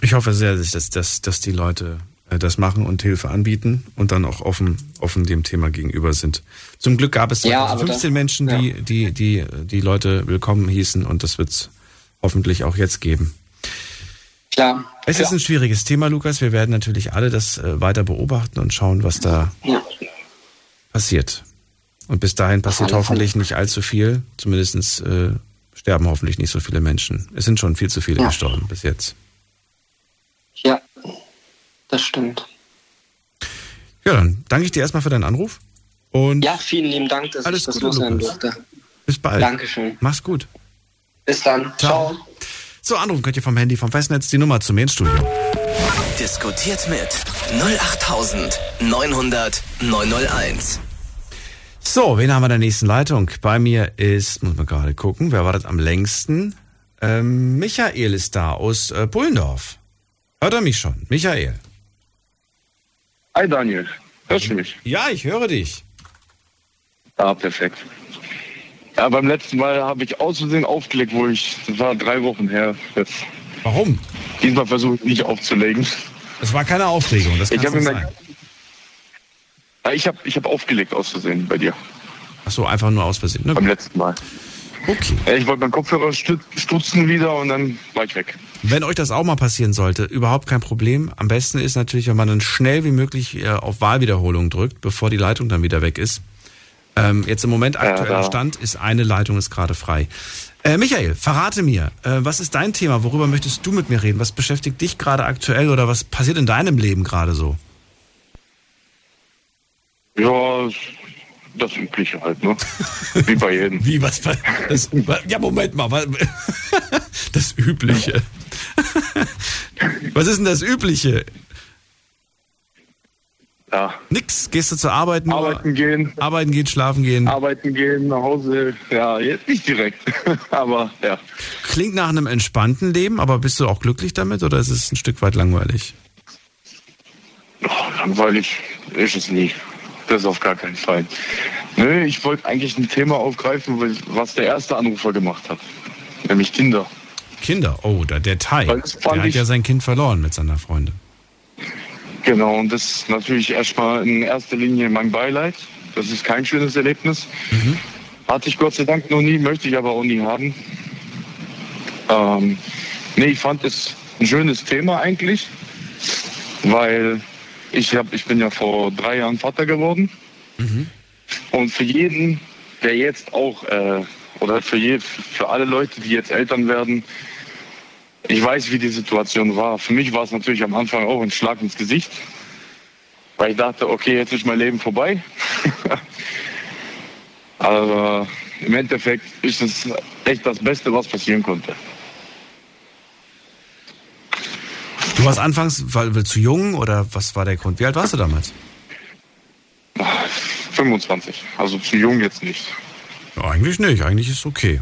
[SPEAKER 3] Ich hoffe sehr, dass, dass, dass die Leute äh, das machen und Hilfe anbieten und dann auch offen, offen dem Thema gegenüber sind. Zum Glück gab es
[SPEAKER 12] Ja, aber
[SPEAKER 3] 2015
[SPEAKER 12] da-
[SPEAKER 3] Menschen, die, die, die, die Leute willkommen hießen und das wird es hoffentlich auch jetzt geben.
[SPEAKER 12] Klar.
[SPEAKER 3] Es ist ein schwieriges Thema, Lukas. Wir werden natürlich alle das äh, weiter beobachten und schauen, was da
[SPEAKER 12] Ja.
[SPEAKER 3] passiert. Und bis dahin passiert hoffentlich nicht allzu viel, zumindest äh, sterben hoffentlich nicht so viele Menschen. Es sind schon viel zu viele
[SPEAKER 12] Ja.
[SPEAKER 3] gestorben bis jetzt.
[SPEAKER 12] Ja, das stimmt.
[SPEAKER 3] Ja, dann danke ich dir erstmal für deinen Anruf und
[SPEAKER 12] Ja, vielen lieben Dank, dass
[SPEAKER 3] Alles
[SPEAKER 12] ich das
[SPEAKER 3] Gute,
[SPEAKER 12] loswerden
[SPEAKER 3] Lukas.
[SPEAKER 12] durfte.
[SPEAKER 3] bis bald.
[SPEAKER 12] Dankeschön.
[SPEAKER 3] Mach's gut.
[SPEAKER 12] Bis dann. Ciao.
[SPEAKER 3] So, anrufen könnt ihr vom Handy, vom Festnetz die Nummer zu mir ins Studio.
[SPEAKER 1] Diskutiert mit 08900 901.
[SPEAKER 3] So, wen haben wir in der nächsten Leitung? Bei mir ist, muss man gerade gucken, wer war das am längsten? Ähm, Michael ist da aus äh, Pullendorf. Hört er mich schon? Michael.
[SPEAKER 13] Hi Daniel, hörst du mich?
[SPEAKER 3] Ja, ich höre dich.
[SPEAKER 13] Ah, perfekt. Ja, beim letzten Mal habe ich aus Versehen aufgelegt, wo ich, das war drei Wochen her. Jetzt.
[SPEAKER 3] Warum?
[SPEAKER 13] Diesmal versuche ich nicht aufzulegen.
[SPEAKER 3] Es war keine Aufregung, das
[SPEAKER 13] Ich
[SPEAKER 3] kann
[SPEAKER 13] immer,
[SPEAKER 3] sein.
[SPEAKER 13] Ja, ich habe ich hab aufgelegt aus Versehen bei dir.
[SPEAKER 3] Ach so, einfach nur aus Versehen. Ne?
[SPEAKER 13] Beim letzten Mal.
[SPEAKER 3] Okay.
[SPEAKER 13] Ja, ich wollte meinen Kopfhörer stu- stutzen wieder und dann war ich weg.
[SPEAKER 3] Wenn euch das auch mal passieren sollte, überhaupt kein Problem. Am besten ist natürlich, wenn man dann schnell wie möglich äh, auf Wahlwiederholung drückt, bevor die Leitung dann wieder weg ist. Ähm, jetzt im Moment aktueller
[SPEAKER 13] da-
[SPEAKER 3] Stand ist eine Leitung ist gerade frei. Äh, Michael, verrate mir, äh, was ist dein Thema? Worüber möchtest du mit mir reden? Was beschäftigt dich gerade aktuell oder was passiert in deinem Leben gerade so?
[SPEAKER 13] Ja, das Übliche halt, ne? Wie bei jedem.
[SPEAKER 3] Wie, was? Das, ja, Moment mal. was- Das Übliche. Was ist denn das Übliche?
[SPEAKER 13] Ja.
[SPEAKER 3] Nix. Gehst du zur Arbeit nur?
[SPEAKER 13] Arbeiten gehen.
[SPEAKER 3] Arbeiten gehen, schlafen gehen.
[SPEAKER 13] Arbeiten gehen, nach Hause. Ja, jetzt nicht direkt. Aber ja.
[SPEAKER 3] Klingt nach einem entspannten Leben, aber bist du auch glücklich damit oder ist es ein Stück weit langweilig?
[SPEAKER 13] Oh, langweilig ist es nie. Das auf gar keinen Fall. Nö, ich wollte eigentlich ein Thema aufgreifen, was der erste Anrufer gemacht hat. Nämlich Kinder.
[SPEAKER 3] Kinder, oh, der
[SPEAKER 13] das fand
[SPEAKER 3] Der hat ja sein Kind verloren mit seiner Freundin.
[SPEAKER 13] Genau, und das ist natürlich erstmal in erster Linie mein Beileid. Das ist kein schönes Erlebnis. Hatte ich Gott sei Dank noch nie, möchte ich aber auch nie haben. Ähm, nee, ich fand es ein schönes Thema eigentlich, weil ich, hab, ich bin ja vor drei Jahren Vater geworden. Und für jeden, der jetzt auch, äh, oder für, je, für alle Leute, die jetzt Eltern werden, ich weiß, wie die Situation war. Für mich war es natürlich am Anfang auch ein Schlag ins Gesicht, weil ich dachte, okay, jetzt ist mein Leben vorbei. Aber im Endeffekt ist es echt das Beste, was passieren konnte.
[SPEAKER 3] Du warst anfangs weil, weil zu jung oder was war der Grund? Wie alt warst du damals?
[SPEAKER 13] 25, also zu jung jetzt nicht.
[SPEAKER 3] Ja, eigentlich nicht, eigentlich ist es okay.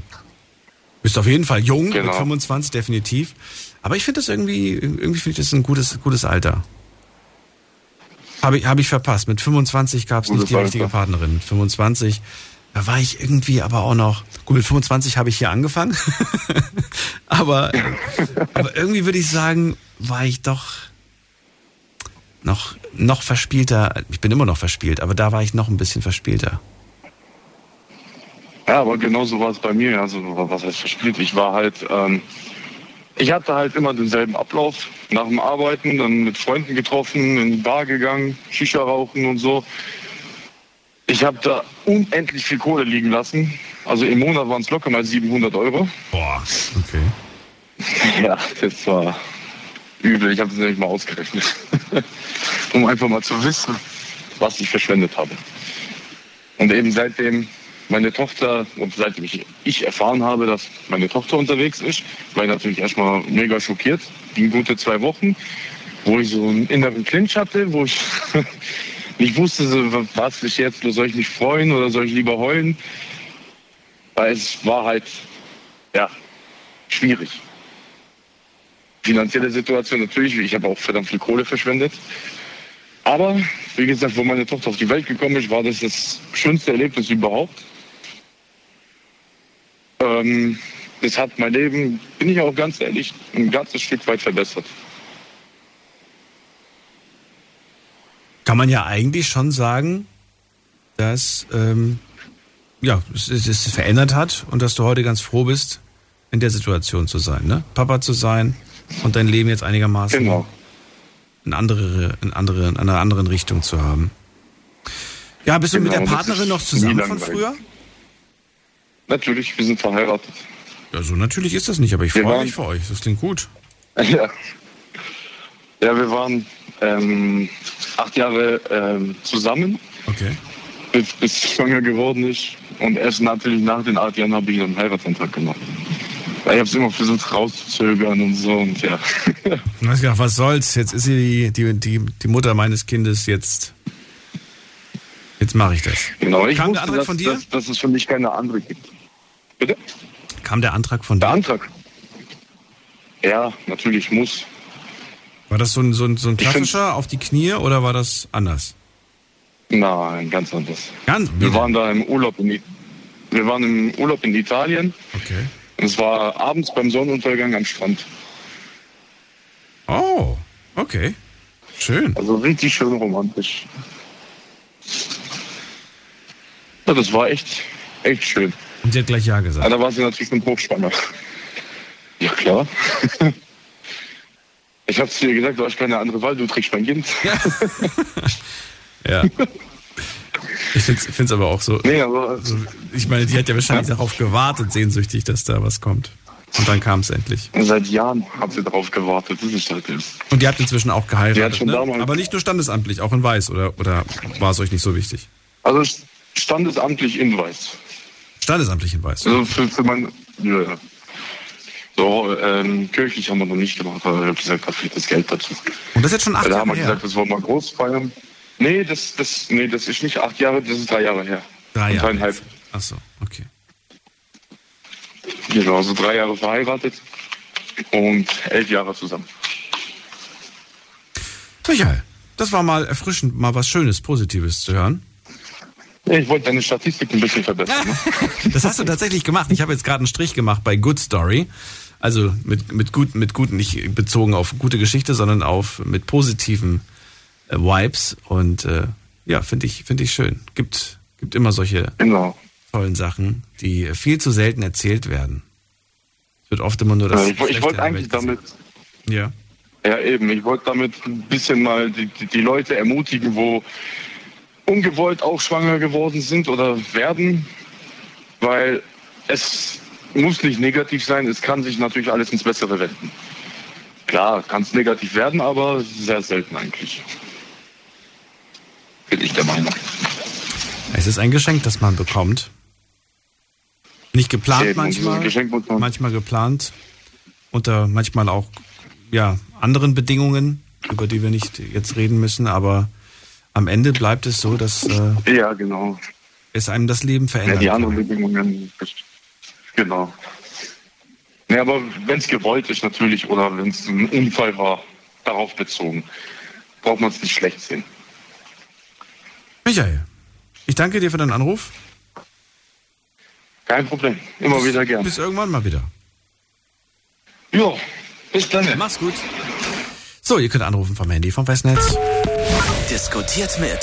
[SPEAKER 3] Bist auf jeden Fall jung, mit
[SPEAKER 13] Genau.
[SPEAKER 3] 25 definitiv. Aber ich finde das irgendwie, irgendwie finde ich das ein gutes, gutes Alter. Habe ich, hab ich verpasst. Mit 25 gab es nicht die richtige. Partnerin. Mit 25, da war ich irgendwie aber auch noch. Gut, mit 25 habe ich hier angefangen. aber, aber irgendwie würde ich sagen, war ich doch noch, noch verspielter. Ich bin immer noch verspielt, aber da war ich noch ein bisschen verspielter.
[SPEAKER 13] Ja, aber genauso war es bei mir. Also was heißt verspielt? Ich war halt, ähm, ich hatte halt immer denselben Ablauf. Nach dem Arbeiten, dann mit Freunden getroffen, in die Bar gegangen, Shisha rauchen und so. Ich habe da unendlich viel Kohle liegen lassen. Also im Monat waren es locker mal 700 Euro.
[SPEAKER 3] Boah, okay.
[SPEAKER 13] Ja, das war übel. Ich habe das nämlich mal ausgerechnet. um einfach mal zu wissen, was ich verschwendet habe. Und eben seitdem meine Tochter, und seitdem ich, ich erfahren habe, dass meine Tochter unterwegs ist, war ich natürlich erstmal mega schockiert. Ging gute zwei Wochen, wo ich so einen inneren Clinch hatte, wo ich nicht wusste, was ich jetzt, soll ich mich freuen oder soll ich lieber heulen? Weil es war halt, ja, schwierig finanzielle Situation natürlich. Ich habe auch verdammt viel Kohle verschwendet. Aber wie gesagt, wo meine Tochter auf die Welt gekommen ist, war das das schönste Erlebnis überhaupt. Ähm, das hat mein Leben, bin ich auch ganz ehrlich, ein ganzes Stück weit verbessert.
[SPEAKER 3] Kann man ja eigentlich schon sagen, dass ähm, ja, es, es verändert hat und dass du heute ganz froh bist, in der Situation zu sein, ne? Papa zu sein und dein Leben jetzt einigermaßen
[SPEAKER 13] Genau.
[SPEAKER 3] in, andere, in, andere, in einer anderen Richtung zu haben. Ja, bist du mit
[SPEAKER 13] Genau,
[SPEAKER 3] der
[SPEAKER 13] das
[SPEAKER 3] Partnerin noch zusammen von früher?
[SPEAKER 13] Natürlich, wir sind verheiratet.
[SPEAKER 3] Ja, so natürlich ist das nicht, aber ich freue mich für euch. Das klingt gut.
[SPEAKER 13] Ja. Ja, wir waren ähm, acht Jahre ähm, zusammen,
[SPEAKER 3] Okay.
[SPEAKER 13] bis, bis ich schwanger geworden ist. Und erst natürlich nach den acht Jahren habe ich einen Heiratsantrag gemacht. Weil ich habe es immer versucht rauszuzögern und so und ja.
[SPEAKER 3] Hast gedacht, was soll's? Jetzt ist sie die, die, die, die Mutter meines Kindes, jetzt, jetzt mache ich das.
[SPEAKER 13] Genau, ich
[SPEAKER 3] Kam der
[SPEAKER 13] wusste,
[SPEAKER 3] Antrag
[SPEAKER 13] dass,
[SPEAKER 3] von dir?
[SPEAKER 13] Dass, dass es für mich keine andere gibt. Bitte?
[SPEAKER 3] Kam der Antrag von
[SPEAKER 13] Der
[SPEAKER 3] dir?
[SPEAKER 13] Antrag? Ja, natürlich muss.
[SPEAKER 3] War das so ein, so ein, so ein klassischer auf die Knie oder war das anders?
[SPEAKER 13] Nein, ganz anders.
[SPEAKER 3] Ganz?
[SPEAKER 13] Wir waren da im Urlaub in, wir waren im Urlaub in Italien.
[SPEAKER 3] Okay.
[SPEAKER 13] Und es war abends beim Sonnenuntergang am Strand.
[SPEAKER 3] Oh, okay. Schön.
[SPEAKER 13] Also richtig schön romantisch. Ja, das war echt, echt schön.
[SPEAKER 3] Und sie hat gleich Ja gesagt.
[SPEAKER 13] Aber da war sie natürlich mit Hochspanner. Ja, klar. Ich hab's dir gesagt, du hast keine andere Wahl, du trägst mein Kind.
[SPEAKER 3] Ja. Ich find's, find's aber auch so,
[SPEAKER 13] Nee, aber
[SPEAKER 3] so. Ich meine, die hat ja wahrscheinlich darauf gewartet, sehnsüchtig, dass da was kommt. Und dann kam es endlich.
[SPEAKER 13] seit Jahren hat sie darauf gewartet. Das ist halt das.
[SPEAKER 3] Und ihr habt inzwischen auch geheiratet,
[SPEAKER 13] schon
[SPEAKER 3] ne? aber nicht nur standesamtlich, auch in Weiß, oder, oder war es euch nicht so wichtig?
[SPEAKER 13] Also standesamtlich in Weiß.
[SPEAKER 3] Standesamtlich in Weiß.
[SPEAKER 13] Also für, für mein, ja. ja. So, ähm, kirchlich haben wir noch nicht gemacht, aber ich habe gesagt, da fehlt das Geld dazu.
[SPEAKER 3] Und das ist jetzt schon acht
[SPEAKER 13] da haben
[SPEAKER 3] Jahre
[SPEAKER 13] wir
[SPEAKER 3] her.
[SPEAKER 13] gesagt, das wollen wir groß feiern. Nee, das, das, nee, das ist nicht acht Jahre, das ist drei Jahre her.
[SPEAKER 3] Drei Jahre.
[SPEAKER 13] Dreieinhalb.
[SPEAKER 3] jetzt. Ach so, okay.
[SPEAKER 13] Genau, also drei Jahre verheiratet und elf Jahre zusammen.
[SPEAKER 3] Michael, das war mal erfrischend, mal was Schönes, Positives zu hören.
[SPEAKER 13] Ich wollte deine Statistik ein bisschen verbessern. Ne?
[SPEAKER 3] Das hast du tatsächlich gemacht. Ich habe jetzt gerade einen Strich gemacht bei Good Story. Also mit, mit, gut, mit guten, nicht bezogen auf gute Geschichte, sondern auf mit positiven äh, Vibes. Und äh, ja, finde ich, finde ich schön. Gibt, gibt immer solche
[SPEAKER 13] Genau.
[SPEAKER 3] tollen Sachen, die viel zu selten erzählt werden. Es wird oft immer nur das.
[SPEAKER 13] Äh, ich, ich wollte eigentlich damit,
[SPEAKER 3] Ja.
[SPEAKER 13] ja eben, ich wollte damit ein bisschen mal die, die, die Leute ermutigen, wo ungewollt auch schwanger geworden sind oder werden, weil es muss nicht negativ sein, es kann sich natürlich alles ins Bessere wenden. Klar, kann es negativ werden, aber sehr selten eigentlich. Bin ich der Meinung.
[SPEAKER 3] Es ist ein Geschenk, das man bekommt. Nicht geplant
[SPEAKER 13] Eben,
[SPEAKER 3] manchmal,
[SPEAKER 13] man-
[SPEAKER 3] manchmal geplant, unter manchmal auch ja, anderen Bedingungen, über die wir nicht jetzt reden müssen, aber am Ende bleibt es so, dass äh,
[SPEAKER 13] Ja, genau.
[SPEAKER 3] es einem das Leben
[SPEAKER 13] Ja,
[SPEAKER 3] verändert.
[SPEAKER 13] die anderen Bedingungen, genau. Ja, aber wenn es gewollt ist natürlich oder wenn es ein Unfall war, darauf bezogen, braucht man es nicht schlecht sehen.
[SPEAKER 3] Michael, ich danke dir für deinen Anruf.
[SPEAKER 13] Kein Problem, immer wieder gern.
[SPEAKER 3] Bis irgendwann mal wieder.
[SPEAKER 13] Jo, bis dann.
[SPEAKER 3] Mach's gut. So, ihr könnt anrufen vom Handy vom Festnetz.
[SPEAKER 1] Diskutiert mit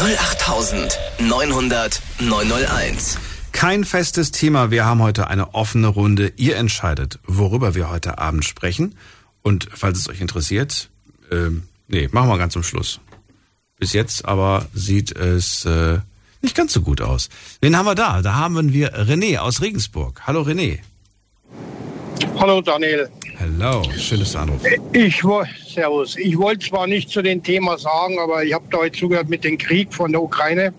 [SPEAKER 1] 08900 901.
[SPEAKER 3] Kein festes Thema. Wir haben heute eine offene Runde. Ihr entscheidet, worüber wir heute Abend sprechen. Und falls es euch interessiert, ähm, nee, machen wir ganz zum Schluss. Bis jetzt aber sieht es äh, nicht ganz so gut aus. Wen haben wir da? Da haben wir René aus Regensburg. Hallo René.
[SPEAKER 14] Hallo Daniel.
[SPEAKER 3] Hello, schön, dass du anrufst.
[SPEAKER 14] Ich Servus. Ich wollte zwar nicht zu dem Thema sagen, aber ich habe da heute zugehört mit dem Krieg von der Ukraine.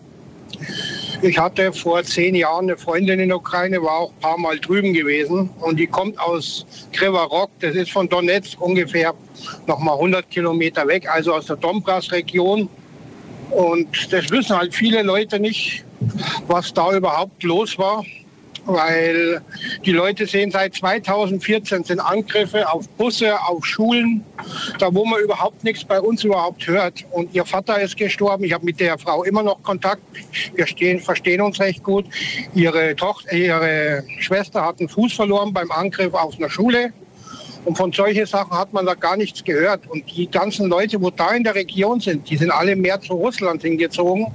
[SPEAKER 14] Ich hatte vor zehn Jahren eine Freundin in der Ukraine, war auch ein paar Mal drüben gewesen und die kommt aus Krivarok, das ist von Donetsk ungefähr noch mal 100 Kilometer weg, also aus der Donbass-Region. Und das wissen halt viele Leute nicht, was da überhaupt los war, weil die Leute sehen seit 2014 sind Angriffe auf Busse, auf Schulen, da wo man überhaupt nichts bei uns überhaupt hört. Und ihr Vater ist gestorben, ich habe mit der Frau immer noch Kontakt, wir stehen, verstehen uns recht gut. Ihre, Tochter, ihre Schwester hat einen Fuß verloren beim Angriff auf einer Schule. Und von solchen Sachen hat man da gar nichts gehört. Und die ganzen Leute, wo da in der Region sind, die sind alle mehr zu Russland hingezogen.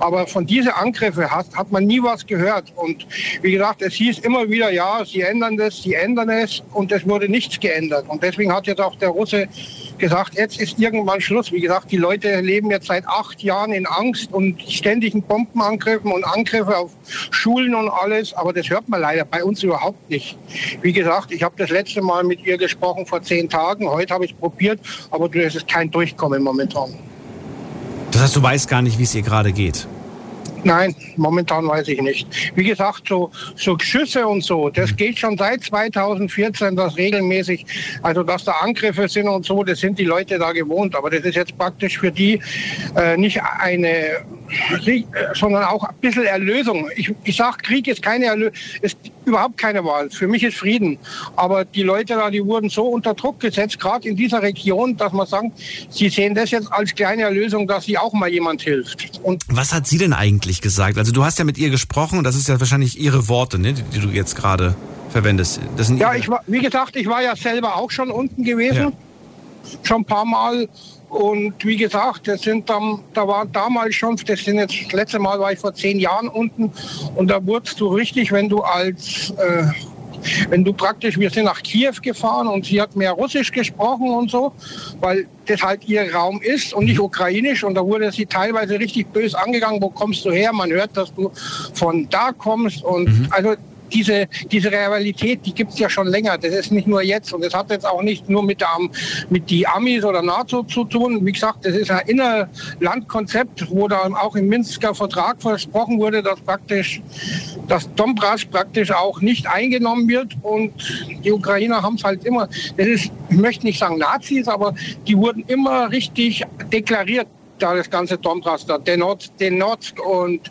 [SPEAKER 14] Aber von diesen Angriffen hat, hat man nie was gehört. Und wie gesagt, es hieß immer wieder, ja, sie ändern das, sie ändern es. Und es wurde nichts geändert. Und deswegen hat jetzt auch der Russe gesagt, jetzt ist irgendwann Schluss. Wie gesagt, die Leute leben jetzt seit acht Jahren in Angst und ständigen Bombenangriffen und Angriffe auf Schulen und alles. Aber das hört man leider bei uns überhaupt nicht. Wie gesagt, ich habe das letzte Mal mit ihr gesprochen vor zehn Tagen. Heute habe ich es probiert, aber das ist kein Durchkommen momentan.
[SPEAKER 3] Das heißt, du weißt gar nicht, wie es ihr gerade geht.
[SPEAKER 14] Nein, momentan weiß ich nicht. Wie gesagt, so, so Schüsse und so, das geht schon seit 2014, das regelmäßig, also dass da Angriffe sind und so, das sind die Leute da gewohnt. Aber das ist jetzt praktisch für die äh, nicht eine, sondern auch ein bisschen Erlösung. Ich, ich sage, Krieg ist keine Erlösung, ist überhaupt keine Wahl. Für mich ist Frieden. Aber die Leute da, die wurden so unter Druck gesetzt, gerade in dieser Region, dass man sagt, sie sehen das jetzt als kleine Erlösung, dass sie auch mal jemand hilft. Und
[SPEAKER 3] Was hat sie denn eigentlich gesagt? Also du hast ja mit ihr gesprochen und das ist ja wahrscheinlich ihre Worte, ne, die, die du jetzt gerade verwendest.
[SPEAKER 14] Ja, ich war, wie gesagt, ich war ja selber auch schon unten gewesen, schon ein paar Mal. Und wie gesagt, das sind dann, da war damals schon, das sind jetzt, das letzte Mal war ich vor zehn Jahren unten. Und da wurdest du richtig, wenn du als, äh, wenn du praktisch, wir sind nach Kiew gefahren und sie hat mehr Russisch gesprochen und so, weil das halt ihr Raum ist und nicht ukrainisch. Und da wurde sie teilweise richtig bös angegangen, wo kommst du her? Man hört, dass du von da kommst. Und also diese, diese Realität, die gibt es ja schon länger. Das ist nicht nur jetzt. Und das hat jetzt auch nicht nur mit, der, mit die Amis oder NATO zu tun. Wie gesagt, das ist ein Innerlandkonzept, wo dann auch im Minsker Vertrag versprochen wurde, dass praktisch dass Donbass praktisch auch nicht eingenommen wird. Und die Ukrainer haben es halt immer, das ist, ich möchte nicht sagen Nazis, aber die wurden immer richtig deklariert, da das ganze Donbass, da Denot, Denotsk und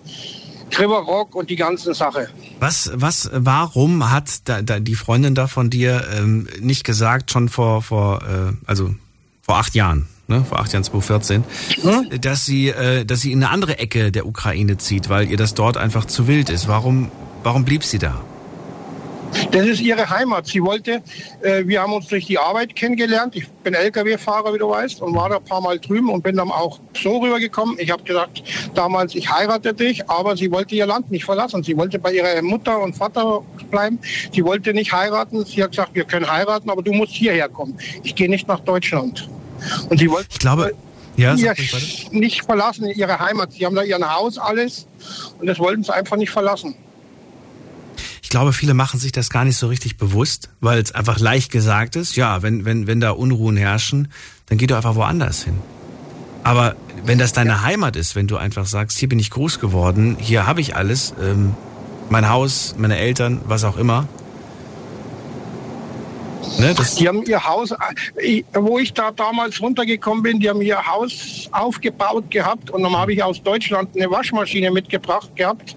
[SPEAKER 14] Krivorok und die ganze Sache.
[SPEAKER 3] Was, was, warum hat da, da die Freundin da von dir ähm, nicht gesagt, schon vor, vor, äh, also vor acht Jahren, ne, vor acht Jahren 2014, dass sie, äh, dass sie in eine andere Ecke der Ukraine zieht, weil ihr das dort einfach zu wild ist. Warum, warum blieb sie da?
[SPEAKER 14] Das ist ihre Heimat. Sie wollte, äh, wir haben uns durch die Arbeit kennengelernt. Ich bin Lkw-Fahrer, wie du weißt, und war da ein paar Mal drüben und bin dann auch so rübergekommen. Ich habe gesagt, damals, ich heirate dich, aber sie wollte ihr Land nicht verlassen. Sie wollte bei ihrer Mutter und Vater bleiben. Sie wollte nicht heiraten. Sie hat gesagt, wir können heiraten, aber du musst hierher kommen. Ich gehe nicht nach Deutschland. Und sie wollte
[SPEAKER 3] Ich glaube, ja,
[SPEAKER 14] ihr nicht verlassen, ihre Heimat. Sie haben da ihren Haus, alles. Und das wollten sie einfach nicht verlassen.
[SPEAKER 3] Ich glaube, viele machen sich das gar nicht so richtig bewusst, weil es einfach leicht gesagt ist, ja, wenn, wenn, wenn da Unruhen herrschen, dann geh doch einfach woanders hin. Aber wenn das deine Heimat ist, wenn du einfach sagst, hier bin ich groß geworden, hier habe ich alles, ähm, mein Haus, meine Eltern, was auch immer. Ne,
[SPEAKER 14] Die haben ihr Haus, äh, wo ich da damals runtergekommen bin, die haben ihr Haus aufgebaut gehabt und dann habe ich aus Deutschland eine Waschmaschine mitgebracht gehabt.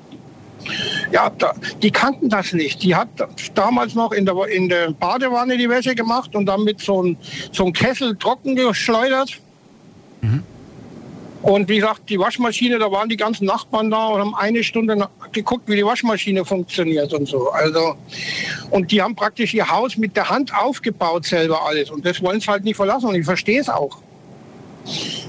[SPEAKER 14] Ja, da, die kannten das nicht. Die hat damals noch in der, in der Badewanne die Wäsche gemacht und dann mit so einem so einem Kessel trocken geschleudert. Und wie gesagt, die Waschmaschine, da waren die ganzen Nachbarn da und haben eine Stunde geguckt, wie die Waschmaschine funktioniert und so. Also, und die haben praktisch ihr Haus mit der Hand aufgebaut selber alles. Und das wollen sie halt nicht verlassen. Und ich verstehe es auch.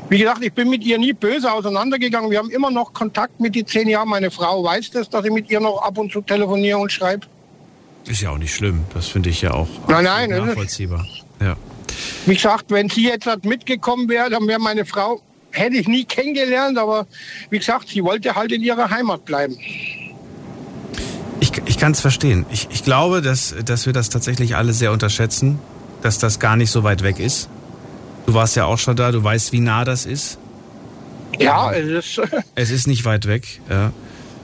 [SPEAKER 14] Wie gesagt, ich bin mit ihr nie böse auseinandergegangen. Wir haben immer noch Kontakt mit die zehn Jahren. Meine Frau weiß das, dass ich mit ihr noch ab und zu telefoniere und schreibe.
[SPEAKER 3] ist ja auch nicht schlimm. Das finde ich ja auch
[SPEAKER 14] Nein, nein,
[SPEAKER 3] nachvollziehbar. Ja.
[SPEAKER 14] Wie gesagt, wenn sie jetzt mitgekommen wäre, dann wäre meine Frau, hätte ich nie kennengelernt. Aber wie gesagt, sie wollte halt in ihrer Heimat bleiben.
[SPEAKER 3] Ich, ich kann es verstehen. Ich, ich glaube, dass, dass wir das tatsächlich alle sehr unterschätzen, dass das gar nicht so weit weg ist. Du warst ja auch schon da, du weißt, wie nah das ist.
[SPEAKER 14] Ja, es ist.
[SPEAKER 3] Es ist nicht weit weg. Ja.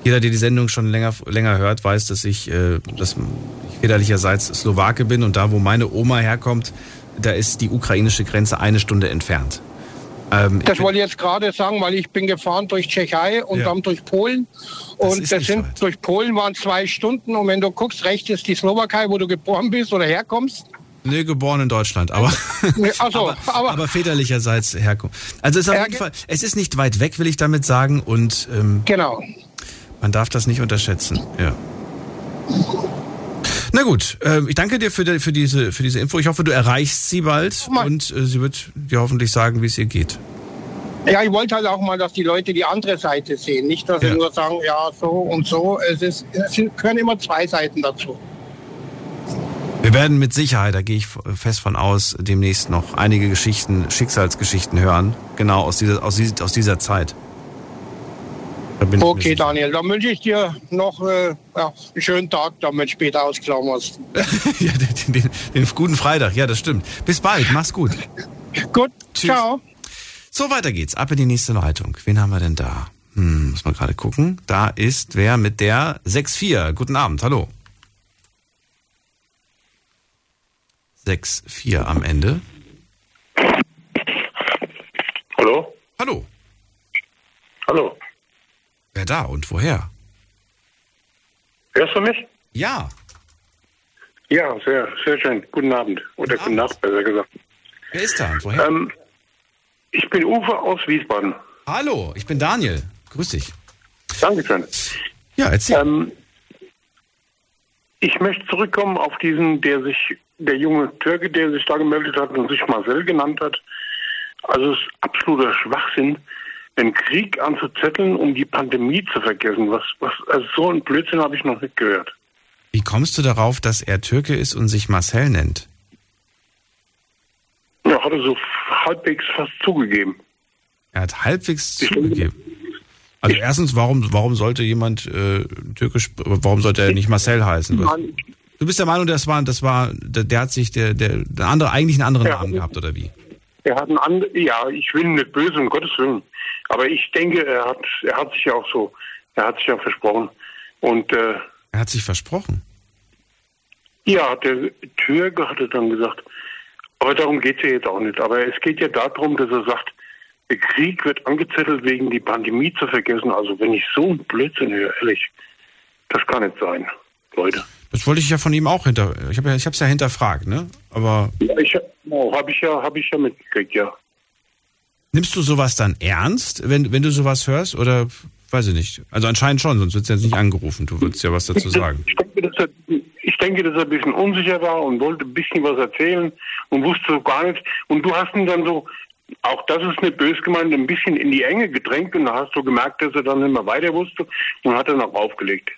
[SPEAKER 3] Jeder, der die Sendung schon länger, länger hört, weiß, dass ich, äh, dass ich väterlicherseits Slowake bin und da, wo meine Oma herkommt, da ist die ukrainische Grenze eine Stunde entfernt. Ähm,
[SPEAKER 14] Das wollte ich jetzt gerade sagen, weil ich bin gefahren durch Tschechei und
[SPEAKER 3] Ja.
[SPEAKER 14] dann durch Polen. Und das,
[SPEAKER 3] nicht
[SPEAKER 14] sind durch Polen waren zwei Stunden. Und wenn du guckst, rechts ist die Slowakei, wo du geboren bist oder herkommst.
[SPEAKER 3] Nee, geboren in Deutschland, aber,
[SPEAKER 14] Nee, Also,
[SPEAKER 3] aber,
[SPEAKER 14] aber,
[SPEAKER 3] aber väterlicherseits Herkunft. Also es ist auf jeden Fall, es ist nicht weit weg, will ich damit sagen, und ähm,
[SPEAKER 14] genau.
[SPEAKER 3] man darf das nicht unterschätzen. Ja. Na gut, ähm, ich danke dir für, die, für, diese, für diese Info. Ich hoffe, du erreichst sie bald und äh, sie wird dir hoffentlich sagen, wie es ihr geht.
[SPEAKER 14] Ja, ich wollte halt auch mal, dass die Leute die andere Seite sehen. Nicht, dass
[SPEAKER 3] Ja.
[SPEAKER 14] sie nur sagen, ja, so und so. Es, ist, es gehören immer zwei Seiten dazu.
[SPEAKER 3] Wir werden mit Sicherheit, da gehe ich fest von aus, demnächst noch einige Geschichten, Schicksalsgeschichten hören, genau aus dieser, aus dieser, aus dieser Zeit.
[SPEAKER 14] Okay, Daniel, dann wünsche ich dir noch äh, ja, einen schönen Tag, damit später ausklauen musst.
[SPEAKER 3] ja, den, den, den, guten Freitag, ja, das stimmt. Bis bald, mach's gut.
[SPEAKER 14] Gut, Tschüss. ciao.
[SPEAKER 3] So, weiter geht's. Ab in die nächste Leitung. Wen haben wir denn da? Hm, muss man gerade gucken. Da ist wer mit der 6-4. Guten Abend, hallo. 6-4 am Ende.
[SPEAKER 15] Hallo?
[SPEAKER 3] Hallo.
[SPEAKER 15] Hallo.
[SPEAKER 3] Wer da und woher?
[SPEAKER 15] Hörst du mich?
[SPEAKER 3] Ja.
[SPEAKER 15] Ja, sehr, sehr schön. Guten Abend. Oder guten, guten Nacht, besser gesagt.
[SPEAKER 3] Wer ist da und woher? Ähm,
[SPEAKER 15] ich bin Uwe aus Wiesbaden.
[SPEAKER 3] Hallo, ich bin Daniel. Grüß dich.
[SPEAKER 15] Dankeschön.
[SPEAKER 3] Ja, erzähl. Ähm,
[SPEAKER 15] ich möchte zurückkommen auf diesen, der sich, der junge Türke, der sich da gemeldet hat und sich Marcel genannt hat. Also es ist absoluter Schwachsinn, den Krieg anzuzetteln, um die Pandemie zu vergessen. Was, was, also so ein Blödsinn habe ich noch nicht gehört.
[SPEAKER 3] Wie kommst du darauf, dass er Türke ist und sich Marcel nennt?
[SPEAKER 15] Ja, hat er so halbwegs fast zugegeben.
[SPEAKER 3] Er hat halbwegs ich zugegeben. Also erstens, warum, warum sollte jemand äh, türkisch, warum sollte er nicht Marcel heißen? Du bist der Meinung, das war, das war, der, der hat sich der, der, der andere eigentlich einen anderen ja, Namen gehabt oder wie?
[SPEAKER 15] Er hat einen anderen, ja, ich will nicht böse, um Gottes Willen. Aber ich denke, er hat, er hat sich ja auch so, er hat sich ja versprochen. Und äh,
[SPEAKER 3] er hat sich versprochen.
[SPEAKER 15] Ja, der Türke hatte dann gesagt. Aber darum geht es ja jetzt auch nicht. Aber es geht ja darum, dass er sagt, der Krieg wird angezettelt, wegen die Pandemie zu vergessen. Also wenn ich so einen Blödsinn höre, ehrlich, das kann nicht sein, Leute.
[SPEAKER 3] Das wollte ich ja von ihm auch hinter. Ich habe ja, ich habe es ja hinterfragt, ne? Aber.
[SPEAKER 15] Ja, ich oh, habe ich ja, habe ich ja mitgekriegt, ja.
[SPEAKER 3] Nimmst du sowas dann ernst, wenn wenn du sowas hörst, oder weiß ich nicht? Also anscheinend schon, sonst würdest du jetzt nicht angerufen. Du würdest ja was dazu sagen.
[SPEAKER 15] Ich denke, dass er, ich denke, dass er ein bisschen unsicher war und wollte ein bisschen was erzählen und wusste so gar nicht. Und du hast ihn dann so auch das ist nicht bös gemeint, ein bisschen in die Enge gedrängt und da hast du gemerkt, dass er dann nicht mehr weiter wusste und hat dann auch aufgelegt.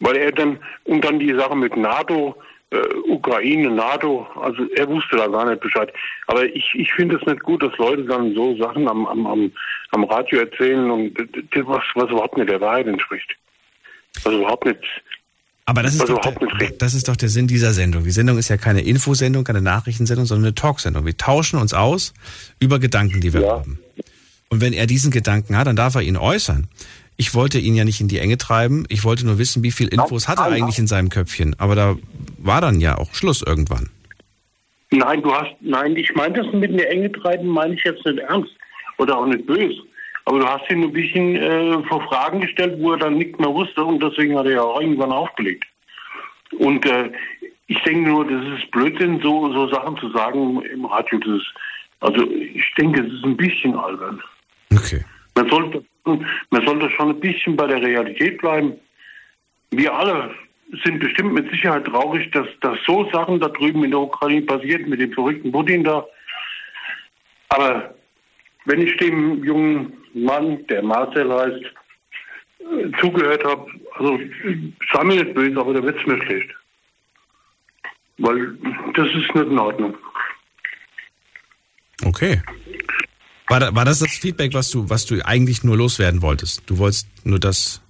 [SPEAKER 15] Weil er dann, und dann die Sache mit NATO, äh, Ukraine, NATO, also er wusste da gar nicht Bescheid. Aber ich, ich finde es nicht gut, dass Leute dann so Sachen am, am, am, am Radio erzählen und was, was überhaupt nicht der Wahrheit entspricht. Was überhaupt nicht
[SPEAKER 3] aber das ist, also doch der, das ist doch der Sinn dieser Sendung. Die Sendung ist ja keine Infosendung, keine Nachrichtensendung, sondern eine Talksendung. Wir tauschen uns aus über Gedanken, die wir ja. haben. Und wenn er diesen Gedanken hat, dann darf er ihn äußern. Ich wollte ihn ja nicht in die Enge treiben. Ich wollte nur wissen, wie viel Infos hat er eigentlich in seinem Köpfchen. Aber da war dann ja auch Schluss irgendwann.
[SPEAKER 15] Nein, du hast, nein, ich meine das mit in die Enge treiben, meine ich jetzt nicht ernst. Oder auch nicht böse. Aber du hast ihn ein bisschen äh, vor Fragen gestellt, wo er dann nicht mehr wusste und deswegen hat er ja auch irgendwann aufgelegt. Und äh, ich denke nur, das ist Blödsinn, so, so Sachen zu sagen im Radio. Das ist, also ich denke, es ist ein bisschen albern.
[SPEAKER 3] Okay.
[SPEAKER 15] Man sollte, man sollte schon ein bisschen bei der Realität bleiben. Wir alle sind bestimmt mit Sicherheit traurig, dass, dass so Sachen da drüben in der Ukraine passiert mit dem verrückten Putin da. Aber wenn ich dem jungen Mann, der Marcel heißt, zugehört habe, also sei mir nicht böse, aber da wird es mir schlecht. Weil das ist nicht in Ordnung.
[SPEAKER 3] Okay. War, da, war das das Feedback, was du, was du eigentlich nur loswerden wolltest? Du wolltest nur das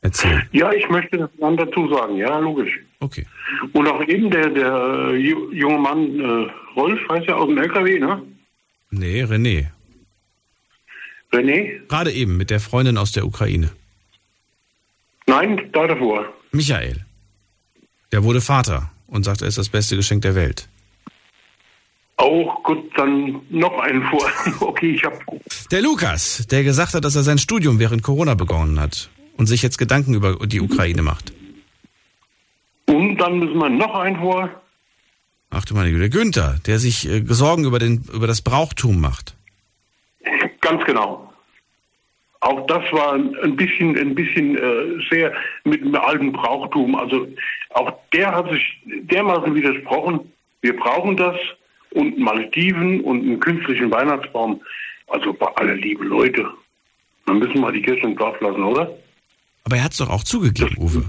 [SPEAKER 3] erzählen?
[SPEAKER 15] Ja, ich möchte das dann dazu sagen, ja, logisch.
[SPEAKER 3] Okay.
[SPEAKER 15] Und auch eben der, der äh, junge Mann äh, Rolf, heißt ja aus dem LKW, ne?
[SPEAKER 3] Nee, René.
[SPEAKER 15] René?
[SPEAKER 3] Gerade eben mit der Freundin aus der Ukraine.
[SPEAKER 15] Nein, da davor.
[SPEAKER 3] Michael. Der wurde Vater und sagt, er ist das beste Geschenk der Welt.
[SPEAKER 15] Auch gut, dann noch einen vor. okay, ich hab.
[SPEAKER 3] Der Lukas, der gesagt hat, dass er sein Studium während Corona begonnen hat und sich jetzt Gedanken über die Ukraine macht.
[SPEAKER 15] Und dann müssen wir noch einen vor.
[SPEAKER 3] Ach du meine Güte, Günther, der sich äh, Sorgen über, den, über das Brauchtum macht.
[SPEAKER 15] Ganz genau. Auch das war ein bisschen, ein bisschen äh, sehr mit dem alten Brauchtum. Also auch der hat sich dermaßen widersprochen. Wir brauchen das und Malediven und einen künstlichen Weihnachtsbaum. Also bei aller liebe Leute, dann müssen wir die Kirche im Dorf lassen, oder?
[SPEAKER 3] Aber er hat es doch auch zugegeben, Uwe.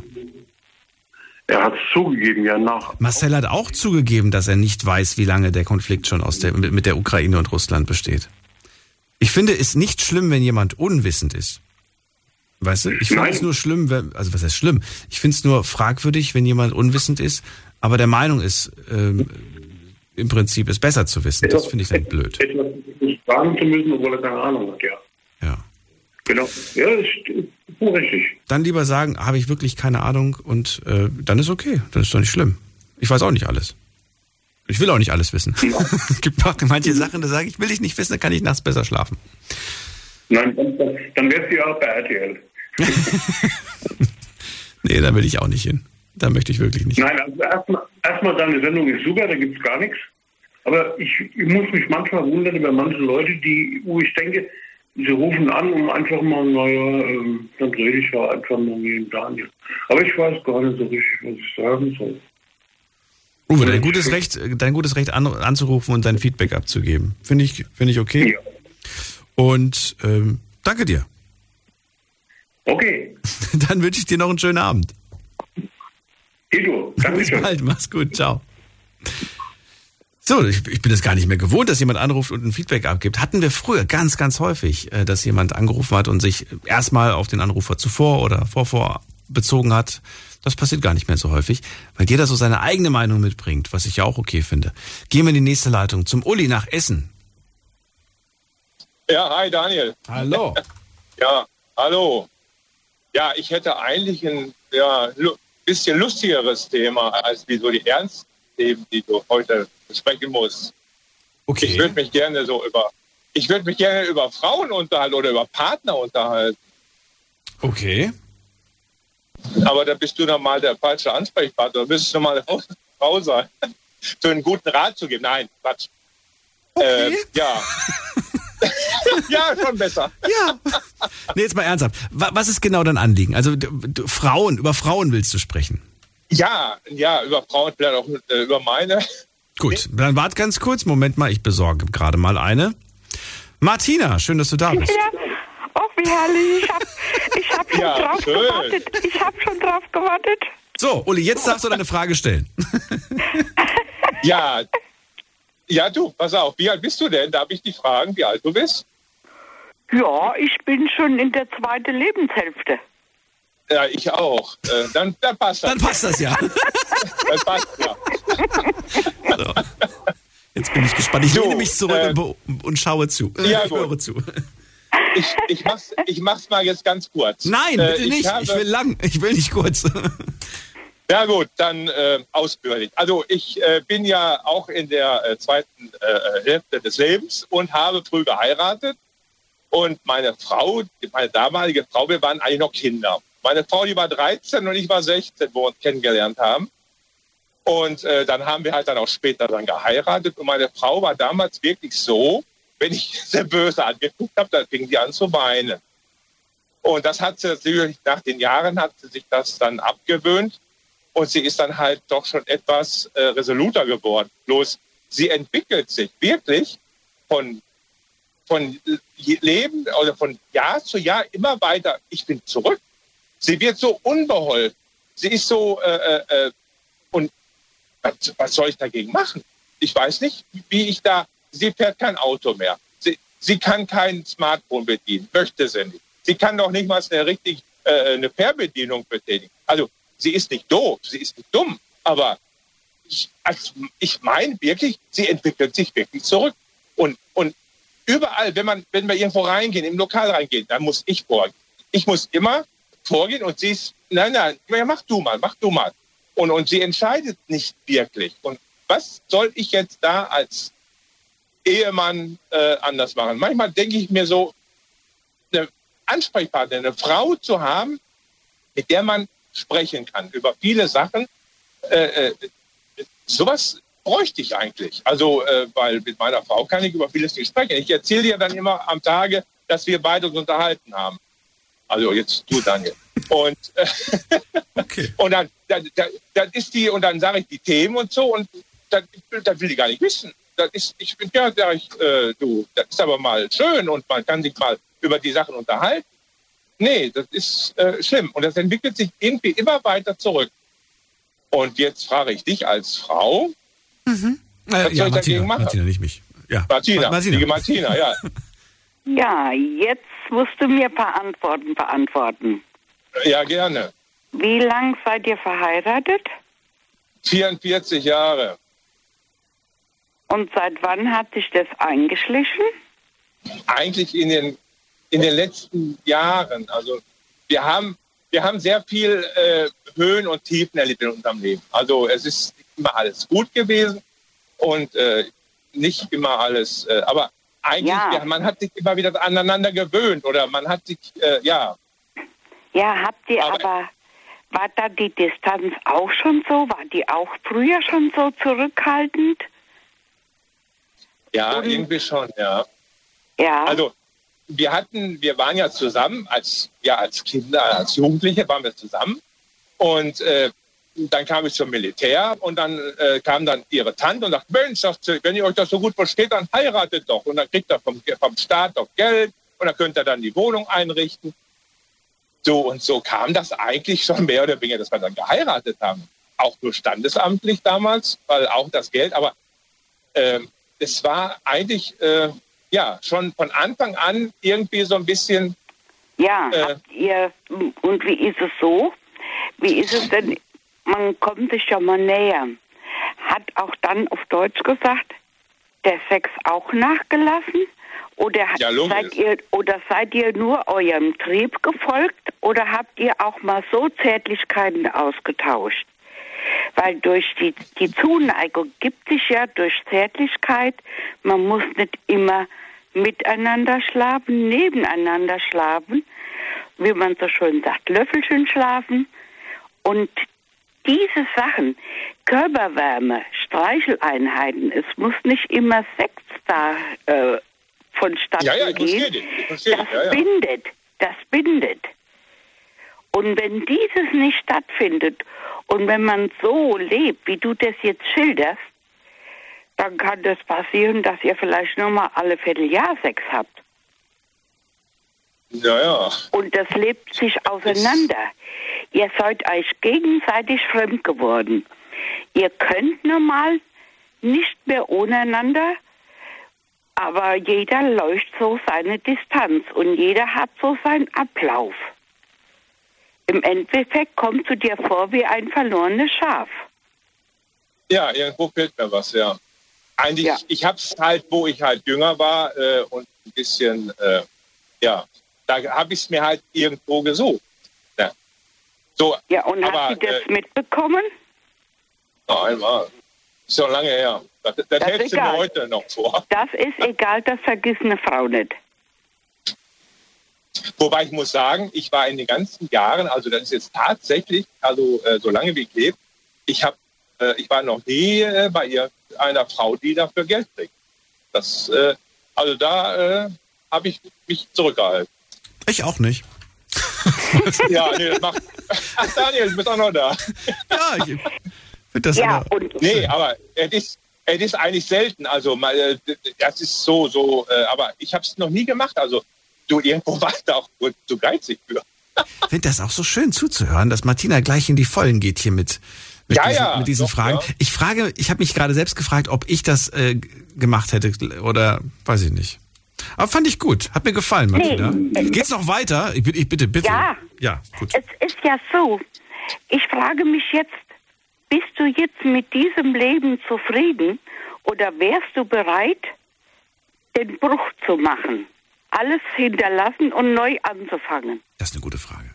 [SPEAKER 15] Er hat es zugegeben, ja, nach.
[SPEAKER 3] Marcel hat auch zugegeben, dass er nicht weiß, wie lange der Konflikt schon aus der, mit, der Ukraine und Russland besteht. Ich finde es nicht schlimm, wenn jemand unwissend ist. Weißt du? Ich finde es nur schlimm, wenn, also was heißt schlimm? Ich finde es nur fragwürdig, wenn jemand unwissend ist, aber der Meinung ist, ähm, im Prinzip es besser zu wissen. Das finde ich dann blöd.
[SPEAKER 15] Etwas nicht fragen zu müssen, obwohl er keine Ahnung hat, ja.
[SPEAKER 3] Ja.
[SPEAKER 15] Genau. Ja, voll richtig.
[SPEAKER 3] Dann lieber sagen, habe ich wirklich keine Ahnung und äh, dann ist okay, dann ist doch nicht schlimm. Ich weiß auch nicht alles. Ich will auch nicht alles wissen. Es gibt auch manche Sachen, da sage ich, will ich nicht wissen, dann kann ich nachts besser schlafen.
[SPEAKER 15] Nein, dann, dann, wärst du ja auch bei RTL.
[SPEAKER 3] Nee, da will ich auch nicht hin. Da möchte ich wirklich nicht.
[SPEAKER 15] Nein, also erstmal, erstmal deine Sendung ist super, da gibt es gar nichts. Aber ich, ich muss mich manchmal wundern über manche Leute, die, wo ich denke, sie rufen an, um einfach mal, naja, ähm, dann rede ich ja einfach mal mit dem Daniel. Aber ich weiß gar nicht so richtig, was ich sagen soll.
[SPEAKER 3] Uwe, dein gutes Recht, dein gutes Recht an, anzurufen und dein Feedback abzugeben. Finde ich, finde ich okay. Und ähm, danke dir.
[SPEAKER 15] Okay.
[SPEAKER 3] Dann wünsche ich dir noch einen schönen Abend.
[SPEAKER 15] Edo,
[SPEAKER 3] Bis bald, mach's gut, ciao. So, ich, ich bin es gar nicht mehr gewohnt, dass jemand anruft und ein Feedback abgibt. Hatten wir früher ganz, ganz häufig, äh, dass jemand angerufen hat und sich erstmal auf den Anrufer zuvor oder vorvor bezogen hat. Das passiert gar nicht mehr so häufig, weil jeder so seine eigene Meinung mitbringt, was ich ja auch okay finde. Gehen wir in die nächste Leitung zum Uli nach Essen.
[SPEAKER 16] Ja, hi Daniel.
[SPEAKER 3] Hallo.
[SPEAKER 16] Ja, hallo. Ja, ich hätte eigentlich ein ja, bisschen lustigeres Thema als wie so die ernsten Themen, die du heute besprechen musst.
[SPEAKER 3] Okay.
[SPEAKER 16] Ich würde mich gerne so über, ich würde mich gerne über Frauen unterhalten oder über Partner unterhalten.
[SPEAKER 3] Okay.
[SPEAKER 16] Aber da bist du dann mal der falsche Ansprechpartner. Du müsstest noch mal eine Frau- sein, für einen guten Rat zu geben. Nein, Quatsch. Ähm, ja. ja, schon besser.
[SPEAKER 3] Ja. Nee, jetzt mal ernsthaft. Wa- Was ist genau dein Anliegen? Also du, du, Frauen, über Frauen willst du sprechen.
[SPEAKER 16] Ja, ja, über Frauen, vielleicht auch äh, über meine.
[SPEAKER 3] Gut, dann wart ganz kurz. Moment mal, ich besorge gerade mal eine. Martina, schön, dass du da bist.
[SPEAKER 17] Ja, oh, wie herrlich. Ich hab, ich hab schon
[SPEAKER 3] Ja,
[SPEAKER 17] drauf
[SPEAKER 3] schön.
[SPEAKER 17] gewartet. Ich hab schon drauf gewartet.
[SPEAKER 3] So, Uli, jetzt darfst du deine Frage stellen.
[SPEAKER 16] Ja, ja, du, pass auf, wie alt bist du denn? Darf ich dich fragen, wie alt du bist?
[SPEAKER 17] Ja, ich bin schon in der zweiten Lebenshälfte.
[SPEAKER 16] Ja, ich auch. Äh, dann, dann passt das.
[SPEAKER 3] Dann passt das ja.
[SPEAKER 16] dann passt ja.
[SPEAKER 3] So. Jetzt bin ich gespannt. Ich lehne mich zurück
[SPEAKER 16] äh,
[SPEAKER 3] und, und schaue zu. Äh,
[SPEAKER 16] ja,
[SPEAKER 3] ich
[SPEAKER 16] gut.
[SPEAKER 3] höre zu.
[SPEAKER 16] Ich, ich, mach's, ich mach's mal jetzt ganz kurz.
[SPEAKER 3] Nein,
[SPEAKER 16] Äh,
[SPEAKER 3] bitte nicht.
[SPEAKER 16] habe-
[SPEAKER 3] ich will lang. Ich will nicht kurz.
[SPEAKER 16] Ja gut, dann äh, ausführlich. Also ich äh, bin ja auch in der äh, zweiten äh, Hälfte des Lebens und habe früh geheiratet. Und meine Frau, meine damalige Frau, wir waren eigentlich noch Kinder. Meine Frau, die war 13 und ich war 16, wo wir uns kennengelernt haben. Und äh, dann haben wir halt dann auch später dann geheiratet. Und meine Frau war damals wirklich so, wenn ich sehr böse angeguckt habe, dann fing die an zu weinen. Und das hat sie natürlich nach den Jahren hat sie sich das dann abgewöhnt. Und sie ist dann halt doch schon etwas äh, resoluter geworden. Bloß sie entwickelt sich wirklich von, von Leben oder von Jahr zu Jahr immer weiter. Ich bin zurück. Sie wird so unbeholfen. Sie ist so, äh, äh, äh, und was, was soll ich dagegen machen? Ich weiß nicht, wie ich da, sie fährt kein Auto mehr. Sie, sie kann kein Smartphone bedienen, möchte sie nicht. Sie kann doch nicht mal eine richtig, äh, eine Fernbedienung betätigen. Also, sie ist nicht doof, sie ist nicht dumm, aber ich, also ich meine wirklich, sie entwickelt sich wirklich zurück. Und, und überall, wenn man, wenn wir irgendwo reingehen, im Lokal reingehen, dann muss ich vorgehen. Ich muss immer vorgehen und sie ist, nein, nein, mach du mal, mach du mal. Und, und sie entscheidet nicht wirklich. Und was soll ich jetzt da als Ehemann äh, anders machen? Manchmal denke ich mir so, eine Ansprechpartnerin, eine Frau zu haben, mit der man sprechen kann über viele Sachen, äh, äh, sowas bräuchte ich eigentlich. Also, äh, weil mit meiner Frau kann ich über vieles nicht sprechen. Ich erzähle ihr dann immer am Tage, dass wir beide uns unterhalten haben. Also jetzt du, Daniel. Und, äh, und dann, dann, dann, ist die, und dann sage ich die Themen und so, und dann, dann will die gar nicht wissen. Das ist, ich bin ja, sag ich, äh, du, das ist aber mal schön und man kann sich mal über die Sachen unterhalten. Nee, das ist äh, schlimm. Und das entwickelt sich irgendwie immer weiter zurück. Und jetzt frage ich dich als Frau,
[SPEAKER 3] Mhm.
[SPEAKER 16] was soll ich
[SPEAKER 3] ja,
[SPEAKER 16] dagegen
[SPEAKER 3] Martina,
[SPEAKER 16] machen?
[SPEAKER 3] Martina, nicht mich. Ja.
[SPEAKER 16] Martina,
[SPEAKER 3] Martina.
[SPEAKER 16] die Martina, ja.
[SPEAKER 17] Ja, jetzt musst du mir verantworten, verantworten.
[SPEAKER 16] Ja, gerne.
[SPEAKER 17] Wie lang seid ihr verheiratet
[SPEAKER 16] 44 Jahre.
[SPEAKER 17] und seit wann hat sich das eingeschlichen?
[SPEAKER 16] Eigentlich in den, in den letzten Jahren. Also wir haben, wir haben sehr viel äh, Höhen und Tiefen erlebt in unserem Leben. Also es ist immer alles gut gewesen und äh, nicht immer alles, äh, aber eigentlich, ja. man hat sich immer wieder aneinander gewöhnt oder man hat sich, äh, ja,
[SPEAKER 17] Ja, habt ihr aber, war da die Distanz auch schon so? War die auch früher schon so zurückhaltend?
[SPEAKER 16] Ja, irgendwie schon, ja.
[SPEAKER 17] Ja.
[SPEAKER 16] Also wir hatten, wir waren ja zusammen als ja als Kinder, als Jugendliche waren wir zusammen und äh, dann kam ich zum Militär und dann äh, kam dann ihre Tante und sagte, Mensch, sagt sie, wenn ihr euch das so gut versteht, dann heiratet doch und dann kriegt er vom, vom Staat doch Geld und dann könnt ihr dann die Wohnung einrichten. So und so kam das eigentlich schon mehr oder weniger, dass wir dann geheiratet haben. Auch nur standesamtlich damals, weil auch das Geld, aber ähm, es war eigentlich äh, ja schon von Anfang an irgendwie so ein bisschen.
[SPEAKER 17] Ja,
[SPEAKER 16] Äh.
[SPEAKER 17] habt ihr, und wie ist es so? Wie ist es denn, man kommt sich ja mal näher. Hat auch dann auf Deutsch gesagt, der Sex auch nachgelassen? Oder,
[SPEAKER 16] Ja,
[SPEAKER 17] seid ihr, oder seid ihr nur eurem Trieb gefolgt? Oder habt ihr auch mal so Zärtlichkeiten ausgetauscht? Weil durch die, die Zuneigung gibt sich ja durch Zärtlichkeit, man muss nicht immer miteinander schlafen, nebeneinander schlafen, wie man so schön sagt, Löffelchen schlafen. Und diese Sachen, Körperwärme, Streicheleinheiten, es muss nicht immer Sex da äh, vonstatten
[SPEAKER 16] Ja, ja,
[SPEAKER 17] gehen. das
[SPEAKER 16] ja,
[SPEAKER 17] bindet, das bindet. Und wenn dieses nicht stattfindet und wenn man so lebt, wie du das jetzt schilderst, dann kann das passieren, dass ihr vielleicht nur mal alle Vierteljahr Sex habt.
[SPEAKER 16] Ja, ja.
[SPEAKER 17] Und das lebt sich auseinander. Ihr seid euch gegenseitig fremd geworden. Ihr könnt normal nicht mehr ohneinander, aber jeder läuft so seine Distanz und jeder hat so seinen Ablauf. Im Endeffekt kommst du dir vor wie ein verlorenes Schaf.
[SPEAKER 16] Ja, irgendwo fehlt mir was, ja. Eigentlich, ich hab's halt, wo ich halt jünger war äh, und ein bisschen, äh, ja, da habe ich es mir halt irgendwo gesucht. Ja, so,
[SPEAKER 17] Ja, und
[SPEAKER 16] aber,
[SPEAKER 17] hast du das
[SPEAKER 16] äh,
[SPEAKER 17] mitbekommen?
[SPEAKER 16] noch einmal. Ist schon lange her. Das, das,
[SPEAKER 17] Das
[SPEAKER 16] hältst du mir heute noch vor.
[SPEAKER 17] Das ist egal, das vergisst eine Frau nicht.
[SPEAKER 16] Wobei ich muss sagen, ich war in den ganzen Jahren, also das ist jetzt tatsächlich, also äh, so lange wie ich lebe, ich habe, äh, ich war noch nie äh, bei ihr einer Frau, die dafür Geld kriegt. Das, äh, also da äh, habe ich mich zurückgehalten.
[SPEAKER 3] Ich auch nicht.
[SPEAKER 16] Ja, nee, das macht. Ach, Daniel, du bist auch noch da.
[SPEAKER 3] Ja, ich finde das
[SPEAKER 16] ja,
[SPEAKER 3] aber.
[SPEAKER 16] und nee, aber es ist, es ist eigentlich selten. Also mal, äh, das ist so, so, äh, aber ich habe es noch nie gemacht. Also du irgendwo warst da auch wohl zu geizig für.
[SPEAKER 3] Ich finde das auch so schön zuzuhören, dass Martina gleich in die Vollen geht hier mit, mit
[SPEAKER 16] Ja,
[SPEAKER 3] diesen,
[SPEAKER 16] ja,
[SPEAKER 3] mit diesen
[SPEAKER 16] doch,
[SPEAKER 3] Fragen.
[SPEAKER 16] ja.
[SPEAKER 3] Ich frage, ich habe mich gerade selbst gefragt, ob ich das äh, gemacht hätte oder weiß ich nicht. Aber fand ich gut. Hat mir gefallen, Martina.
[SPEAKER 17] Nee.
[SPEAKER 3] Geht's noch weiter? Ich, bitte- ich bitte, bitte.
[SPEAKER 17] Ja.
[SPEAKER 3] Ja, gut.
[SPEAKER 17] Es ist ja so, ich frage mich jetzt, bist du jetzt mit diesem Leben zufrieden oder wärst du bereit, den Bruch zu machen? Alles hinterlassen und neu anzufangen?
[SPEAKER 3] Das ist eine gute Frage.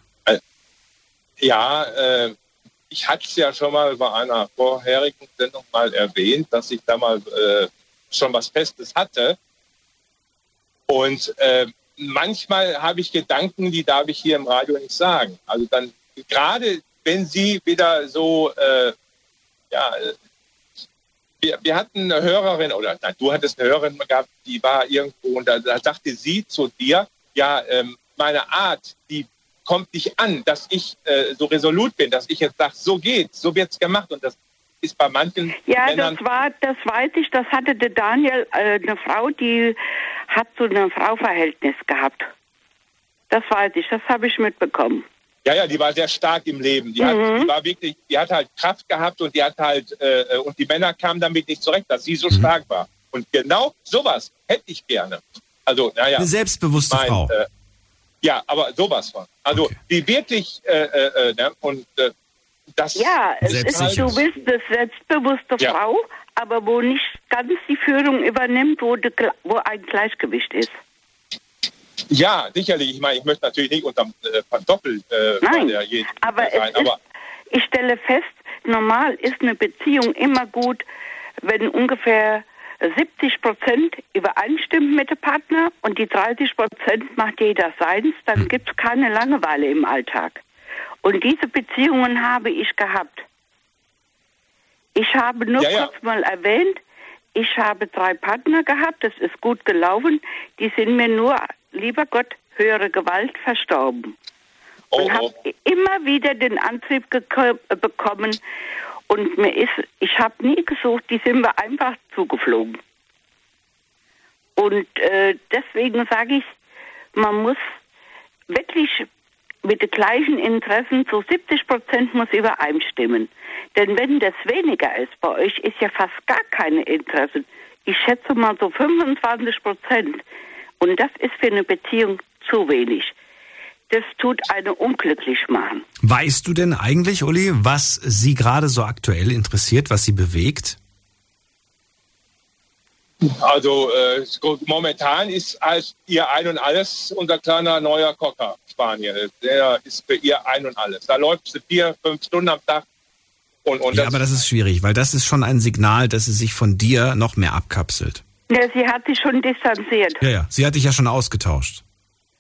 [SPEAKER 16] Ja, äh, ich hatte es ja schon mal bei einer vorherigen Sendung mal erwähnt, dass ich da mal äh, schon was Festes hatte. Und äh, manchmal habe ich Gedanken, die darf ich hier im Radio nicht sagen. Also dann, gerade wenn Sie wieder so, äh, ja, äh, wir, wir hatten eine Hörerin, oder nein, du hattest eine Hörerin gehabt, die war irgendwo und da, da sagte sie zu dir, ja, ähm, meine Art, die kommt nicht an, dass ich äh, so resolut bin, dass ich jetzt sage, so geht's, so wird's gemacht und das ist bei manchen
[SPEAKER 17] Ja,
[SPEAKER 16] Männern
[SPEAKER 17] das war, das weiß ich, das hatte der Daniel, äh, eine Frau, die hat so ein Frauverhältnis gehabt. Das weiß ich, das habe ich mitbekommen.
[SPEAKER 16] Ja, ja, die war sehr stark im Leben. Die, hat,
[SPEAKER 17] Mhm.
[SPEAKER 16] die war wirklich, die hat halt Kraft gehabt und die hat halt, äh, und die Männer kamen damit nicht zurecht, dass sie so
[SPEAKER 3] Mhm.
[SPEAKER 16] stark war. Und genau sowas hätte ich gerne. Also, naja.
[SPEAKER 3] Eine selbstbewusste
[SPEAKER 16] mein,
[SPEAKER 3] Frau.
[SPEAKER 16] Äh, ja, aber sowas von. Also, die wirklich, äh, äh, äh, ne, und äh, das.
[SPEAKER 17] Ja, es ist, du bist eine selbstbewusste
[SPEAKER 16] Ja.
[SPEAKER 17] Frau, aber wo nicht ganz die Führung übernimmt, wo, de, wo ein Gleichgewicht ist.
[SPEAKER 16] Ja, sicherlich. Ich meine, ich möchte natürlich nicht unterm äh, Pantoffel äh,
[SPEAKER 17] Nein,
[SPEAKER 16] der jeden
[SPEAKER 17] aber
[SPEAKER 16] sein,
[SPEAKER 17] ist,
[SPEAKER 16] aber
[SPEAKER 17] ich stelle fest, normal ist eine Beziehung immer gut, wenn ungefähr 70 Prozent übereinstimmen mit dem Partner und die 30 Prozent macht jeder seins, dann
[SPEAKER 16] Hm.
[SPEAKER 17] gibt es keine Langeweile im Alltag. Und diese Beziehungen habe ich gehabt. Ich habe nur
[SPEAKER 16] Ja, ja.
[SPEAKER 17] kurz mal erwähnt, ich habe drei Partner gehabt, das ist gut gelaufen, die sind mir nur, lieber Gott, höhere Gewalt verstorben.
[SPEAKER 16] Oh,
[SPEAKER 17] und habe immer wieder den Antrieb äh, bekommen und mir ist, ich habe nie gesucht, die sind mir einfach zugeflogen. Und äh, deswegen sage ich, man muss wirklich mit den gleichen Interessen zu 70 Prozent muss übereinstimmen. Denn wenn das weniger ist, bei euch ist ja fast gar keine Interessen. Ich schätze mal so 25 Prozent. Und das ist für eine Beziehung zu wenig. Das tut eine unglücklich machen.
[SPEAKER 3] Weißt du denn eigentlich, Uli, was Sie gerade so aktuell interessiert, was Sie bewegt?
[SPEAKER 16] Also äh, momentan ist als ihr ein und alles unser kleiner neuer Cocker Spanier. Der ist für ihr ein und alles. Da läuft sie vier, fünf Stunden am Tag. Und, und
[SPEAKER 3] ja,
[SPEAKER 16] das,
[SPEAKER 3] aber das ist schwierig, weil das ist schon ein Signal, dass sie sich von dir noch mehr abkapselt.
[SPEAKER 17] Ja, sie hat sich schon distanziert.
[SPEAKER 3] Ja, ja, sie hat dich ja schon ausgetauscht.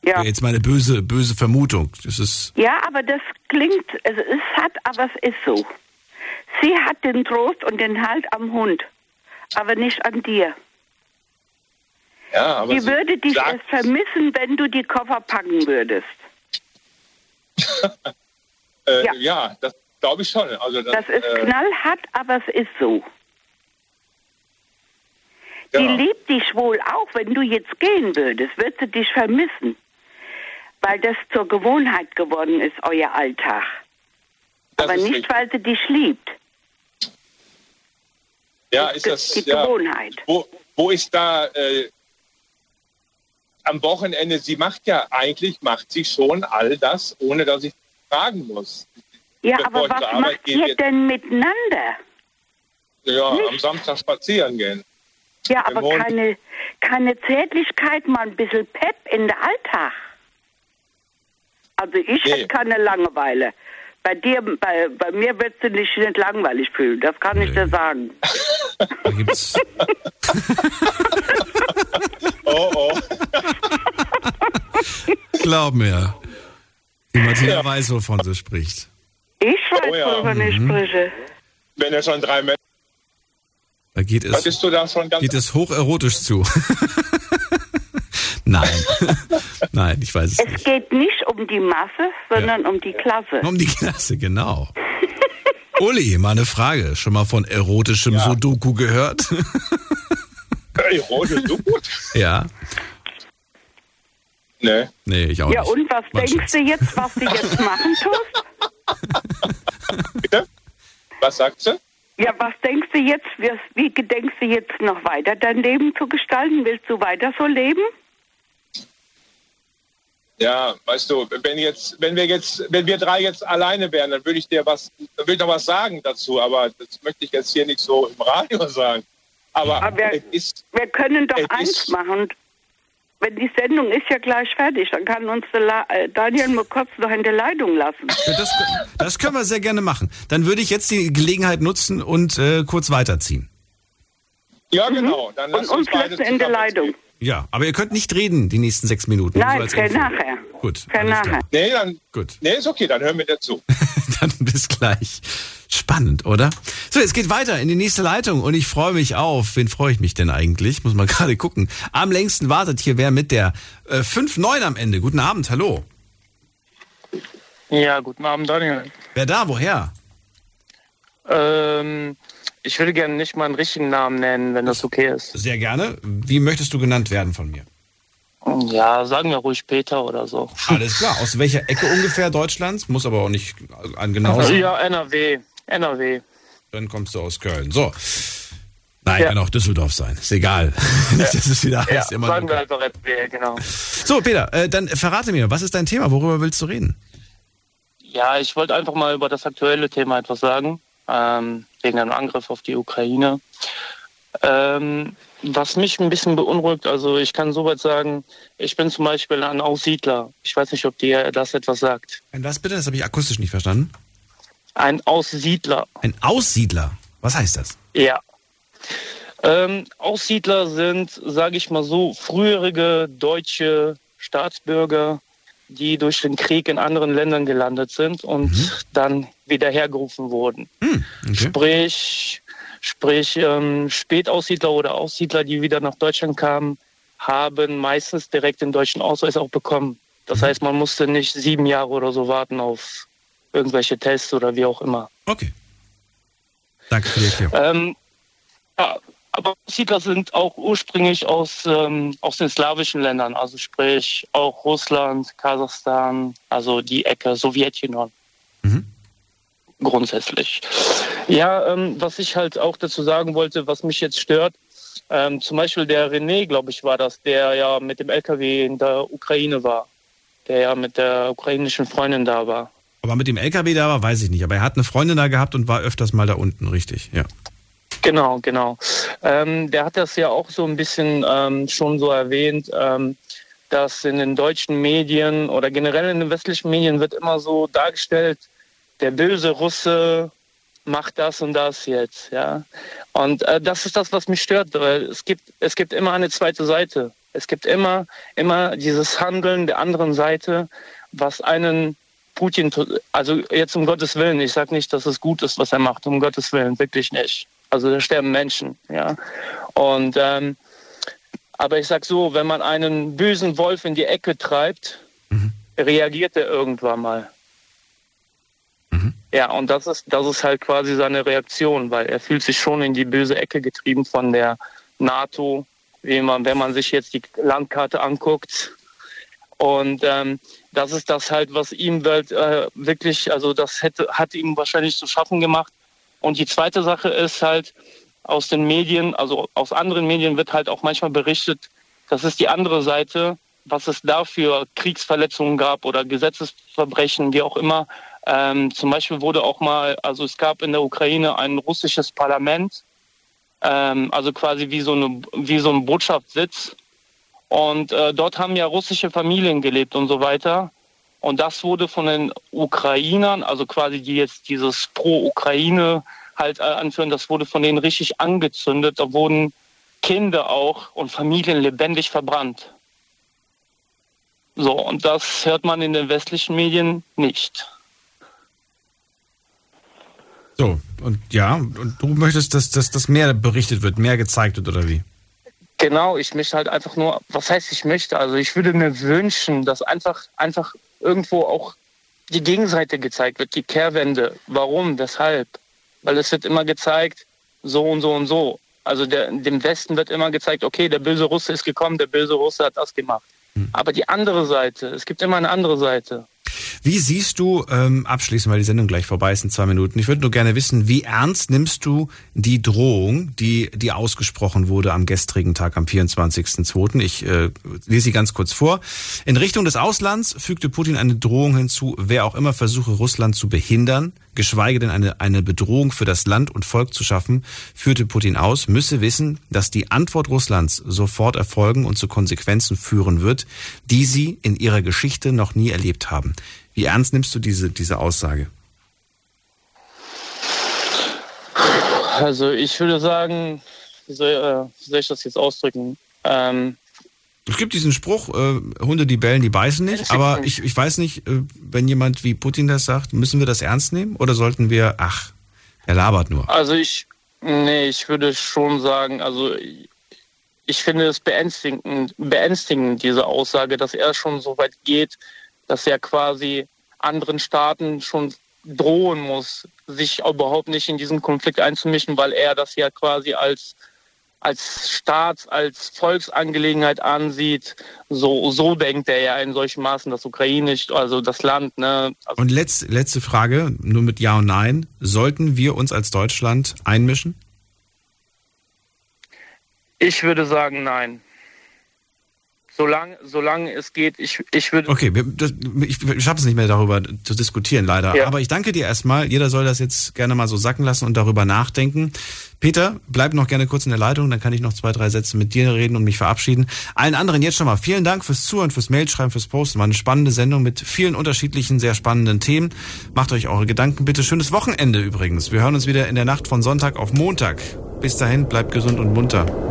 [SPEAKER 17] Ja.
[SPEAKER 3] Jetzt meine böse, böse Vermutung. Das ist,
[SPEAKER 17] Ja, aber das klingt, also es hat, aber es ist so. Sie hat den Trost und den Halt am Hund, aber nicht an dir.
[SPEAKER 16] Ja, aber
[SPEAKER 17] Die
[SPEAKER 16] sie
[SPEAKER 17] würde dich
[SPEAKER 16] sagt,
[SPEAKER 17] vermissen, wenn du die Koffer packen würdest.
[SPEAKER 16] äh,
[SPEAKER 17] ja.
[SPEAKER 16] ja. das glaube ich schon. Also das,
[SPEAKER 17] Das ist
[SPEAKER 16] äh,
[SPEAKER 17] knallhart, aber es ist so. Die
[SPEAKER 16] Ja.
[SPEAKER 17] liebt dich wohl auch, wenn du jetzt gehen würdest, wird sie dich vermissen. Weil das zur Gewohnheit geworden ist, euer Alltag. aber
[SPEAKER 16] ist
[SPEAKER 17] nicht,
[SPEAKER 16] richtig.
[SPEAKER 17] weil sie dich liebt.
[SPEAKER 16] Ja, ist das
[SPEAKER 17] die
[SPEAKER 16] ja,
[SPEAKER 17] Gewohnheit.
[SPEAKER 16] Wo, wo ist da äh, am Wochenende? Sie macht ja eigentlich macht sie schon all das, ohne dass ich fragen muss.
[SPEAKER 17] Ja,
[SPEAKER 16] Bevor
[SPEAKER 17] aber was macht
[SPEAKER 16] gehe,
[SPEAKER 17] ihr denn miteinander?
[SPEAKER 16] Ja,
[SPEAKER 17] Nicht?
[SPEAKER 16] am Samstag spazieren gehen.
[SPEAKER 17] Ja,
[SPEAKER 16] Im
[SPEAKER 17] aber
[SPEAKER 16] Mond-
[SPEAKER 17] keine, keine Zärtlichkeit, mal ein bisschen Pep in der Alltag. Also ich
[SPEAKER 16] Nee.
[SPEAKER 17] hätte keine Langeweile. Bei dir, bei, bei mir wird sie nicht, nicht langweilig fühlen, das kann ich dir sagen.
[SPEAKER 3] da gibt's,
[SPEAKER 16] Oh, oh.
[SPEAKER 3] Glaub mir. Die Martina weiß, wovon sie spricht.
[SPEAKER 17] Ich weiß,
[SPEAKER 16] Oh ja.
[SPEAKER 17] wovon ich
[SPEAKER 3] Mhm.
[SPEAKER 17] spreche.
[SPEAKER 16] Wenn er schon drei Menschen.
[SPEAKER 3] Da geht es,
[SPEAKER 16] Hattest du da schon ganz.
[SPEAKER 3] geht es hocherotisch zu. Nein. Nein, ich weiß es nicht.
[SPEAKER 17] Es geht nicht um die Masse, sondern um die Klasse.
[SPEAKER 3] Um die Klasse, genau. Uli, mal eine Frage. Schon mal von erotischem Sudoku gehört?
[SPEAKER 16] Erotisch, so gut?
[SPEAKER 3] ja.
[SPEAKER 16] Ne.
[SPEAKER 3] Nee, ich auch
[SPEAKER 17] Ja,
[SPEAKER 3] nicht.
[SPEAKER 17] und was
[SPEAKER 3] Mein
[SPEAKER 17] denkst du jetzt, was du jetzt machen tust?
[SPEAKER 16] Bitte? Was sagt sie?
[SPEAKER 17] Ja, was denkst du jetzt, wie, wie gedenkst du jetzt noch weiter dein Leben zu gestalten? Willst du weiter so leben?
[SPEAKER 16] Ja, weißt du, wenn jetzt, wenn wir jetzt, wenn wir drei jetzt alleine wären, dann würde ich dir was, dann würde ich noch was sagen dazu, aber das möchte ich jetzt hier nicht so im Radio sagen. Aber,
[SPEAKER 17] Aber
[SPEAKER 16] es ist,
[SPEAKER 17] Wir können doch eins
[SPEAKER 16] ist-
[SPEAKER 17] machen. Wenn die Sendung ist ja gleich fertig, dann kann uns äh, Daniel mal kurz noch in der Leitung lassen.
[SPEAKER 3] Das, das können wir sehr gerne machen. Dann würde ich jetzt die Gelegenheit nutzen und äh, kurz weiterziehen.
[SPEAKER 16] ja genau, dann lass.
[SPEAKER 17] Und uns
[SPEAKER 16] beide
[SPEAKER 17] lassen in der Leitung.
[SPEAKER 3] Ja, aber ihr könnt nicht reden die nächsten sechs Minuten.
[SPEAKER 17] Nein,
[SPEAKER 3] So als
[SPEAKER 17] für nachher.
[SPEAKER 3] Gut,
[SPEAKER 17] Für nachher.
[SPEAKER 16] Nee, dann,
[SPEAKER 3] Gut.
[SPEAKER 16] nee, ist okay, dann hören wir dazu.
[SPEAKER 3] Dann bis gleich. Spannend, oder? So, es geht weiter in die nächste Leitung und ich freue mich auf. Wen freue ich mich denn eigentlich? Muss mal gerade gucken. Am längsten wartet hier wer mit der äh, 5-9 am Ende. Guten Abend, hallo.
[SPEAKER 18] Ja, guten Abend, Daniel.
[SPEAKER 3] Wer da? Woher?
[SPEAKER 18] Ähm, ich würde gerne nicht mal einen richtigen Namen nennen, wenn das okay ist.
[SPEAKER 3] Sehr gerne. Wie möchtest du genannt werden von mir?
[SPEAKER 18] Ja, sagen wir ruhig Peter oder so.
[SPEAKER 3] Alles klar. Aus welcher Ecke ungefähr Deutschlands? Muss aber auch nicht an genau sein.
[SPEAKER 18] Ja, NRW. NRW.
[SPEAKER 3] Dann kommst du aus Köln. So. Nein,
[SPEAKER 18] Ja.
[SPEAKER 3] kann auch Düsseldorf sein. Ist egal. Nicht, dass es wieder
[SPEAKER 18] Ja,
[SPEAKER 3] heißt, immer
[SPEAKER 18] sagen wir einfach NRW, genau.
[SPEAKER 3] So, Peter, äh, dann verrate mir, was ist dein Thema? Worüber willst du reden?
[SPEAKER 18] Ja, ich wollte einfach mal über das aktuelle Thema etwas sagen, ähm, wegen einem Angriff auf die Ukraine. Ähm, was mich ein bisschen beunruhigt, also ich kann soweit sagen, ich bin zum Beispiel ein Aussiedler. Ich weiß nicht, ob dir das etwas sagt.
[SPEAKER 3] Ein was bitte? Das habe ich akustisch nicht verstanden.
[SPEAKER 18] Ein Aussiedler.
[SPEAKER 3] Ein Aussiedler. Was heißt das?
[SPEAKER 18] Ja. Ähm, Aussiedler sind, sage ich mal so, frühere deutsche Staatsbürger, die durch den Krieg in anderen Ländern gelandet sind und dann wieder hergerufen wurden. Sprich, sprich ähm, Spätaussiedler oder Aussiedler, die wieder nach Deutschland kamen, haben meistens direkt den deutschen Ausweis auch bekommen. Das heißt, man musste nicht sieben Jahre oder so warten auf irgendwelche Tests oder wie auch immer.
[SPEAKER 3] Okay. Danke für die Erklärung.
[SPEAKER 18] Ähm, ja, aber Siedler sind auch ursprünglich aus, ähm, aus den slawischen Ländern, also sprich auch Russland, Kasachstan, also die Ecke Sowjetunion. Grundsätzlich. Ja, ähm, was ich halt auch dazu sagen wollte, was mich jetzt stört, ähm, zum Beispiel der René, glaube ich, war das, der ja mit dem LKW in der Ukraine war, der ja mit der ukrainischen Freundin da war.
[SPEAKER 3] Aber mit dem LKW da war, weiß ich nicht. Aber er hat eine Freundin da gehabt und war öfters mal da unten, richtig, ja.
[SPEAKER 18] Genau, genau. Ähm, der hat das ja auch so ein bisschen ähm, schon so erwähnt, ähm, dass in den deutschen Medien oder generell in den westlichen Medien wird immer so dargestellt, der böse Russe macht das und das jetzt, ja. Und äh, das ist das, was mich stört, weil es gibt, es gibt immer eine zweite Seite. Es gibt immer, immer dieses Handeln der anderen Seite, was einen Putin, also jetzt um Gottes Willen, ich sage nicht, dass es gut ist, was er macht, um Gottes Willen, wirklich nicht. Also da sterben Menschen, ja. Und ähm, aber ich sag so, wenn man einen bösen Wolf in die Ecke treibt, reagiert er irgendwann mal. Ja, und das ist, das ist halt quasi seine Reaktion, weil er fühlt sich schon in die böse Ecke getrieben von der NATO, wie man, wenn man sich jetzt die Landkarte anguckt. Und ähm, das ist das halt, was ihm halt, äh, wirklich, also das hätte, hat ihm wahrscheinlich zu schaffen gemacht. Und die zweite Sache ist halt, aus den Medien, also aus anderen Medien wird halt auch manchmal berichtet, das ist die andere Seite, was es da für Kriegsverletzungen gab oder Gesetzesverbrechen, wie auch immer. Ähm, zum Beispiel wurde auch mal, also es gab in der Ukraine ein russisches Parlament, ähm, also quasi wie so, eine, wie so ein Botschaftssitz. Und äh, dort haben ja russische Familien gelebt und so weiter. Und das wurde von den Ukrainern, also quasi die jetzt dieses Pro-Ukraine halt äh, anführen, das wurde von denen richtig angezündet. Da wurden Kinder auch und Familien lebendig verbrannt. So, und das hört man in den westlichen Medien nicht.
[SPEAKER 3] So, und ja, und du möchtest, dass, dass das mehr berichtet wird, mehr gezeigt wird, oder wie?
[SPEAKER 18] Genau, ich möchte halt einfach nur, was heißt ich möchte? Also ich würde mir wünschen, dass einfach, einfach irgendwo auch die Gegenseite gezeigt wird, die Kehrwende. Warum? Weshalb? Weil es wird immer gezeigt, so und so und so. Also der, dem Westen wird immer gezeigt, okay, der böse Russe ist gekommen, der böse Russe hat das gemacht. Aber die andere Seite, es gibt immer eine andere Seite.
[SPEAKER 3] Wie siehst du, ähm, abschließend, weil die Sendung gleich vorbei ist in zwei Minuten, ich würde nur gerne wissen, wie ernst nimmst du die Drohung, die, die ausgesprochen wurde am gestrigen Tag, am 24.02.? Ich äh, lese sie ganz kurz vor. In Richtung des Auslands fügte Putin eine Drohung hinzu, wer auch immer versuche, Russland zu behindern, geschweige denn eine, eine Bedrohung für das Land und Volk zu schaffen, führte Putin aus, müsse wissen, dass die Antwort Russlands sofort erfolgen und zu Konsequenzen führen wird, die sie in ihrer Geschichte noch nie erlebt haben. Wie ernst nimmst du diese, diese Aussage?
[SPEAKER 18] Also ich würde sagen, wie soll, äh, ich das jetzt ausdrücken? Ähm,
[SPEAKER 3] Es gibt diesen Spruch, äh, Hunde, die bellen, die beißen nicht. Aber ich, ich weiß nicht, äh, wenn jemand wie Putin das sagt, müssen wir das ernst nehmen? Oder sollten wir, ach, er labert nur.
[SPEAKER 18] Also ich, nee, ich würde schon sagen, also ich finde es beängstigend, beängstigend, diese Aussage, dass er schon so weit geht, dass er quasi anderen Staaten schon drohen muss, sich überhaupt nicht in diesen Konflikt einzumischen, weil er das ja quasi als als Staats-, als Volksangelegenheit ansieht. So, so denkt er ja in solchen Maßen das Ukrainisch, also das Land. Ne? Also
[SPEAKER 3] Und letz, letzte Frage, nur mit Ja und Nein. Sollten wir uns als Deutschland einmischen?
[SPEAKER 18] ich würde sagen, nein. Solange, solange es geht, ich, ich würde.
[SPEAKER 3] Okay, das, ich, ich schaffe es nicht mehr darüber zu diskutieren, leider.
[SPEAKER 18] Ja.
[SPEAKER 3] Aber ich danke dir erstmal. Jeder soll das jetzt gerne mal so sacken lassen und darüber nachdenken. Peter, bleib noch gerne kurz in der Leitung, dann kann ich noch zwei, drei Sätze mit dir reden und mich verabschieden. Allen anderen jetzt schon mal vielen Dank fürs Zuhören, fürs Mailschreiben, fürs Posten. War eine spannende Sendung mit vielen unterschiedlichen, sehr spannenden Themen. Macht euch eure Gedanken bitte. Schönes Wochenende übrigens. Wir hören uns wieder in der Nacht von Sonntag auf Montag. Bis dahin, bleibt gesund und munter.